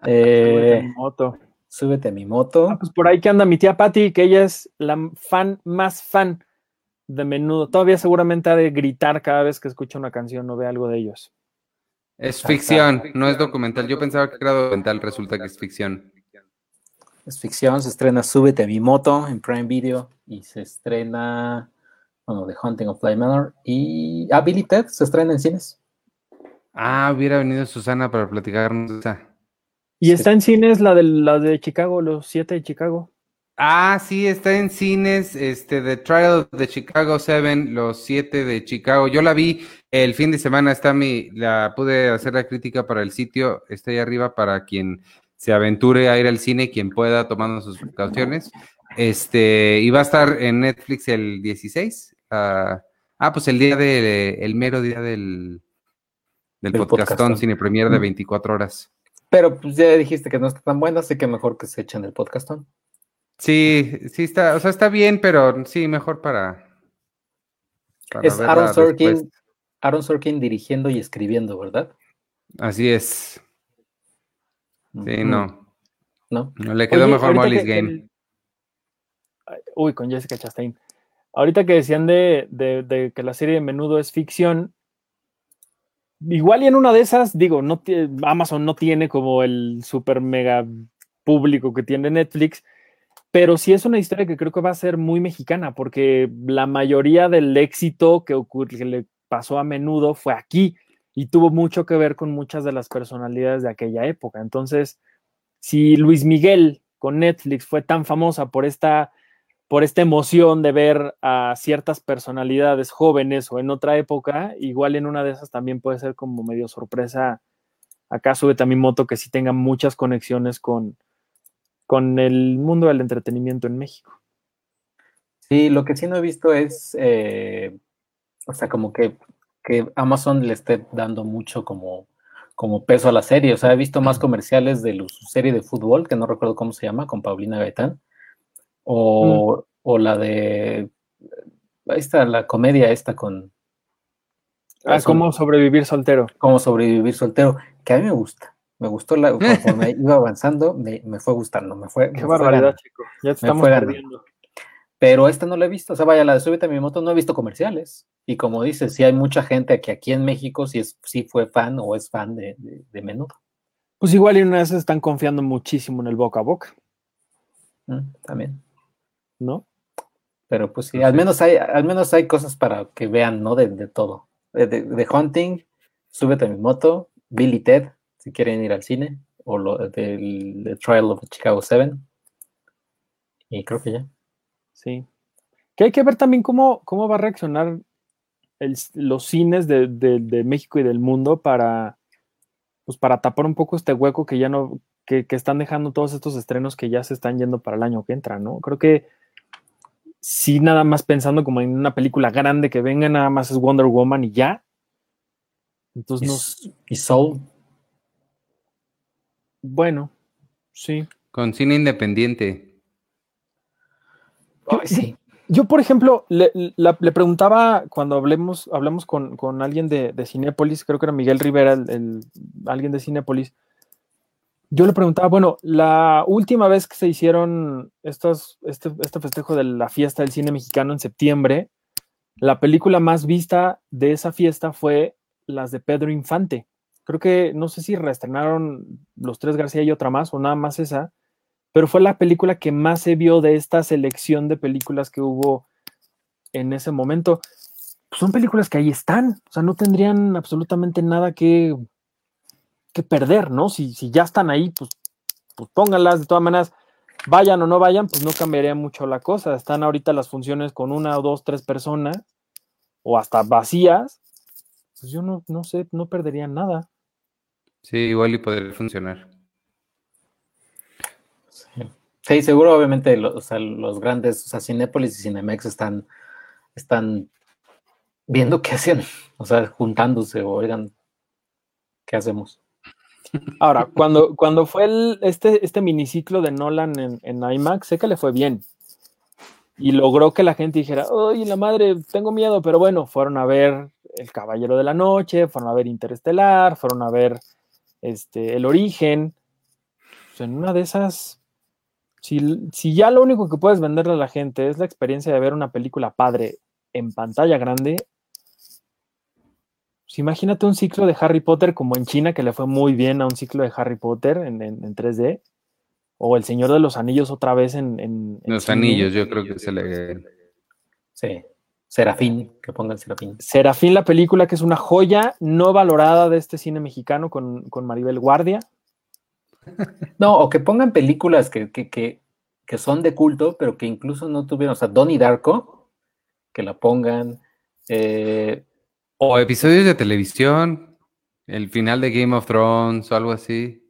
Eh, Moto. Súbete a mi moto. Ah, pues por ahí que anda mi tía Patty, que ella es la fan más fan de menudo. Todavía seguramente ha de gritar cada vez que escucha una canción o ve algo de ellos. Es ficción, no es documental. Yo pensaba que era documental, resulta que es ficción. Es ficción, se estrena Súbete a mi moto en Prime Video y se estrena, bueno, The Hunting of Fly Manor y ah, Billy Ted se estrena en cines. Ah, hubiera venido Susana para platicarnos de esa. Y está en cines la de, la de Chicago, los siete de Chicago. Ah, sí, está en cines, este, The Trial de Chicago Seven, los siete de Chicago. Yo la vi el fin de semana, está mi, la pude hacer la crítica para el sitio, está ahí arriba para quien se aventure a ir al cine, quien pueda, tomando sus precauciones. Este, y va a estar en Netflix el 16. ah, ah, pues el día de, el mero día del, del Del podcastón, podcastón. cine premier de Mm. 24 horas. Pero pues ya dijiste que no está tan buena, así que mejor que se echen el podcastón. Sí, sí está, o sea, está bien, pero sí, mejor para. para Es Aaron Sorkin, después. Aaron Sorkin dirigiendo y escribiendo, ¿verdad? Así es. Sí, Ujú. no. ¿No? No le quedó Oye, mejor Molly's que- Game. el- Uy, con Jessica Chastain. Ahorita que decían de, de- de que la serie de menudo es ficción, igual y en una de esas, digo, no Amazon no tiene como el super mega público que tiene Netflix, pero sí es una historia que creo que va a ser muy mexicana, porque la mayoría del éxito que, ocurre, que le pasó a menudo fue aquí y tuvo mucho que ver con muchas de las personalidades de aquella época. Entonces, si Luis Miguel con Netflix fue tan famosa por esta, por esta emoción de ver a ciertas personalidades jóvenes o en otra época, igual en una de esas también puede ser como medio sorpresa. Acá sube también moto que sí tenga muchas conexiones con, con el mundo del entretenimiento en México. Sí, lo que sí no he visto es, eh, o sea, como que, que Amazon le esté dando mucho como, como peso a la serie. O sea, he visto más comerciales de su serie de fútbol, que no recuerdo cómo se llama, con Paulina Gaitán, o, o la de, ahí está la comedia esta con Ah, cómo sobrevivir soltero. cómo sobrevivir soltero, que a mí me gusta. Me gustó la, conforme iba avanzando, me, me fue gustando, me fue, me Qué fue barbaridad, chico. Ya te Me estamos ganando. Pero esta no la he visto. O sea, vaya, la de Súbete a mi moto no he visto comerciales. Y como dices, sí hay mucha gente que aquí en México sí, es, sí fue fan o es fan de, de, de menudo. Pues igual y una esas están confiando muchísimo en el boca a boca, Mm, También. ¿no? Pero pues sí, al menos hay, al menos hay cosas para que vean, ¿no? De, de todo. De, de- Hunting, Súbete a mi moto, Billy Ted, si quieren ir al cine. o lo del The Trial of Chicago 7. Y creo que ya. Sí. Que hay que ver también cómo, cómo va a reaccionar el- los cines de, de- de México y del mundo para, pues para tapar un poco este hueco que ya no, que, que están dejando todos estos estrenos que ya se están yendo para el año que entra, ¿no? Creo que sí, nada más pensando como en una película grande que venga, nada más es Wonder Woman y ya. Y, Entonces, no, S- y Soul. bueno, sí. Con cine independiente. Ay, sí. Yo, por ejemplo, le, la- le preguntaba cuando hablemos, hablamos con, con alguien de, de Cinépolis, creo que era Miguel Rivera, el, el- alguien de Cinépolis. Yo le preguntaba, bueno, la última vez que se hicieron estos, este, este festejo de la fiesta del cine mexicano en septiembre, la película más vista de esa fiesta fue las de Pedro Infante. Creo que no sé si reestrenaron Los Tres García y otra más, o nada más esa, pero fue la película que más se vio de esta selección de películas que hubo en ese momento. Pues son películas que ahí están, o sea, no tendrían absolutamente nada que, que perder, ¿no? Si, si ya están ahí, pues, pues pónganlas, de todas maneras, vayan o no vayan, pues no cambiaría mucho la cosa. Están ahorita las funciones con una o dos, tres personas, o hasta vacías, pues yo no, no sé, no perdería nada. Sí, igual y podría funcionar. Sí, seguro, obviamente, los grandes, o sea, Cinépolis y Cinemex están, están viendo qué hacen, o sea, juntándose, oigan, ¿qué hacemos? Ahora, cuando, cuando fue este, este miniciclo de Nolan en, en IMAX, sé que le fue bien. Y logró que la gente dijera, ¡ay, la madre, tengo miedo! Pero bueno, fueron a ver El Caballero de la Noche, fueron a ver Interestelar, fueron a ver este, El Origen. En una de esas, si, si ya lo único que puedes venderle a la gente es la experiencia de ver una película padre en pantalla grande, pues imagínate un ciclo de Harry Potter como en China, que le fue muy bien a un ciclo de Harry Potter en, en- en 3D. O El Señor de los Anillos otra vez en. en- en Los anillos, yo creo que se le. Sí, Serafín, que pongan Serafín. Serafín, la película que es una joya no valorada de este cine mexicano con, con Maribel Guardia. No, o que pongan películas que, que, que, que son de culto, pero que incluso no tuvieron, o sea, Donnie Darko, que la pongan. eh, O episodios de televisión. El final de Game of Thrones o algo así.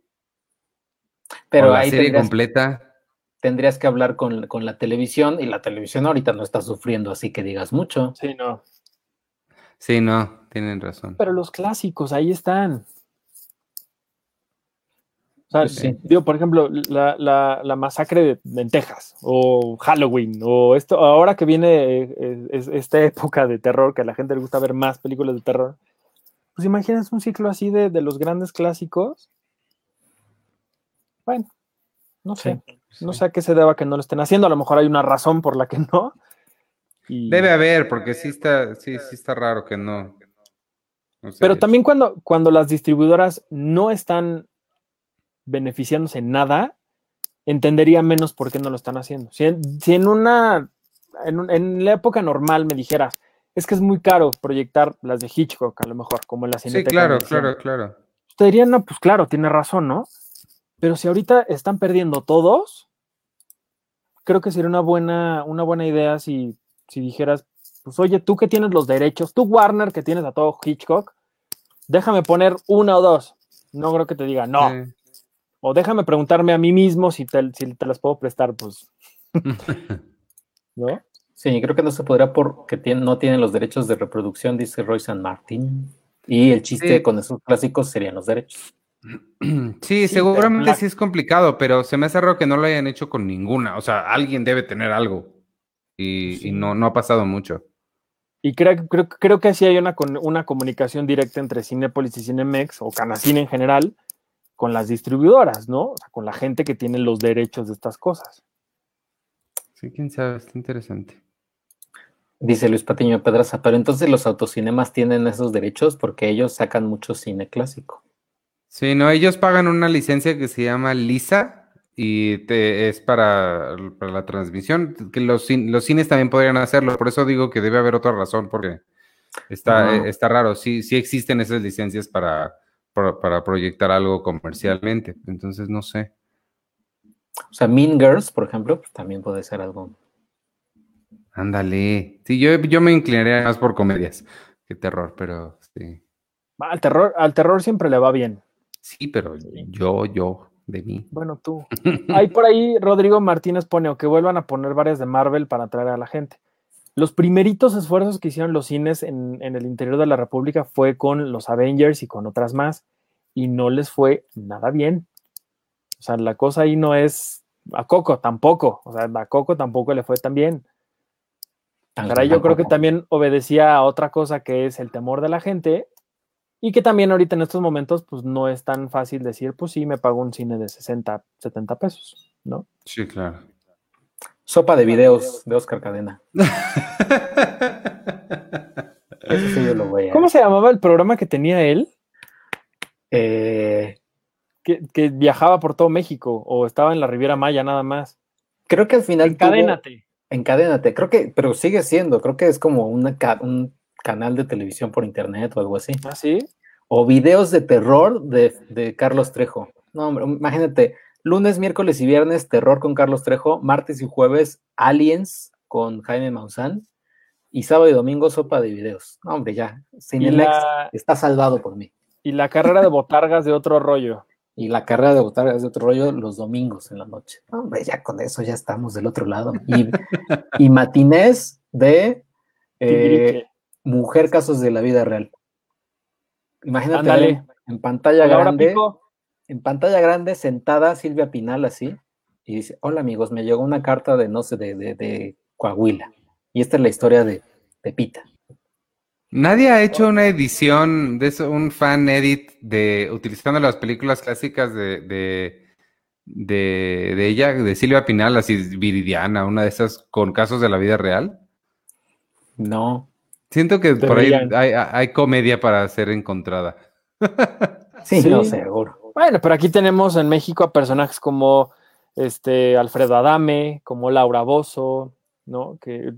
pero o la ahí serie tendrías, completa. tendrías que hablar con, con la televisión, y la televisión ahorita no está sufriendo, así que digas mucho. Sí, no. Sí, no, tienen razón. Pero los clásicos, ahí están. O sea, Sí. digo, por ejemplo, la, la- la masacre de, en Texas, o Halloween, o esto, ahora que viene eh, es- esta época de terror, que a la gente le gusta ver más películas de terror, pues imaginas un ciclo así de, de los grandes clásicos. Bueno, no sé, no sé a qué se deba que no lo estén haciendo, a lo mejor hay una razón por la que no. Y- Debe haber, porque sí está, sí, sí está raro que no. Pero también cuando, cuando las distribuidoras no están beneficiándose en nada, entendería menos por qué no lo están haciendo. Si en, si en una, en, un- en la época normal me dijeras, es que es muy caro proyectar las de Hitchcock, a lo mejor, como en la Sí, claro, Univisión". claro, claro. Te dirían, no, pues claro, tiene razón, ¿no? Pero si ahorita están perdiendo todos, creo que sería una buena, una buena idea si, si dijeras, pues oye, tú que tienes los derechos, tú Warner que tienes a todo Hitchcock, déjame poner una o dos. No creo que te diga, no. Sí. O déjame preguntarme a mí mismo si te, si te las puedo prestar, pues. ¿No? Sí, creo que no se podrá porque no tienen los derechos de reproducción, dice Roy San Martín. Y el chiste Sí. con esos clásicos serían los derechos. Sí, Sí, seguramente sí es complicado, pero se me hace raro que no lo hayan hecho con ninguna. O sea, alguien debe tener algo. Y, y no, no ha pasado mucho. Y creo, creo, creo que sí hay una, una comunicación directa entre Cinepolis y Cinemex, o Canacine en general, con las distribuidoras, ¿no? O sea, con la gente que tiene los derechos de estas cosas. Sí, quién sabe, está interesante. Dice Luis Patiño Pedraza, pero entonces los autocinemas tienen esos derechos porque ellos sacan mucho cine clásico. Sí, no, ellos pagan una licencia que se llama Lisa y te, es para, para la transmisión, que los, los cines también podrían hacerlo, por eso digo que debe haber otra razón, porque está, eh, está raro, sí, sí existen esas licencias para, para, para proyectar algo comercialmente. Entonces, no sé. O sea, Mean Girls, por ejemplo, pues también puede ser algo. Ándale. Sí, yo, yo me inclinaría más por comedias que terror, pero sí. Al terror, al terror siempre le va bien. Sí, pero yo, yo, de mí. Bueno, tú. Ahí por ahí Rodrigo Martínez pone o que vuelvan a poner varias de Marvel para atraer a la gente. Los primeritos esfuerzos que hicieron los cines en, en el interior de la República fue con los Avengers y con otras más, y no les fue nada bien. O sea, la cosa ahí no es a Coco tampoco. O sea, a Coco tampoco le fue tan bien. Caray, yo creo que también obedecía a otra cosa que es el temor de la gente y que también ahorita en estos momentos pues no es tan fácil decir, pues sí, me pago un cine de 60, 70 pesos, ¿no? Sí, claro. Sopa de videos de Oscar Cadena. Eso sí yo lo voy a... ¿Cómo se llamaba el programa que tenía él? Eh, Que, que viajaba por todo México o estaba en la Riviera Maya nada más. creo que al final... tuvo- Encadénate. Encadénate, creo que, pero sigue siendo, creo que es como una ca- un canal de televisión por internet o algo así. ¿Ah, sí? O videos de terror de, de Carlos Trejo. No, hombre, imagínate, lunes, miércoles y viernes, terror con Carlos Trejo, martes y jueves, Aliens con Jaime Maussan, y sábado y domingo, sopa de videos. No, hombre, ya, Cinelex la, está salvado por mí. y la carrera de botargas de otro rollo. Y la carrera de botargas de otro rollo los domingos en la noche. No, hombre, ya con eso ya estamos del otro lado. Y, y matinés de eh. Mujer Casos de la Vida Real. Imagínate en, pantalla grande, Pico. En pantalla grande, sentada Silvia Pinal así, y dice, hola amigos, me llegó una carta de, no sé, de, de, de Coahuila. Y esta es la historia de Pepita. Nadie ha hecho una edición de eso, un fan edit de utilizando las películas clásicas de, de, de, de ella, de Silvia Pinal, así Viridiana, una de esas con casos de la vida real. No. Siento que por ahí hay comedia para ser encontrada. Sí, Sí. no, seguro. Bueno, pero aquí tenemos en México a personajes como este Alfredo Adame, como Laura Bozo, ¿no? Que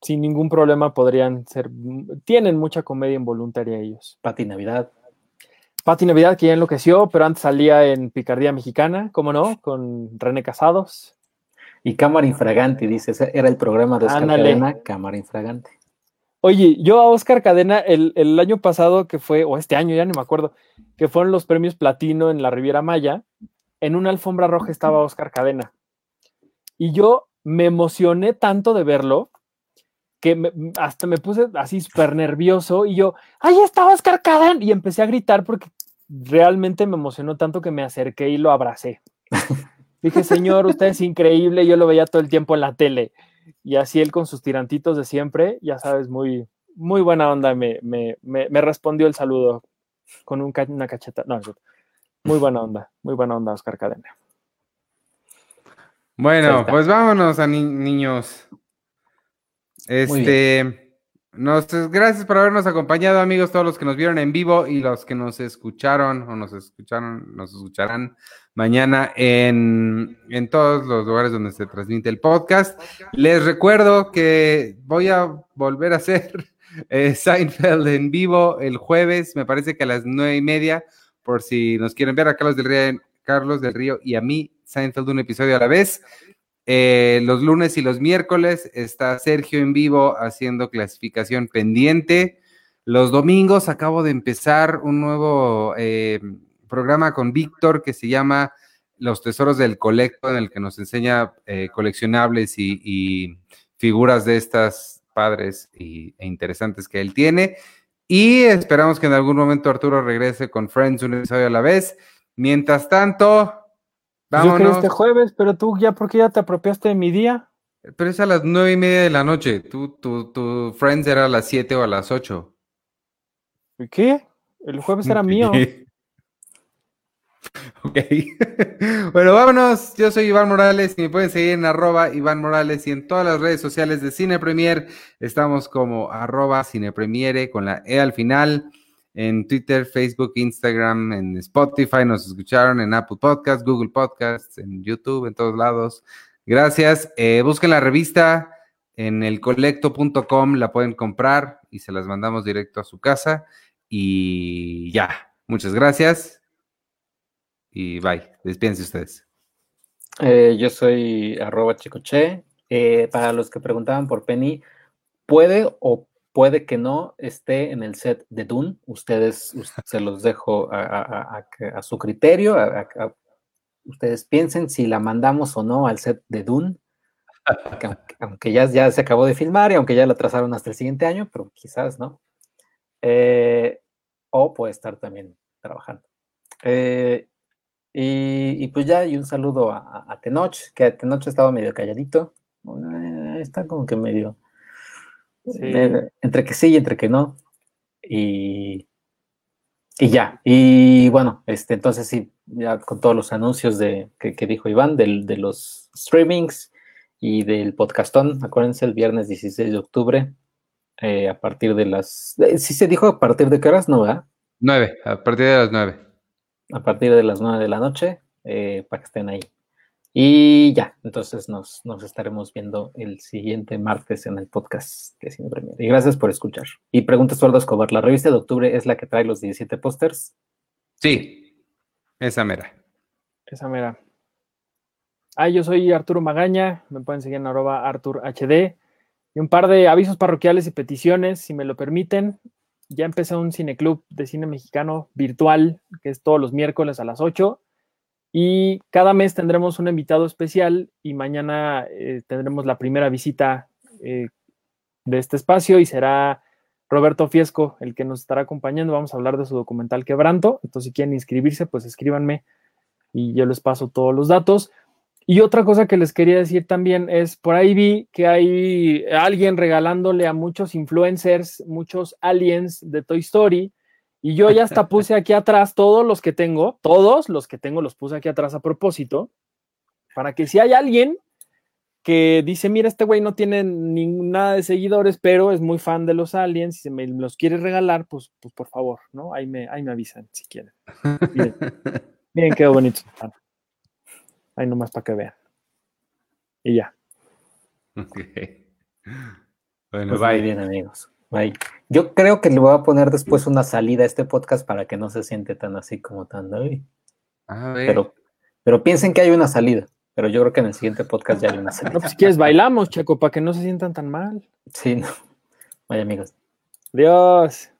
sin ningún problema podrían ser, tienen mucha comedia involuntaria ellos. Pati Navidad. Pati Navidad, que ya enloqueció, pero antes salía en Picardía Mexicana, ¿cómo no? Con René Casados. Y Cámara Infragante, dice, ese era el programa de Oscar. Cadena, Cámara Infragante. Oye, yo a Oscar Cadena el, año pasado que fue, o este año ya no me acuerdo, que fueron los premios platino en la Riviera Maya, en una alfombra roja estaba Oscar Cadena. Y yo me emocioné tanto de verlo que hasta me puse así súper nervioso y yo, ¡ahí está Oscar Cadena! Y empecé a gritar porque realmente me emocionó tanto que me acerqué y lo abracé. Dije, señor, usted es increíble, yo lo veía todo el tiempo en la tele. Y así él con sus tirantitos de siempre, ya sabes, muy, muy buena onda, me, me, me, me respondió el saludo con un una cacheta. No, muy buena onda, muy buena onda, Oscar Cadena. Bueno, pues vámonos a ni- niños. Este, nos, gracias por habernos acompañado, amigos, todos los que nos vieron en vivo y los que nos escucharon o nos escucharon, nos escucharán mañana en, en todos los lugares donde se transmite el podcast. Les recuerdo que voy a volver a hacer eh, Seinfeld en vivo el jueves, me parece que a las nueve y media, por si nos quieren ver a Carlos del Río, Carlos del Río y a mí, Seinfeld un episodio a la vez. Eh, los lunes y los miércoles está Sergio en vivo haciendo clasificación pendiente. Los domingos acabo de empezar un nuevo eh, programa con Víctor que se llama Los Tesoros del Colecto, en el que nos enseña eh, coleccionables y, y figuras de estas padres y, e interesantes que él tiene. Y esperamos que en algún momento Arturo regrese con Friends un episodio a la vez. Mientras tanto, Pues Yo quería vámonos. este jueves, pero tú ya, ¿por qué ya te apropiaste de mi día? Pero es a las nueve y media de la noche. Tu, tu, tu Friends era a las siete o a las ocho. ¿Y qué? El jueves era mío. ok. bueno, vámonos. Yo soy Iván Morales y me pueden seguir en arroba Iván Morales y en todas las redes sociales de Cine Premier. Estamos como arroba Cine Premiere con la E al final. En Twitter, Facebook, Instagram, en Spotify, nos escucharon en Apple Podcasts, Google Podcasts, en YouTube, en todos lados. Gracias. Eh, busquen la revista en elcolecto.com, la pueden comprar y se las mandamos directo a su casa. Y ya, Muchas gracias. Y bye. Despídense ustedes. Eh, yo soy arroba chicoche. Eh, para los que preguntaban por Penny, puede o puede que no esté en el set de Dune. Ustedes se los dejo a, su criterio. ustedes piensen si la mandamos o no al set de Dune. Aunque, ya, se acabó de filmar y aunque ya la trazaron hasta el siguiente año, pero quizás no. Eh, o puede estar también trabajando. Y, pues ya, y un saludo a, Tenoch, que Tenoch estaba medio calladito. Eh, está como que medio. entre que sí y entre que no. Y, y ya. Y bueno, este, entonces sí, ya con todos los anuncios de, que, dijo Iván, de los streamings y del podcastón, acuérdense, el viernes 16 de octubre, eh, a partir de las. ¿Sí se dijo a partir de qué horas? No, ¿verdad? Nueve, a partir de las nueve. A partir de las nueve de la noche, eh, para que estén ahí. Y ya, entonces nos, nos, estaremos viendo el siguiente martes en el podcast de Cine Premier. Y gracias por escuchar. Y pregunta Sueldo Escobar, ¿la revista de octubre es la que trae los 17 pósters? Sí, esa mera. Esa mera. Ah, yo soy Arturo Magaña, me pueden seguir en arroba HD Y un par de avisos parroquiales y peticiones, si me lo permiten ya empecé un cineclub de cine mexicano virtual, que es todos los miércoles a las 8. Y cada mes tendremos un invitado especial y mañana eh, tendremos la primera visita eh, de este espacio y será Roberto Fiesco el que nos estará acompañando. Vamos a hablar de su documental Quebranto. Entonces, si quieren inscribirse, pues escríbanme y yo les paso todos los datos. Y otra cosa que les quería decir también es, por ahí vi que hay alguien regalándole a muchos influencers, muchos aliens de Toy Story, y yo ya hasta puse aquí atrás todos los que tengo, todos los que tengo los puse aquí atrás a propósito, para que si hay alguien que dice, mira, este güey no tiene nada de seguidores, pero es muy fan de los aliens y se me los quiere regalar, pues, pues por favor, ¿no? Ahí me, ahí me avisan si quieren. Miren, miren qué bonito. Ahí nomás para que vean. Y ya. Bueno, pues bye. bien, amigos. Bye. Yo creo que le voy a poner después una salida a este podcast para que no se siente tan así como tan. Pero, pero piensen que hay una salida. Pero yo creo que en el siguiente podcast ya hay una salida. No, pues si quieres, bailamos, Checo, para que no se sientan tan mal. Sí, no. Vaya, amigos. Adiós.